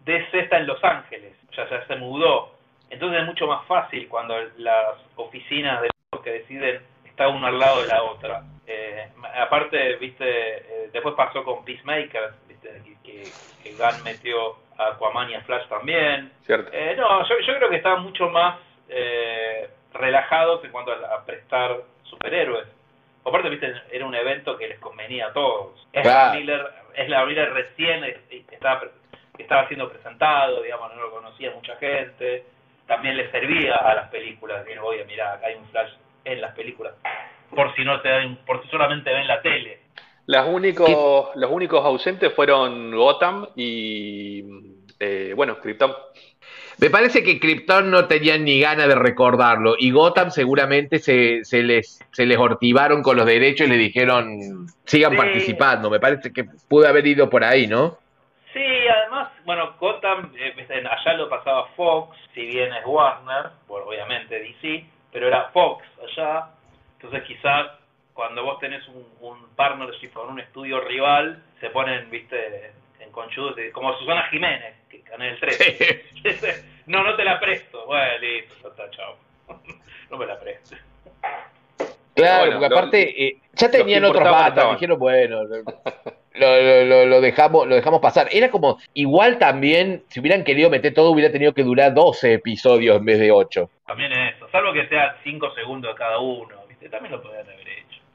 DC está en Los Ángeles, ya, ya se mudó. Entonces es mucho más fácil cuando las oficinas de los que deciden está uno al lado de la otra. Eh, aparte, viste, eh, después pasó con Peacemaker, que, que, Gunn metió a Aquaman y a Flash también. ¿Cierto? Eh, no, yo, yo creo que estaban mucho más eh, relajados en cuanto a, a prestar superhéroes. Aparte, viste, era un evento que les convenía a todos. Es Claro. Miller, es la Miller recién estaba, estaba siendo presentado, digamos, no lo conocía mucha gente. También le servía a las películas, decir, oye, mira, acá hay un flash en las películas. Por si no ven, por si solamente ven la tele. Las únicos, los únicos ausentes fueron Gotham y, eh, bueno, Krypton. Me parece que Krypton no tenían ni ganas de recordarlo y Gotham seguramente se, se les, se les hortivaron con los derechos y le dijeron sigan Sí. participando. Me parece que pudo haber ido por ahí, ¿no? Sí, además, bueno, Gotham, eh, allá lo pasaba Fox, si bien es Warner, bueno, obviamente DC, pero era Fox allá, entonces quizás cuando vos tenés un, un partnership con un estudio rival, se ponen, viste, en conchudos, como Susana Jiménez, que Canal 3. no, no te la presto, bueno, listo, ya está, chao. no me la prestes. Claro, Bueno, porque lo- aparte eh, ya tenían otros estaban. dijeron, bueno, lo, lo- lo- lo dejamos, lo dejamos pasar. Era como, igual también, si hubieran querido meter todo, hubiera tenido que durar 12 episodios en vez de 8. También eso, salvo que sea 5 segundos cada uno, viste, también lo podrían haber.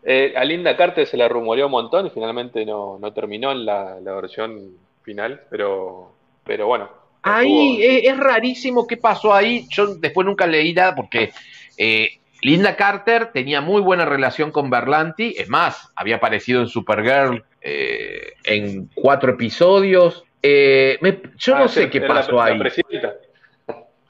Eh, a Linda Carter se la rumoreó un montón y finalmente no, no terminó en la, la versión final, pero, pero bueno. Ahí estuvo- es, es rarísimo qué pasó ahí. Yo después nunca leí nada porque eh, Linda Carter tenía muy buena relación con Berlanti. Es más, había aparecido en Supergirl eh, en cuatro episodios. Eh, me- yo Ah, no sé qué la- pasó la ahí. presidenta.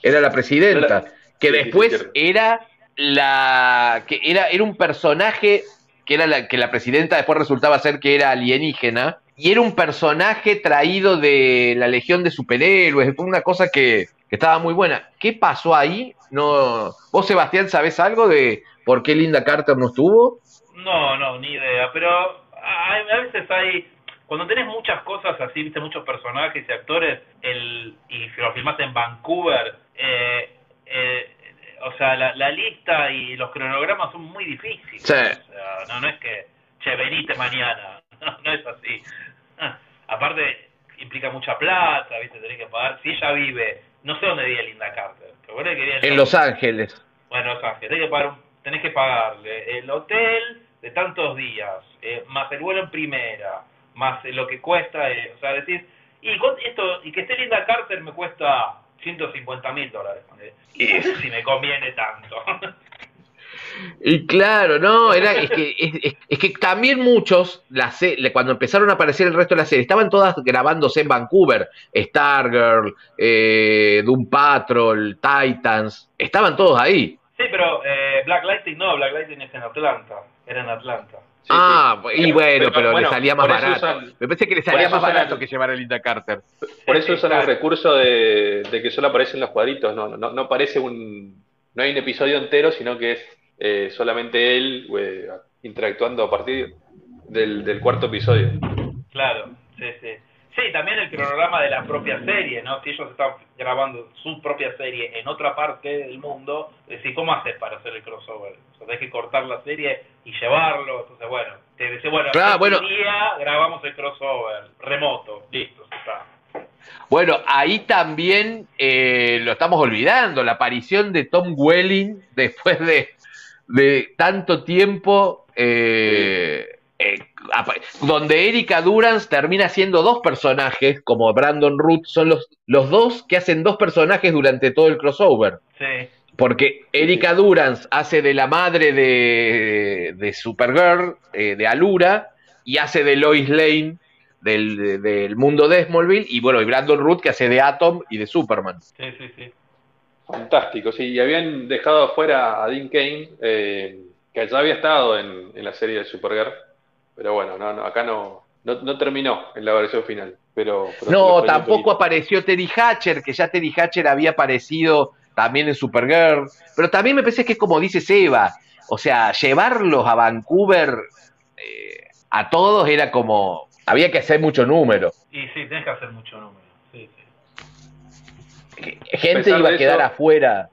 Era la presidenta. Era la- que sí, sí, después sí, era la. que era, era un personaje que era la que la presidenta después resultaba ser que era alienígena. Y era un personaje traído de la Legión de Superhéroes. Fue una cosa que, que estaba muy buena. ¿Qué pasó ahí? No. ¿Vos, Sebastián, sabés algo de por qué Linda Carter no estuvo? No, no, ni idea, pero hay- a veces hay, cuando tenés muchas cosas así, viste, muchos personajes y actores, el, y lo filmaste en Vancouver, eh, eh, o sea, la, la lista y los cronogramas son muy difíciles. Sí. O sea, no, no es que, che, venite mañana, no, no es así. Ah, Aparte, implica mucha plata, viste, tenés que pagar, si ella vive, no sé dónde vive Linda Carter, pero bueno, que vive En Los Ángeles. bueno, Los Ángeles, tenés que, pagar un- tenés que pagarle el hotel de tantos días, eh, más el vuelo en primera, más lo que cuesta, eh, o sea, decir, y con esto y que esté Linda Carter me cuesta 150 mil dólares. Y si me conviene tanto. Y claro, no, era, es que, es, es que también muchos, la cuando empezaron a aparecer el resto de la serie, estaban todas grabándose en Vancouver, Stargirl, eh, Doom Patrol, Titans, estaban todos ahí. Sí, pero eh, Black Lightning no, Black Lightning es en Atlanta, era en Atlanta. Ah, y bueno, pero, le salía más barato. Me parece que le salía más barato que llevar a Linda Carter. Por eso usan el recurso de, que solo aparecen los cuadritos, no, no, no parece un... No hay un episodio entero, sino que es eh, solamente él eh, interactuando a partir del, del, cuarto episodio. Claro, sí, sí. Sí, también el cronograma de la propia serie, ¿no? Si ellos están grabando su propia serie en otra parte del mundo, decir, ¿cómo haces para hacer el crossover? O sea, tenés que cortar la serie y llevarlo. Entonces, bueno, te dice, bueno, claro, bueno. día grabamos el crossover remoto, listo, está. Bueno, ahí también eh, lo estamos olvidando, la aparición de Tom Welling después de de tanto tiempo eh, eh, donde Erika Durance termina siendo dos personajes, como Brandon Root, son los, los dos que hacen dos personajes durante todo el crossover. Sí. Porque Erika Durance hace de la madre de, de Supergirl, eh, de Alura, y hace de Lois Lane del, del, mundo de Smallville, y bueno, y Brandon Root que hace de Atom y de Superman. Sí, sí, sí. Fantástico, sí, y habían dejado afuera a Dean Kane, eh, que ya había estado en, la serie de Supergirl, pero bueno, no, no acá no, no, terminó en la versión final. Pero, no, tampoco apareció Teddy Hatcher, que ya Teddy Hatcher había aparecido también en Supergirl, pero también me parece que es como dice Seba, o sea, llevarlos a Vancouver eh, a todos era como, había que hacer mucho número. Y sí, tienes que hacer mucho número gente iba a quedar afuera.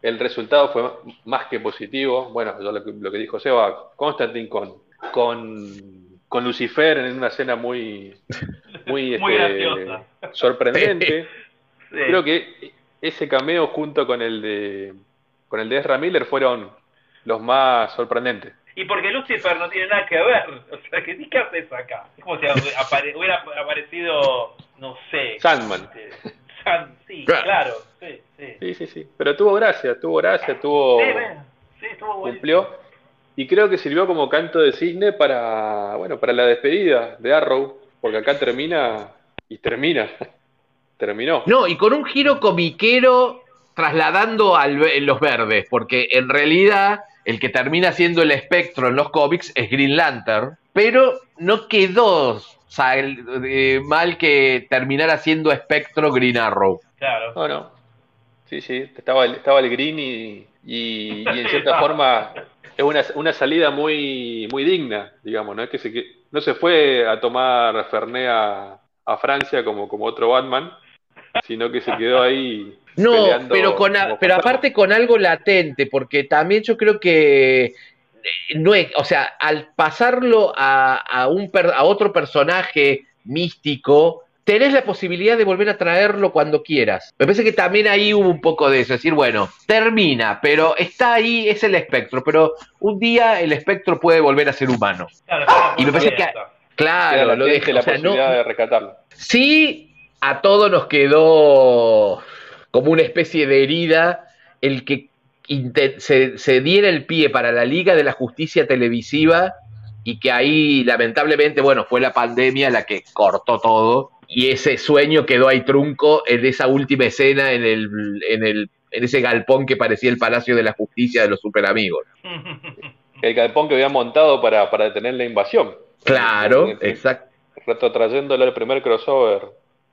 El resultado fue más que positivo. Bueno, lo, que, dijo Seba, Constantine con, con, Lucifer en una escena muy, muy, este, sorprendente. Creo que ese cameo junto con el de con el de Ezra Miller fueron los más sorprendentes. Y porque Lucifer no tiene nada que ver. O sea, ¿qué, haces acá? Es como si hubiera aparecido, no sé. Sandman. Este, sí, claro, sí, sí. Sí, sí, Pero tuvo gracia, tuvo gracia, tuvo. Sí, tuvo Cumplió. Y creo que sirvió como canto de cisne para, bueno, para la despedida de Arrow, porque acá termina y termina. Terminó. No, y con un giro comiquero trasladando a los verdes, porque en realidad el que termina siendo el espectro en los cómics es Green Lantern, pero no quedó mal que terminara siendo espectro Green Arrow. Claro. No, no. Sí, sí, estaba, estaba el Green y, y, en cierta forma es una, una, salida muy, muy digna, digamos, ¿no? Es que se, no se fue a tomar Ferné a, a Francia como, como otro Batman, sino que se quedó ahí no, pero con pero aparte con algo latente, porque también yo creo que eh, no es, o sea, al pasarlo a, a, un a otro personaje místico, tenés la posibilidad de volver a traerlo cuando quieras. Me parece que también ahí hubo un poco de eso, es decir, bueno, termina, pero está ahí, es el espectro, pero un día el espectro puede volver a ser humano. y me parece que, claro, lo deje, la posibilidad de rescatarlo. Sí, a todos nos quedó como una especie de herida el que se, diera el pie para la Liga de la Justicia Televisiva y que ahí lamentablemente, bueno, fue la pandemia la que cortó todo y ese sueño quedó ahí trunco en esa última escena en, el, en, el, en ese galpón que parecía el Palacio de la Justicia de los Super Amigos. El galpón que habían montado para, para detener la invasión. Claro, exacto. Retrotrayéndole al primer crossover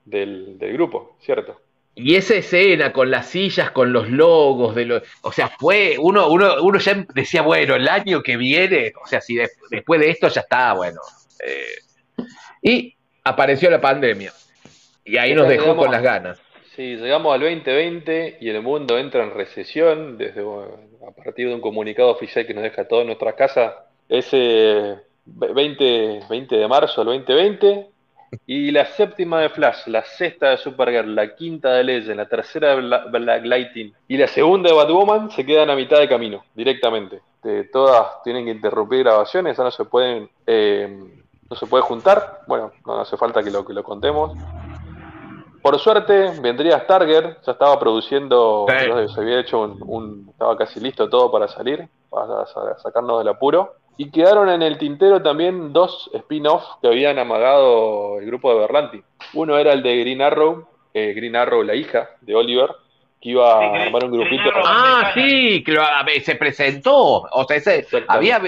del, del grupo, ¿cierto? Y esa escena con las sillas, con los logos, de los, o sea, fue, uno, uno, uno ya decía, bueno, el año que viene, o sea, si después de esto ya está, bueno. Eh, y apareció la pandemia. Y ahí nos dejó con las ganas. Sí, llegamos al 2020 y el mundo entra en recesión desde a partir de un comunicado oficial que nos deja todo en nuestras casas. Ese 20, 20 de marzo del 2020 y la séptima de Flash, la sexta de Supergirl, la quinta de Legend, la tercera de Black Lightning y la segunda de Batwoman se quedan a mitad de camino, directamente. todas tienen que interrumpir grabaciones, ya no se pueden, eh, no se puede juntar. Bueno, no hace falta que lo, que lo contemos. Por suerte, vendría Starger, ya estaba produciendo, Sí. se había hecho un, un- estaba casi listo todo para salir, para sa- sacarnos del apuro. Y quedaron en el tintero también dos spin-off que habían amagado el grupo de Berlanti. Uno era el de Green Arrow, eh, Green Arrow, la hija de Oliver, que iba Sí, a armar un grupito. Ah, sí, que lo- se presentó. O sea, ese- había,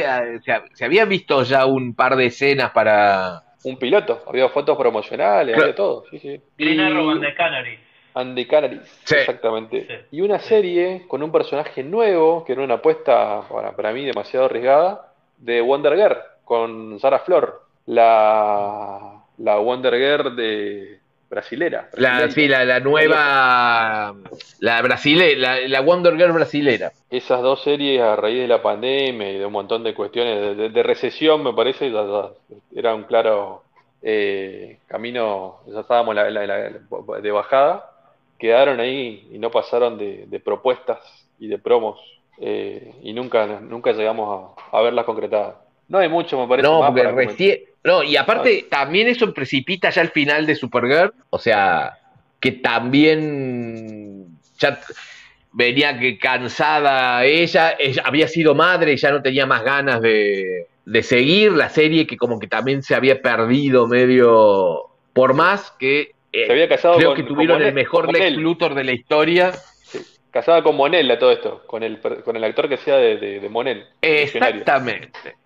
se, se había visto ya un par de escenas para. Un piloto, había fotos promocionales, Claro. había todo. Sí, Y- and the Canaries. And the Canaries, Sí. exactamente. Sí. Y una serie con un personaje nuevo, que era una apuesta para, para mí demasiado arriesgada, de Wonder Girl, con Sarah Flor, la, la Wonder Girl de brasilera. La, sí, la, la nueva. La brasile, la, la Wonder Girl brasilera. Esas dos series a raíz de la pandemia y de un montón de cuestiones de, de- de recesión, me parece, ya- ya era un claro eh, camino, ya estábamos la- la- la- de bajada, quedaron ahí y no pasaron de, de propuestas y de promos eh, y nunca, nunca llegamos a, a verlas concretadas. No hay mucho, me parece. No, más porque recién. No, y aparte, también eso precipita ya el final de Supergirl. O sea, que también. Ya venía que cansada ella, ella había sido madre y ya no tenía más ganas de, de seguir la serie, que como que también se había perdido medio. Por más que. eh, Se había casado creo con- que tuvieron el mejor Lex. Luthor de la historia. Casada con Monel a todo esto, con el, con el actor que sea de, de, de Monel. Exactamente.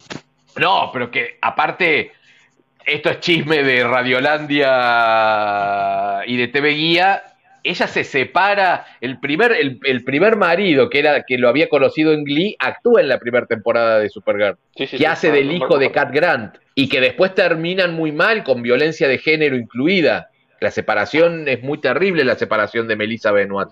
No, pero que aparte, esto es chisme de Radiolandia y de TV Guía. Ella se separa, el primer, el, el primer marido que era que lo había conocido en Glee, actúa en la primera temporada de Supergirl, Sí, sí, que sí, hace del hijo de. Cat Grant, y que después terminan muy mal con violencia de género incluida. La separación es muy terrible, la separación de Melissa Benoit.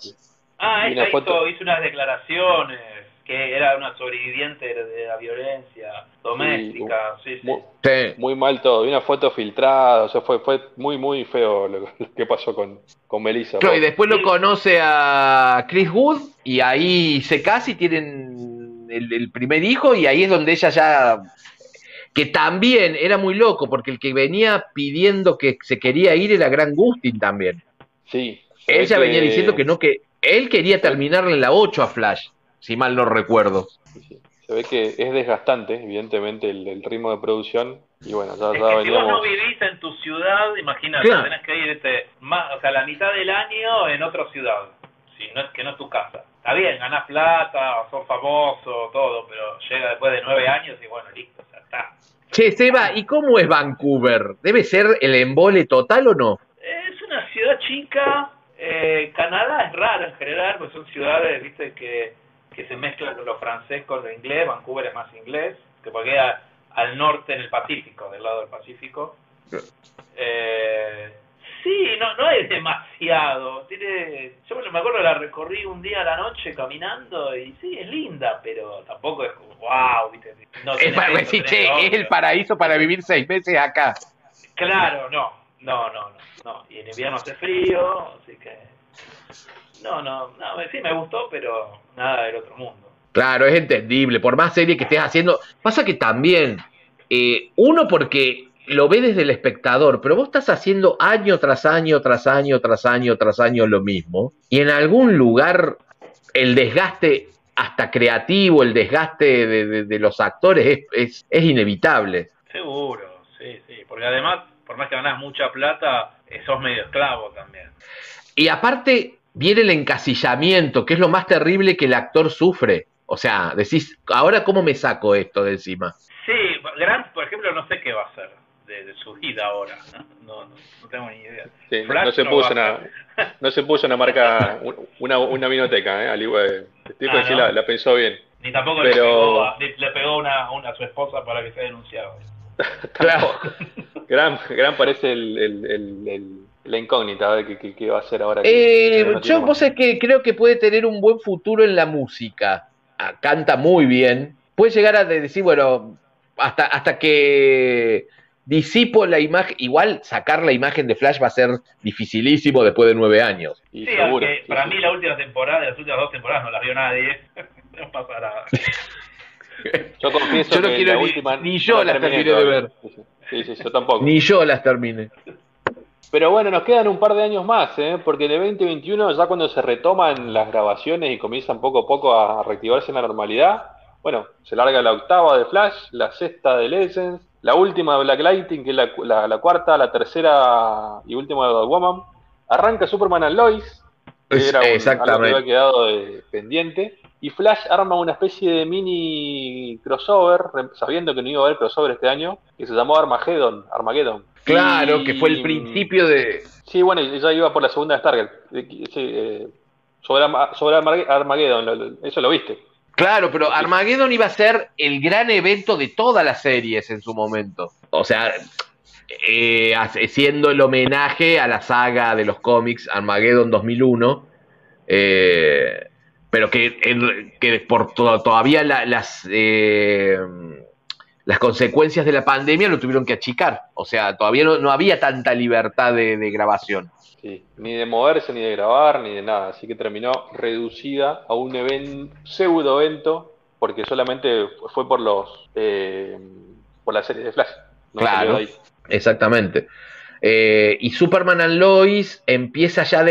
Ah, ella hizo unas declaraciones que era una sobreviviente de, la violencia doméstica. Sí, sí. Muy, Sí. muy mal todo. Y una foto filtrada, o sea, fue, fue muy, muy feo lo, lo que pasó con, con Melissa. Claro, y después lo conoce a Chris Wood y ahí se casa y tienen el, el primer hijo y ahí es donde ella ya que también era muy loco porque el que venía pidiendo que se quería ir era Gran Gustin también. Sí. Ella que- venía diciendo que no que él quería terminarle en la 8 a Flash, si mal no recuerdo. sí. Se ve que es desgastante, evidentemente, el, el ritmo de producción. Y bueno, ya, Es ya que si vos no vivís en tu ciudad, imagínate, Claro. tenés que irte más, o sea, la mitad del año en otra ciudad, si no es que no es tu casa. Está bien, ganás plata, sos famoso, todo, pero llega después de nueve años y bueno, listo, ya está. Che, Seba, ¿y cómo es Vancouver? ¿Debe ser el embole total o no? Es una ciudad chica, eh, Canadá es raro en general, pues son ciudades, viste, que, que se mezclan con lo francés con lo inglés, Vancouver es más inglés, que porque queda al norte en el Pacífico, del lado del Pacífico. Eh, sí, no, no es demasiado, tiene, yo me acuerdo la recorrí un día a la noche caminando y sí, es linda, pero tampoco es como, wow, viste, no Es, para esto, che, es el paraíso para vivir seis meses acá. Claro, no, no, no, no, no. Y en invierno hace frío, así que... No, no, no, sí me gustó, pero nada del otro mundo. Claro, es entendible. Por más serie que estés haciendo. Pasa que también, eh, uno porque lo ve desde el espectador, pero vos estás haciendo año tras año, tras año, tras año, tras año lo mismo. Y en algún lugar el desgaste hasta creativo, el desgaste de, de- de los actores es, es, es inevitable. Seguro, sí, sí. Porque además, por más que ganás mucha plata, eh, sos medio esclavo también. Y aparte viene el encasillamiento, que es lo más terrible que el actor sufre. O sea, decís, ahora cómo me saco esto de encima. Sí, Grant, por ejemplo, no sé qué va a hacer de, de su vida ahora. No, no, no tengo ni idea. Sí, no, se no puso una, no se puso una marca, una, una vinoteca, ¿eh? Al igual, tipo Ah, sí la, la pensó bien. Ni tampoco le pegó, a, le, le pegó una, una a su esposa para que sea denunciado. Claro. Gran, gran parece el, el, el, el- la incógnita, a ver qué, qué- qué va a hacer ahora. que- Eh, que no tiene yo vos sabés que creo que puede tener un buen futuro en la música. Ah, canta muy bien. Puede llegar a de- decir, bueno, hasta, hasta que disipo la imagen, igual sacar la imagen de Flash va a ser dificilísimo después de nueve años. Y Sí, seguro, aunque sí, para sí. mí la última temporada, las últimas dos temporadas no las vio nadie. no pasa nada. Yo confieso Yo no que quiero la ni- última ni yo no las terminé de ver. Sí, sí, sí, yo tampoco. Ni yo las terminé. Pero bueno, nos quedan un par de años más, ¿eh? porque en el 2021, ya cuando se retoman las grabaciones y comienzan poco a poco a reactivarse en la normalidad, bueno, se larga la octava de Flash, la sexta de Legends, la última de Black Lightning, que es la, cuarta, la tercera y última de Woman. Arranca Superman and Lois, que era un, algo que había quedado pendiente. Y Flash arma una especie de mini crossover, sabiendo que no iba a haber crossover este año, que se llamó Armageddon. Armageddon. Claro, que fue el principio de. Sí, bueno, ya iba por la segunda de Stargate. Eh, sobre, sobre Armageddon, eso lo viste. Claro, pero Armageddon iba a ser el gran evento de todas las series en su momento. O sea, eh, siendo el homenaje a la saga de los cómics Armageddon 2001, eh, pero que, que por todavía las, eh, las consecuencias de la pandemia lo tuvieron que achicar. O sea, todavía no, había tanta libertad de grabación ni de moverse, ni de grabar, ni de nada. Así que terminó reducida a un evento, pseudo evento, porque solamente fue por los eh, por la serie de Flash. claro, exactamente. Eh, y Superman and Lois empieza ya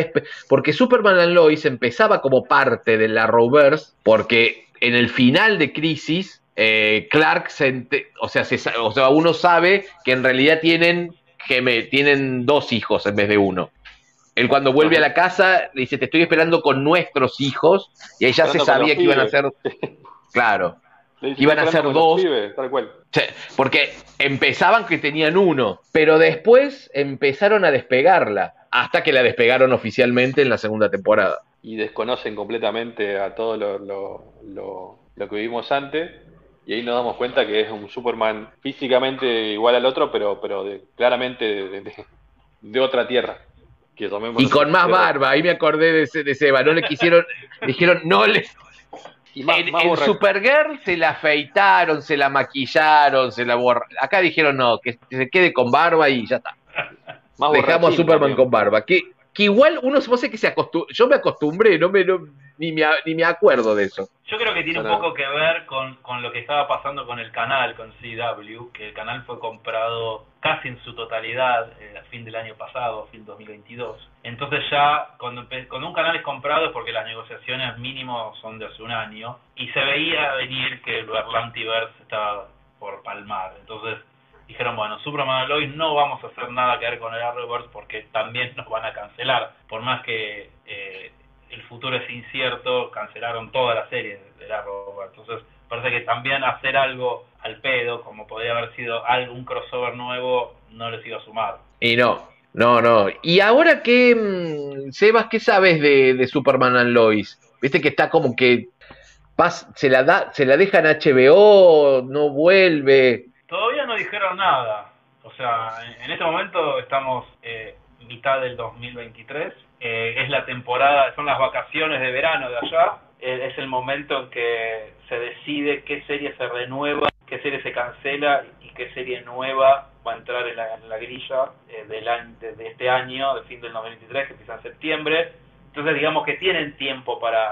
porque Superman and Lois empezaba como parte de la Arrowverse, porque en el final de Crisis eh, Clark se o sea, o sea, uno sabe que en realidad tienen tienen dos hijos en vez de uno. Él cuando vuelve a la casa dice, te estoy esperando con nuestros hijos, y ahí ya se sabía que iban a ser, claro, iban a ser dos, porque empezaban que tenían uno, pero después empezaron a despegarla, hasta que la despegaron oficialmente en la segunda temporada. Y desconocen completamente a todo lo, que vivimos antes, y ahí nos damos cuenta que es un Superman físicamente igual al otro, pero, pero claramente de otra tierra y con más barba, ahí me acordé de, ese, de Seba, no le quisieron, dijeron, no le... en, Supergirl se la afeitaron, se la maquillaron, se la borraron. Acá dijeron no, que se quede con barba y ya está. Dejamos a Superman con barba. Que, que igual uno se que se acostumbró, yo me acostumbré, no me, ni, me, ni me acuerdo de eso. Yo creo que tiene un poco que ver con, con lo que estaba pasando con el canal, con CW, que el canal fue comprado casi en su totalidad eh, a fin del año pasado, fin 2022. Entonces ya cuando, cuando un canal es comprado es porque las negociaciones mínimo son de hace un año y se veía venir que el Atlantiverse estaba por palmar. Entonces dijeron, bueno, Superman Lois no vamos a hacer nada que ver con el Arrowverse porque también nos van a cancelar. Por más que eh, el futuro es incierto, cancelaron toda la serie del Arrowverse. Entonces parece que también hacer algo al pedo, como podría haber sido algún crossover nuevo, no les iba a sumar. Y no, no, no. Y ahora que, mm, Sebas, ¿qué sabes de, de Superman and Lois? Viste que está como que se la da, se la deja en HBO, no vuelve. Todavía no dijeron nada. O sea, en, este momento estamos eh, mitad del 2023. Eh, es la temporada, son las vacaciones de verano de allá. Eh, es el momento en que se decide qué serie se renueva, qué serie se cancela y qué serie nueva va a entrar en la, grilla del año, de, este año, de fin del 2023, que empieza en septiembre. Entonces, digamos que tienen tiempo para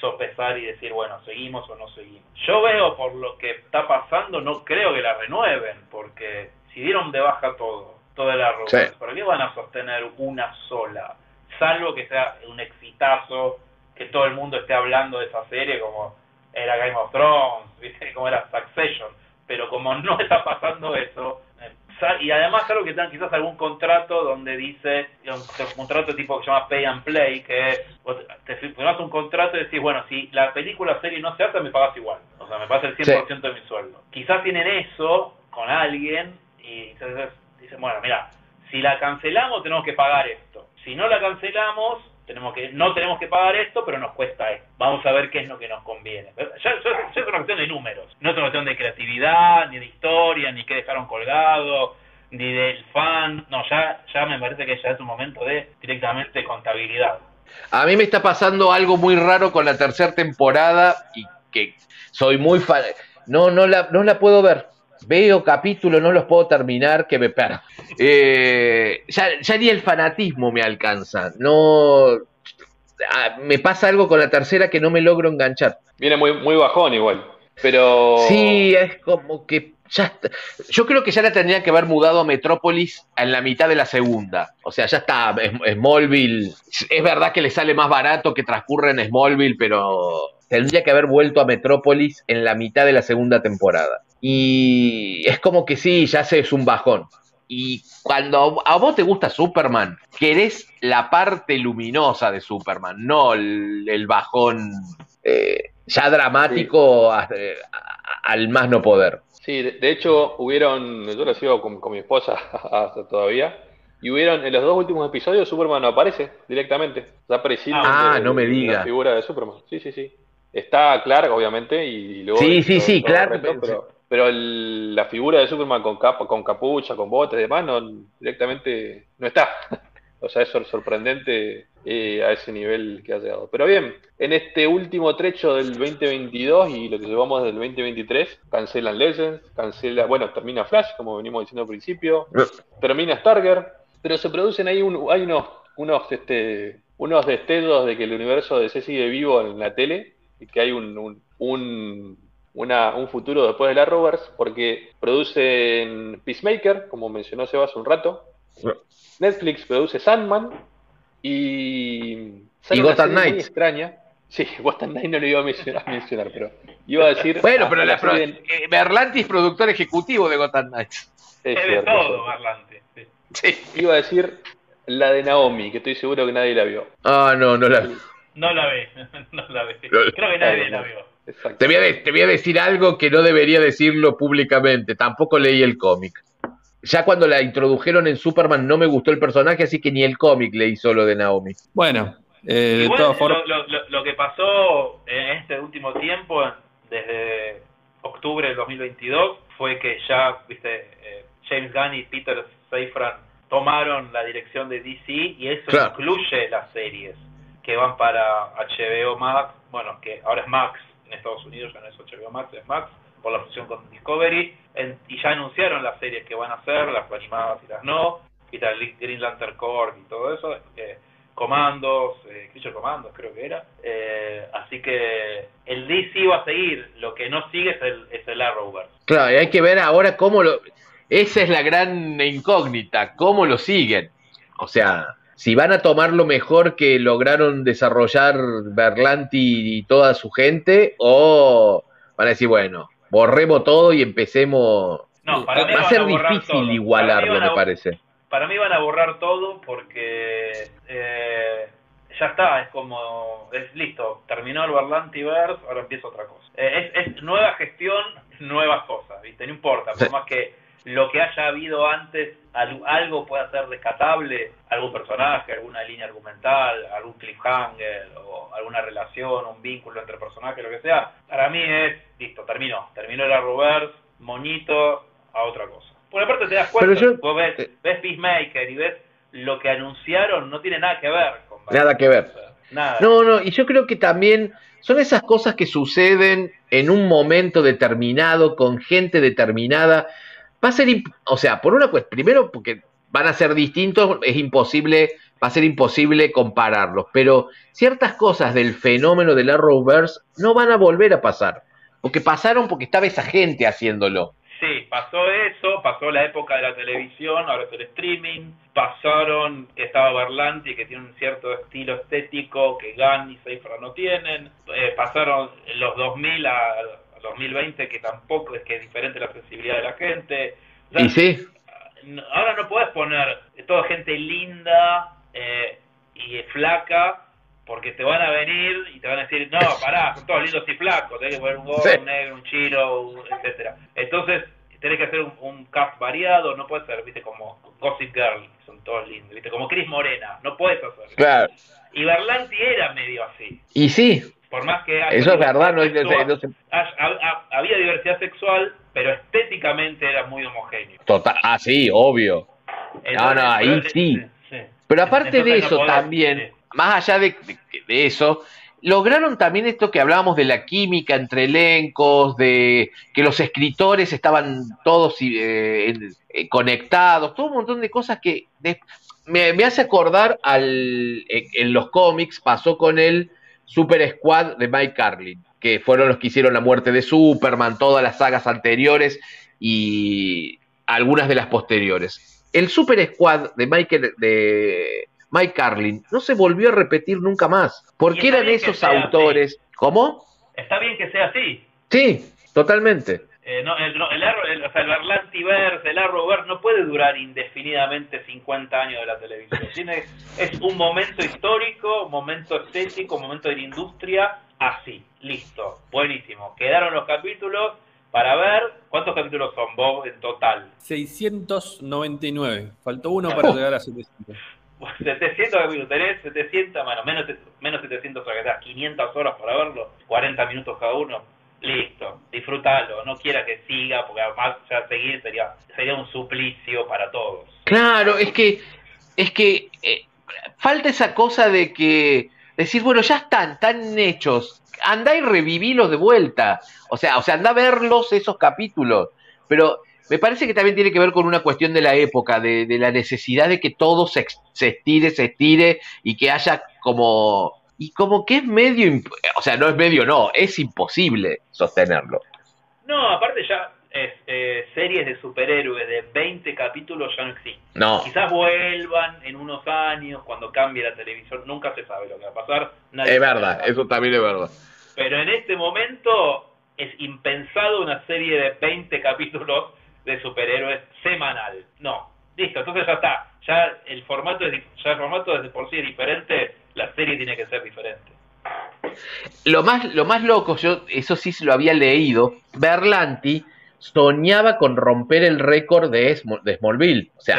sopesar y decir, bueno, seguimos o no seguimos. Yo veo por lo que está pasando, no creo que la renueven, porque si dieron de baja todo, toda la ruta, ¿por qué van a sostener una sola? Salvo que sea un exitazo, que todo el mundo esté hablando de esa serie como era Game of Thrones, ¿viste? como era Succession, pero como no está pasando eso, y además algo que tengan quizás algún contrato donde dice, un contrato tipo que se llama pay and play, que te firmas un contrato y decís, bueno, si la película o serie no se hace, me pagas igual, o sea, me pagas el 100% de mi sueldo. Quizás tienen eso con alguien y entonces dicen, bueno, mira, si la cancelamos tenemos que pagar esto, si no la cancelamos tenemos que no tenemos que pagar esto, pero nos cuesta esto. Vamos a ver qué es lo que nos conviene. Ya, es una cuestión de números, no es una cuestión de creatividad, ni de historia, ni qué dejaron colgado, ni del fan. No, ya, ya me parece que ya es un momento de directamente contabilidad. A mí me está pasando algo muy raro con la tercera temporada y que soy muy fan. No, no la, no la puedo ver veo capítulos, no los puedo terminar, que me perro. Eh, ya, ni el fanatismo me alcanza. No. Ah, me pasa algo con la tercera que no me logro enganchar. Viene muy, muy bajón igual. Pero. Sí, es como que ya está. Yo creo que ya la tendrían que haber mudado a Metrópolis en la mitad de la segunda. O sea, ya está. Es- Smallville. Es verdad que le sale más barato que transcurre en Smallville, pero tendría que haber vuelto a Metrópolis en la mitad de la segunda temporada. Y es como que sí, ya sé, es un bajón. Y cuando a vos te gusta Superman, querés la parte luminosa de Superman, no el, el bajón eh, ya dramático a- al más no poder. Sí, de, hecho, hubieron. Yo lo sigo con, con mi esposa hasta todavía. Y hubieron. En los dos últimos episodios, Superman no aparece directamente. Está prescinde Ah, de- no me diga. La figura de Superman. Sí, sí, sí. Está Clark, obviamente. Y luego. Sí, sí, sí, Clark, resto, pero- pero el- la figura de Superman con capa, con capucha, con botas y demás, no, directamente no está. O sea, es sor- sorprendente eh, a ese nivel que ha llegado. Pero bien, en este último trecho del 2022 y lo que llevamos del 2023, cancelan Legends, cancela, bueno, termina Flash, como venimos diciendo al principio, termina Stargirl, pero se producen ahí un- hay unos, unos, este, unos destellos de que el universo de C sigue vivo en la tele y que hay un, un, un, una- un futuro después de la Rovers, porque producen Peacemaker, como mencionó Seba hace un rato, Netflix produce Sandman y sale Y una Gotham serie muy Knights. extraña. Sí, Gotham Knights no lo iba a mencionar, a mencionar, pero iba a decir. Bueno, pero la, de- eh, Berlanti es productor ejecutivo de Gotham Knights. es Es de cierto, todo, Barlante. sí. Sí. Iba a decir la de Naomi, que estoy seguro que nadie la vio. Ah, no, no la. No la ve, no la ve. No. Creo que nadie la vio. Te voy, a, de- te voy a decir algo que no debería decirlo públicamente. Tampoco leí el cómic. Ya cuando la introdujeron en Superman no me gustó el personaje, así que ni el cómic leí solo de Naomi. Bueno, eh, de Igual, todas formas. lo, lo- lo que pasó en este último tiempo, desde octubre del 2022, fue que ya, viste, eh, James Gunn y Peter Safran tomaron la dirección de DC y eso Claro. incluye las series que van para HBO Max, bueno, que ahora es Max en Estados Unidos, ya no es HBO Max, es Max, por la fusión con Discovery, en- y ya anunciaron las series que van a hacer, las animadas y las no, y tal, Green Lantern Corps y todo eso, eh, Comandos, eh, Commandos creo que era, eh, así que el DC va a seguir, lo que no sigue es el, es el Arrowverse. Claro, y hay que ver ahora cómo lo. Esa es la gran incógnita, cómo lo siguen. O sea, si van a tomar lo mejor que lograron desarrollar Berlanti y toda su gente, o van a decir, bueno, borremos todo y empecemos. No, para mí Va a ser difícil todo. Igualarlo, me parece. Para mí van a borrar todo porque eh, ya está, es como, es listo, terminó el Berlantiverse, ahora empieza otra cosa. Eh, es, es nueva gestión, nuevas cosas, ¿viste? No importa, por más que lo que haya habido antes, al- algo pueda ser rescatable, algún personaje, alguna línea argumental, algún cliffhanger, o alguna relación, un vínculo entre personajes, lo que sea, para mí es, listo, terminó, terminó el Arrowverse, moñito, a otra cosa. Por aparte te das cuenta, yo- vos ves, ves Peacemaker y ves lo que anunciaron, no tiene nada que ver con Nada que ver. Nada. No, no, y yo creo que también son esas cosas que suceden en un momento determinado, con gente determinada. Va a ser, o sea, por una pues primero porque van a ser distintos, es imposible, va a ser imposible compararlos, pero ciertas cosas del fenómeno del Arrowverse no van a volver a pasar, porque pasaron porque estaba esa gente haciéndolo. Sí, pasó eso, pasó la época de la televisión, ahora es el streaming, pasaron que estaba Berlanti, que tiene un cierto estilo estético que Gunn y Seyfried no tienen, eh, pasaron los 2000 a, a 2020, que tampoco es que es diferente la sensibilidad de la gente. O sea, Y sí, ahora no puedes poner toda gente linda eh, y flaca porque te van a venir y te van a decir, no, pará, son todos lindos y flacos, tenés que poner un gordo, Sí. un negro, un chino, un- etcétera. Entonces, tenés que hacer un, un cast variado, no puede ser, viste, como Gossip Girl, son todos lindos, viste, como Chris Morena, no puedes hacer. claro. Y Berlanti era medio así, Y sí, por más que haya eso es verdad, no, había diversidad sexual, pero estéticamente era muy homogéneo. total, ah, sí, obvio. No, no, ahí pero- sí. sí. Pero aparte de Entonces no eso podés, también, sí. más allá de, de- de eso, lograron también esto que hablábamos de la química entre elencos, de que los escritores estaban todos eh, eh, conectados, todo un montón de cosas que de- me, me hace acordar al en, en los cómics pasó con el Super Squad de Mike Carlin, que fueron los que hicieron la muerte de Superman, todas las sagas anteriores y algunas de las posteriores. El Super Squad de Mike, de Mike Carlin no se volvió a repetir nunca más, porque eran esos autores. ¿Cómo? Está bien que sea así. Sí, totalmente. Eh, no, el, no, el, el- o sea, el Berlantiverse, el Arrowverse no puede durar indefinidamente 50 años de la televisión. Tiene, es un momento histórico, un momento estético, un momento de la industria, así, listo, buenísimo. Quedaron los capítulos para ver, ¿cuántos capítulos son vos en total? 699. Faltó uno para llegar a 700. 700 capítulos, tenés 700, bueno, menos, menos 700, o sea que te das 500 horas para verlo, 40 minutos cada uno, listo, disfrútalo, no quiera que siga, porque además seguir sería, sería un suplicio para todos. Claro, es que, es que eh, falta esa cosa de que decir, bueno, ya están, están hechos, andá y revivilos de vuelta. O sea, o sea, andá a verlos esos capítulos. Pero me parece que también tiene que ver con una cuestión de la época, de, de la necesidad de que todo se, se estire, se estire y que haya como. Y como que es medio. O sea, no es medio, no, es imposible sostenerlo. No, aparte ya es, eh, series de superhéroes de 20 capítulos ya no existen. No. Quizás vuelvan en unos años cuando cambie la televisión, nunca se sabe lo que va a pasar. nadie Es verdad, eso también es verdad. Pero en este momento es impensado una serie de 20 capítulos de superhéroes semanal. No, listo, entonces ya está. Ya el formato es, ya el formato es de por sí es diferente, la serie tiene que ser diferente. Lo más, lo más loco, yo eso sí se lo había leído, Berlanti soñaba con romper el récord de, de Smallville. O sea,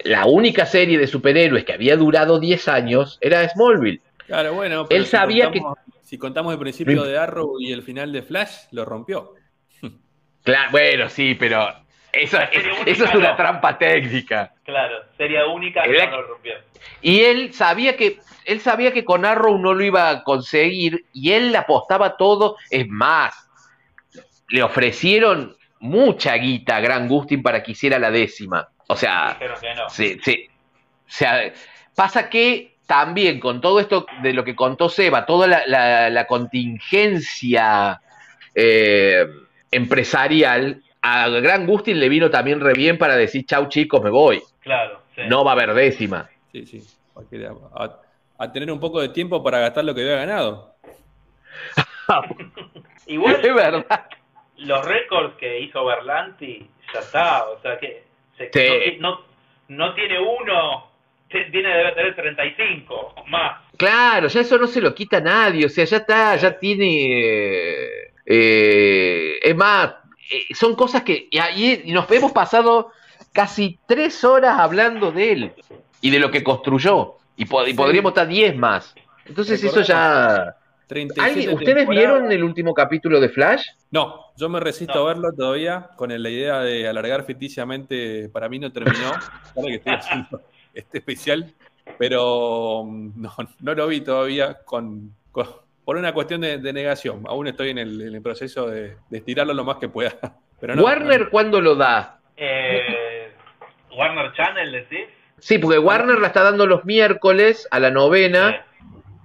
Sí. la única serie de superhéroes que había durado 10 años era Smallville. Claro, bueno. Él si sabía contamos- Si contamos el principio de Arrow y el final de Flash, lo rompió. Claro, bueno, sí, pero eso, única eso es una no. trampa técnica. Claro, serie única Era no que- lo rompió. Y él sabía que él sabía que con Arrow no lo iba a conseguir y él le apostaba todo. Es más, le ofrecieron mucha guita a Gran Gustin para que hiciera la décima. O sea, que no. sí, sí. O sea, pasa que también con todo esto de lo que contó Seba, toda la, la- la contingencia eh, empresarial, a Gran Gustin le vino también re bien para decir, chau chicos, me voy. Claro, sí. No va a haber décima. Sí, sí. A, a- a tener un poco de tiempo para gastar lo que había ganado. Igual Es verdad. los récords que hizo Berlanti, ya está, o sea que se- Sí. no, no, no tiene uno, tiene debe tener 35 más. Claro, ya eso no se lo quita a nadie, o sea, ya está, ya tiene... eh, eh, es más, eh, son cosas que... Y, ahí- y nos hemos pasado casi tres horas hablando de él y de lo que construyó, y, po- y Sí. podríamos estar diez más. Entonces eso ya... 37 ¿Alguien- ¿Ustedes vieron el último capítulo de Flash? No, yo me resisto No. a verlo todavía con la idea de alargar ficticiamente. Para mí no terminó. Ahora que estoy haciendo este especial, pero mm, no, no lo vi todavía con, con- por una cuestión de, de negación. Aún estoy en el, en el proceso de, de estirarlo lo más que pueda. Pero no, Warner, ¿cuándo lo da? Eh, Warner Channel, decís. Sí, porque Warner la está dando los miércoles a la novena.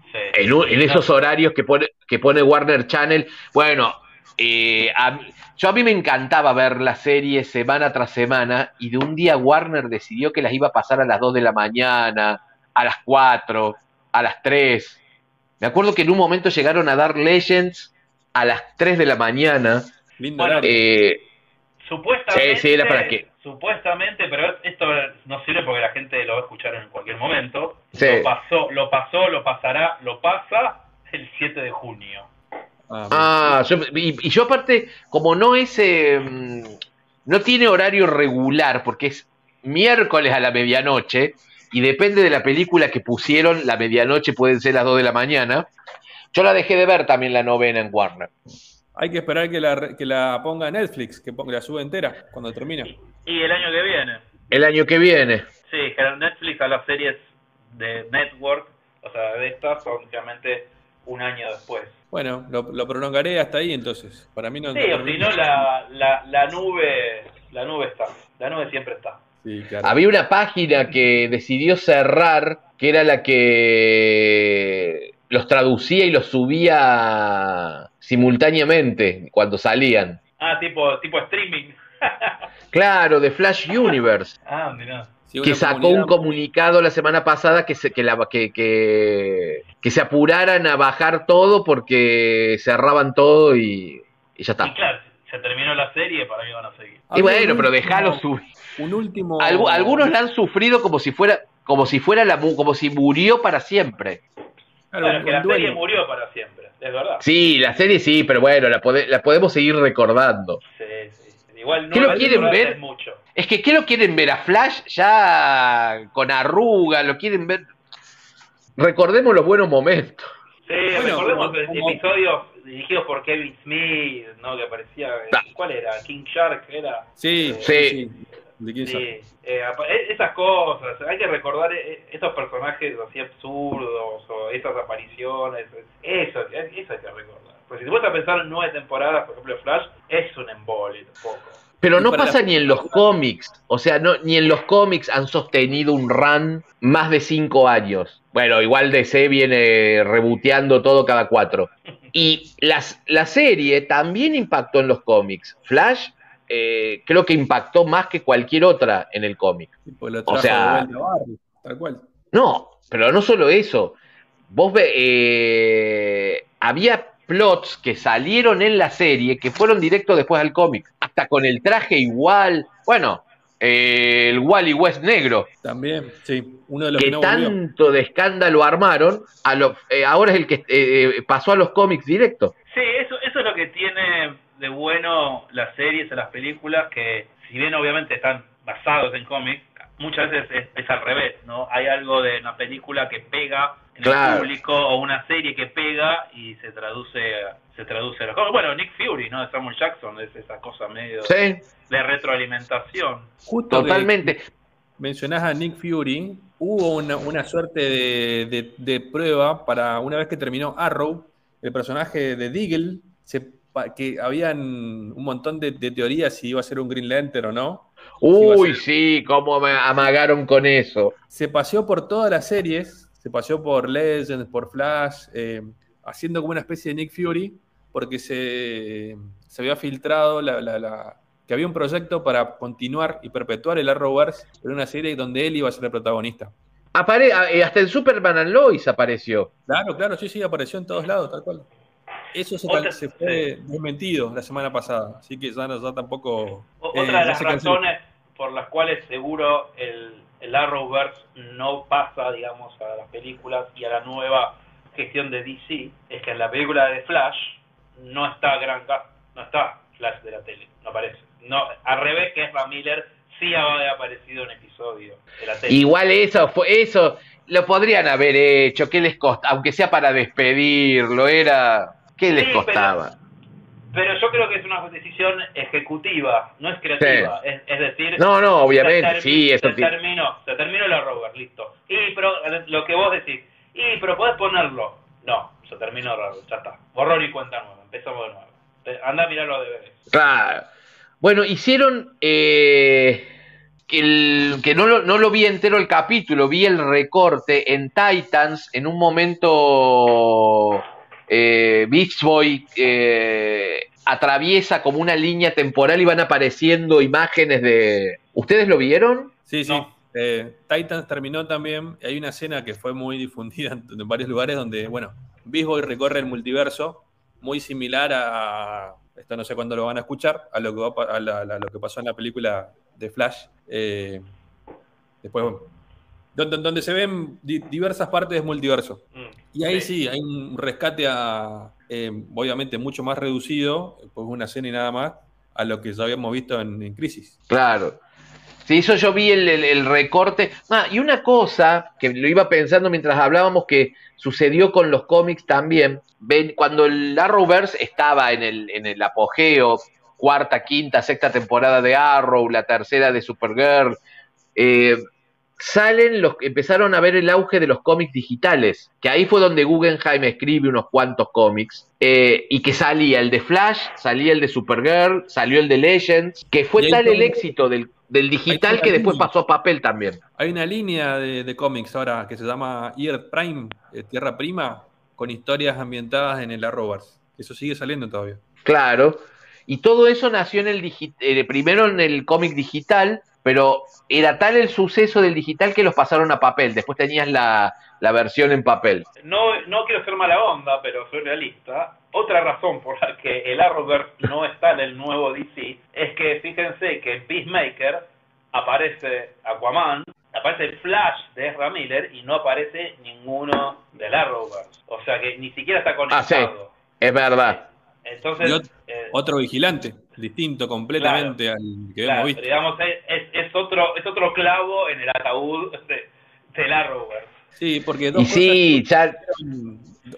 Sí. en, un- en esos horarios que pone, que pone Warner Channel. Bueno, eh, a yo a mí me encantaba ver la serie semana tras semana y de un día Warner decidió que las iba a pasar a las 2 de la mañana, a las 4, a las 3. Me acuerdo que en un momento llegaron a dar Legends a las 3 de la mañana. lindo Bueno, horario. Eh, Supuestamente, Sí, sí, era para que- supuestamente, pero esto no sirve porque la gente lo va a escuchar en cualquier momento. Sí. Lo pasó, lo pasó, lo pasará, lo pasa el 7 de junio. Ah, ah, yo- y, y yo aparte, como no es, eh, no tiene horario regular, porque es miércoles a la medianoche, y depende de la película que pusieron, la medianoche pueden ser las 2 de la mañana. Yo la dejé de ver también la novena en Warner. hay que esperar que la, que la ponga Netflix, que ponga, la suba entera cuando termine. Y el año que viene. El año que viene. Sí, que Netflix a las series de Network, o sea, de estas, son realmente un año después. Bueno, lo, lo prolongaré hasta ahí entonces. Para mí no Sí, o si no, la, la, la nube la nube está. La nube siempre está. Sí, claro. Había una página que decidió cerrar, que era la que los traducía y los subía simultáneamente cuando salían. Ah, tipo, tipo streaming. Claro, de Flash Universe. ah, mirá. Sí, que sacó un comunicado la semana pasada que se, que, la- que, que, que se apuraran a bajar todo porque cerraban todo y, y ya Y está. claro, se terminó la serie, para mí van a seguir. Y bueno, pero déjalo subir. Un último. Algu- algunos la han sufrido como si fuera como si fuera la mu- como si murió para siempre. Claro, que la serie murió para siempre, es verdad. Sí, la serie sí, pero bueno, la, pode- la podemos seguir recordando. Sí, sí. Igual no ¿Qué lo quieren ver? es mucho. Es que ¿qué lo quieren ver a Flash ya con arruga? ¿Lo quieren ver? Recordemos los buenos momentos. Sí, Bueno, recordemos como- el como- episodios dirigidos por Kevin Smith, ¿no? Que aparecía. Ah. ¿Cuál era? King Shark, era. Sí, Sí. sí. ¿De quién sabe? Sí, eh, e- esas cosas, hay que recordar eh, esos personajes así absurdos o esas apariciones, eso, eso hay que recordar. Pues si te pones a pensar en nueve temporadas, por ejemplo Flash, es un embole tampoco. Pero no pasa ni en los cómics. O sea, no, ni en los cómics han sostenido un run más de cinco años. Bueno, igual DC viene reboteando todo cada cuatro. Y las, la serie también impactó en los cómics. Flash eh, creo que impactó más que cualquier otra en el cómic. Sí, pues O sea- tal cual. No, pero no solo eso. Vos ve, eh, había plots que salieron en la serie que fueron directos después al cómic. Hasta con el traje igual. Bueno, eh, el Wally West negro. También, sí. Uno de los que, Que no volvió. tanto de escándalo armaron, a lo- eh, ahora es el que pasó a los cómics directo. Sí, eso, eso es lo que tiene de bueno las series o las películas, que si bien obviamente están basados en cómics, muchas veces es, es al revés, ¿no? Hay algo de una película que pega en Claro. el público o una serie que pega y se traduce se traduce a los cómics. Bueno, Nick Fury, ¿no? De Samuel Jackson, es esa cosa medio Sí, de retroalimentación. Justo totalmente. mencionás a Nick Fury, hubo una, una suerte de, de- de prueba para una vez que terminó Arrow, el personaje de Deagle, se, que habían un montón de, de teorías si iba a ser un Green Lantern o no. Uy, sí, cómo me amagaron con eso. Se paseó por todas las series, se paseó por Legends, por Flash, eh, haciendo como una especie de Nick Fury, porque se, se había filtrado la- la- la- que había un proyecto para continuar y perpetuar el Arrowverse en una serie donde él iba a ser el protagonista. Apare eh, hasta en Superman and Lois apareció. Claro, claro, sí, sí, apareció en todos lados, tal cual. Eso se, Otra- se fue desmentido la semana pasada, así que ya, no- ya tampoco... Eh, Otra de las razones por las cuales seguro el, el Arrowverse no pasa, digamos, a las películas y a la nueva gestión de DC es que en la película de Flash no está Gran no está Flash de la tele, no aparece. No, al revés que Ezra Miller sí había aparecido en episodio de la tele. Igual eso fue eso lo podrían haber hecho, ¿qué les costaba? Aunque sea para despedirlo, era ¿qué les Sí, costaba? Pero yo creo que es una decisión ejecutiva, no es creativa. Es, es decir, No, no, obviamente, sí, eso se terminó, se terminó el Arrowverse, listo. Y pero lo que vos decís, y pero podés ponerlo. No, se terminó el Arrowverse, ya está. Borrón y cuenta nueva, empezamos de nuevo. Anda a mirar los deberes. Claro. Bueno, hicieron eh, que, el- que no, lo, no lo vi entero el capítulo, vi el recorte en Titans, en un momento eh, Beach Boy eh, atraviesa como una línea temporal y van apareciendo imágenes de... ¿Ustedes lo vieron? Sí, sí. No. Eh, Titans terminó también. Hay una escena que fue muy difundida en, en varios lugares donde, bueno, Beast Boy recorre el multiverso, muy similar a. Esto no sé cuándo lo van a escuchar, a lo que, va a lo que pasó en la película de Flash. Eh, después, bueno, donde, donde se ven di- diversas partes del multiverso. Mm. Y ahí sí, hay un rescate a, eh, obviamente mucho más reducido, pues una escena y nada más, a lo que ya habíamos visto en, en Crisis. Claro. Sí, eso yo vi el, el- el recorte. Ah, y una cosa que lo iba pensando mientras hablábamos que sucedió con los cómics también. Ven, cuando el Arrowverse estaba en el, en el apogeo, cuarta, quinta, sexta temporada de Arrow, la tercera de Supergirl, eh, salen los, empezaron a ver el auge de los cómics digitales, que ahí fue donde Guggenheim escribe unos cuantos cómics, eh, y que salía el de Flash, salía el de Supergirl, salió el de Legends, que fue tal el éxito del, del digital que después línea. pasó a papel también. Hay una línea de, de cómics ahora que se llama Earth Prime, eh, Tierra Prima, con historias ambientadas en el Arrowverse. Eso sigue saliendo todavía. Claro. Y todo eso nació en el eh, primero en el cómic digital, pero era tal el suceso del digital que los pasaron a papel. Después tenías la, la versión en papel. No, no quiero ser mala onda, pero soy realista. Otra razón por la que el Arrowverse no está en el nuevo DC es que fíjense que en Peacemaker aparece Aquaman, aparece Flash de Ezra Miller y no aparece ninguno del Arrowverse. O sea que ni siquiera está Ah, sí. conectado. Es verdad. Entonces, eh, Otro vigilante, distinto completamente al que claro, hemos visto. digamos, es, otro es otro clavo en el ataúd de- del Arrowverse. Sí, porque dos sí, ya,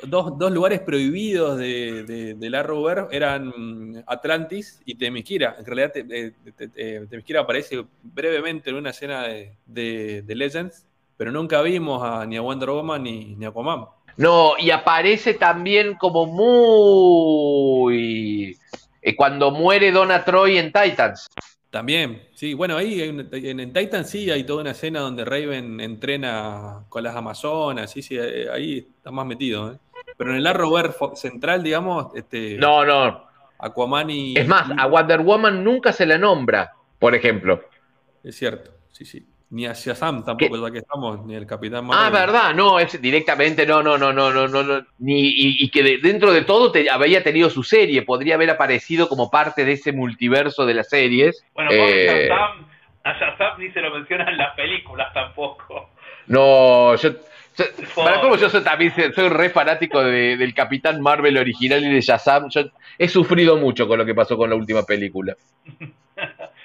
dos, dos lugares prohibidos de, de, del Arrowverse eran Atlantis y Temisquira. En realidad, te- eh, te- te- Temisquira aparece brevemente en una escena de, de, de Legends, pero nunca vimos a, ni a Wonder Woman ni, ni a Aquaman. No, y aparece también como muy... eh, cuando muere Donna Troy en Titans. También, sí, bueno, ahí en, en Titan sí hay toda una escena donde Raven entrena con las Amazonas, sí, sí, eh, ahí está más metido. ¿eh? Pero en el Arrowverse central, digamos, este, No, no. Aquaman y... Es más, a Wonder Woman nunca se la nombra, por ejemplo. Es cierto, sí, sí. Ni a Shazam tampoco, ya que estamos, ni el Capitán Ah, Marvel. verdad, no, es directamente, no, no, no, no, no, no, no. Ni, y, y que de- dentro de todo te, había tenido su serie, podría haber aparecido como parte de ese multiverso de las series. Bueno, Eh, Shazam, a Shazam ni se lo menciona en las películas tampoco. No, yo, yo- para cómo yo soy, también soy- soy re fanático de- del Capitán Marvel original y de Shazam. Yo he sufrido mucho con lo que pasó con la última película.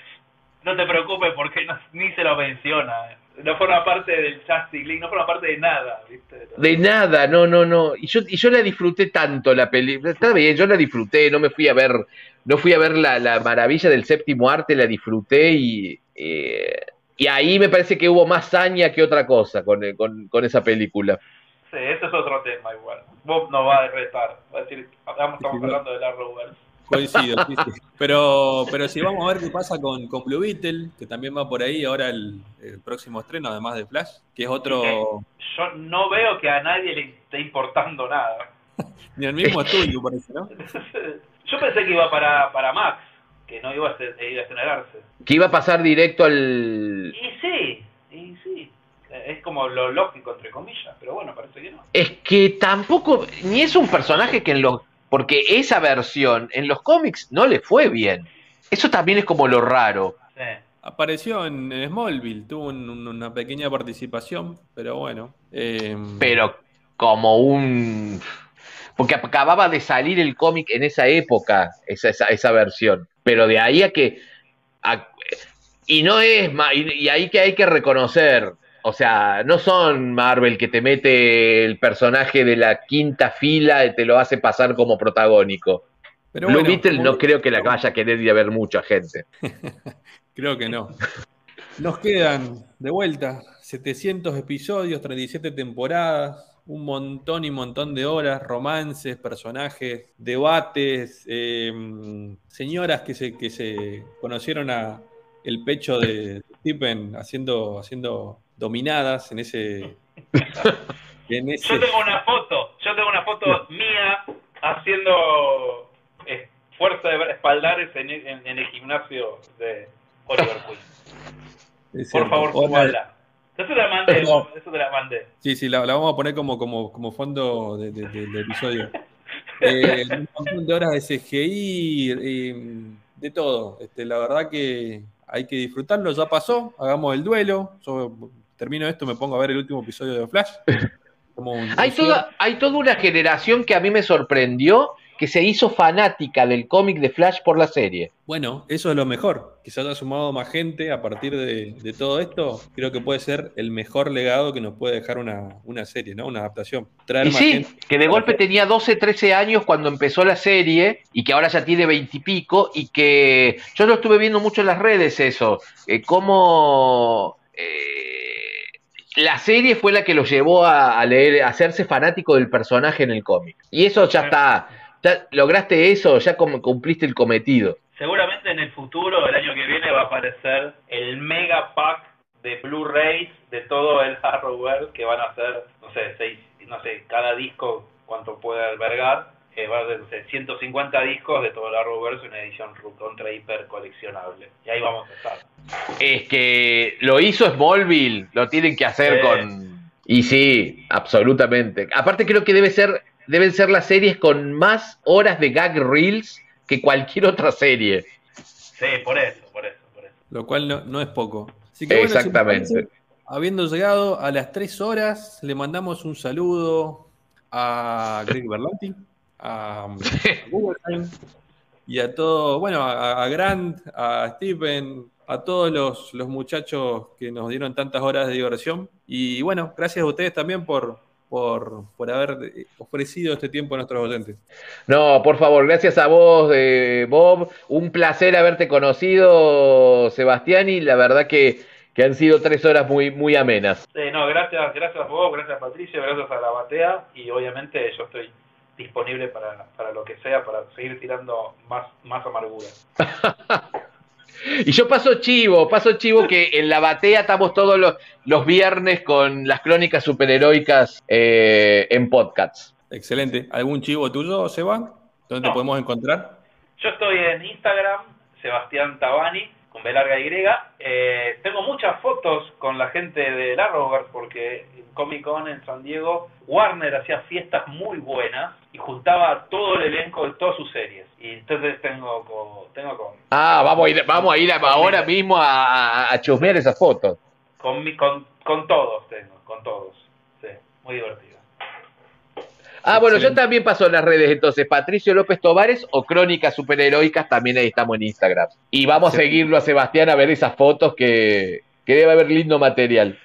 No te preocupes porque no- ni se lo menciona. No forma parte del Justice League, no forma parte de nada, ¿viste? De nada, no, no, no. Y yo, y yo la disfruté tanto la película. Está bien, yo la disfruté, no me fui a ver, no fui a ver la, la maravilla del séptimo arte, la disfruté y, eh, y ahí me parece que hubo más saña que otra cosa con, eh, con, con esa película. Sí, ese es otro tema igual. Bob nos va a retar. Va a decir, estamos, estamos hablando del Arrowverse. Coincido, sí, sí. Pero, pero si vamos a ver qué pasa con, con Blue Beetle, que también va por ahí ahora el, el próximo estreno, además de Flash, que es otro... Yo no veo que a nadie le esté importando nada. Ni el mismo estudio, parece, ¿no? Yo pensé que iba para, para Max, que no iba a, ser- iba a estrenarse. Que iba a pasar directo al... Y sí, y sí. Es como lo lógico, entre comillas, pero bueno, parece que no. Es que tampoco, ni es un personaje que en los... Porque esa versión en los cómics no le fue bien. Eso también es como lo raro. Sí. Apareció en, en Smallville, tuvo un- un- una pequeña participación, pero bueno. eh, pero como un... Porque acababa de salir el cómic en esa época, esa, esa, esa versión. Pero de ahí a que... a- y no es... Y, y ahí que hay que reconocer, o sea, no son Marvel que te mete el personaje de la quinta fila y te lo hace pasar como protagónico. pero Blue bueno, Beetle no creo que la vaya a querer ir a ver mucha gente. Creo que no. Nos quedan de vuelta 700 episodios, 37 temporadas, un montón y montón de horas, romances, personajes, debates, eh, señoras que se, que se conocieron a el pecho de Stephen haciendo, haciendo dominadas en ese... En ese Yo tengo una foto, yo tengo una foto mía haciendo eh, fuerza de espaldares en, en- en el gimnasio de Oliver Queen. Por favor, subala. Eso te la mandé, Perdón. eso te la mandé. Sí, sí, la, la vamos a poner como, como, como fondo de- de- de- del episodio. Eh, un montón de horas de CGI, eh, de todo. Este, la verdad que hay que disfrutarlo, ya pasó, hagamos el duelo. Yo termino esto, me pongo a ver el último episodio de Flash. Como un- Hay toda, hay toda una generación que a mí me sorprendió que se hizo fanática del cómic de Flash por la serie. Bueno, eso es lo mejor, que se haya sumado más gente a partir de, de todo esto. Creo que puede ser el mejor legado que nos puede dejar una, una serie, ¿no? Una adaptación. Traer Y más sí, gente. que de golpe tenía 12, 13 años cuando empezó la serie y que ahora ya tiene 20 y pico y que yo lo estuve viendo mucho en las redes eso, eh, cómo eh, la serie fue la que lo llevó a, a leer, a hacerse fanático del personaje en el cómic. Y eso ya está, ya lograste eso, ya cum- cumpliste el cometido. Seguramente en el futuro, el año que viene, va a aparecer el mega pack de Blu-rays de todo el Arrowverse que van a ser, no sé, seis, no sé, cada disco cuánto puede albergar. Eh, va a ser 150 discos de todo el Arrowverse, una edición contra hiper coleccionable. Y ahí vamos a estar. Es que lo hizo Smallville, lo tienen que hacer Sí. con... Y sí, absolutamente. Aparte creo que debe ser, deben ser las series con más horas de gag reels que cualquier otra serie. Sí, por eso, por eso, por eso. Lo cual no, no es poco. Así que, Exactamente. habiendo llegado a las tres horas, le mandamos un saludo a Greg Berlanti, a, a Guggenheim y a todo, bueno, a, a Grant, a Stephen, a todos los, los muchachos que nos dieron tantas horas de diversión. Y bueno, gracias a ustedes también por, por, por haber ofrecido este tiempo a nuestros oyentes. No, por favor, gracias a vos, eh, Bob. Un placer haberte conocido, Sebastián, y la verdad que, que han sido tres horas muy, muy amenas. Sí, no, gracias, gracias a vos, gracias a Patricio, gracias a la batea y obviamente yo estoy disponible para, para lo que sea, para seguir tirando más, más amargura. Y yo paso chivo, paso chivo que en la batea estamos todos los, los viernes con las crónicas superheroicas eh, en podcasts. Excelente. ¿Algún chivo tuyo, Seba? ¿Dónde te No. podemos encontrar? Yo estoy en Instagram, Sebastián Tabani, con B larga Y. Eh, tengo muchas fotos con la gente de Arrowverse porque en Comic Con en San Diego, Warner hacía fiestas muy buenas y juntaba todo el elenco de todas sus series. Y entonces tengo con, tengo con, Ah, vamos a ir, vamos a ir ahora mismo a, a, a chusmear esas fotos. con, mi- con, con todos, tengo, con todos. Sí, muy divertido. Ah, bueno, yo también paso en las redes, entonces, Patricio López Tovares o Crónicas Superheroicas, también ahí estamos en Instagram. Y vamos a seguirlo a Sebastián a ver esas fotos que, que debe haber lindo material.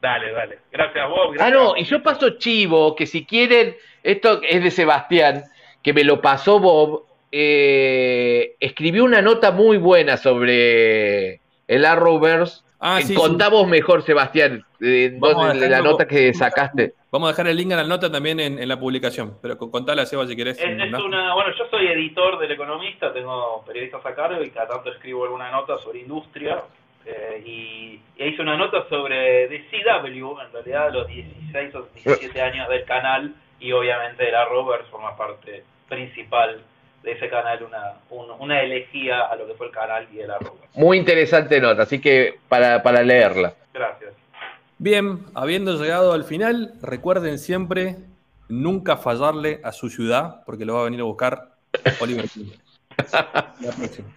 Dale, dale. Gracias a vos. Ah, gracias no, a y yo paso chivo, que si quieren, esto es de Sebastián, que me lo pasó Bob, eh, escribió una nota muy buena sobre el Arrowverse. Ah, sí, sí. Contamos mejor, Sebastián, eh, Vamos a vos de la nota que sacaste. Vamos a dejar el link a la nota también en, en la publicación. Pero con- contala, Seba, si querés. Es, es ¿no? una, bueno, yo soy editor del Economista, tengo periodistas a cargo y cada tanto escribo alguna nota sobre industria. eh, y, y hice una nota sobre DCW, en realidad los 16 o 17 años del canal y obviamente la Rovers forma parte principal de ese canal, una, un- una elegía a lo que fue el canal y el Arrover. Muy interesante nota, así que para, para leerla. Gracias. Bien, habiendo llegado al final, recuerden siempre nunca fallarle a su ciudad, porque lo va a venir a buscar Oliver. La próxima.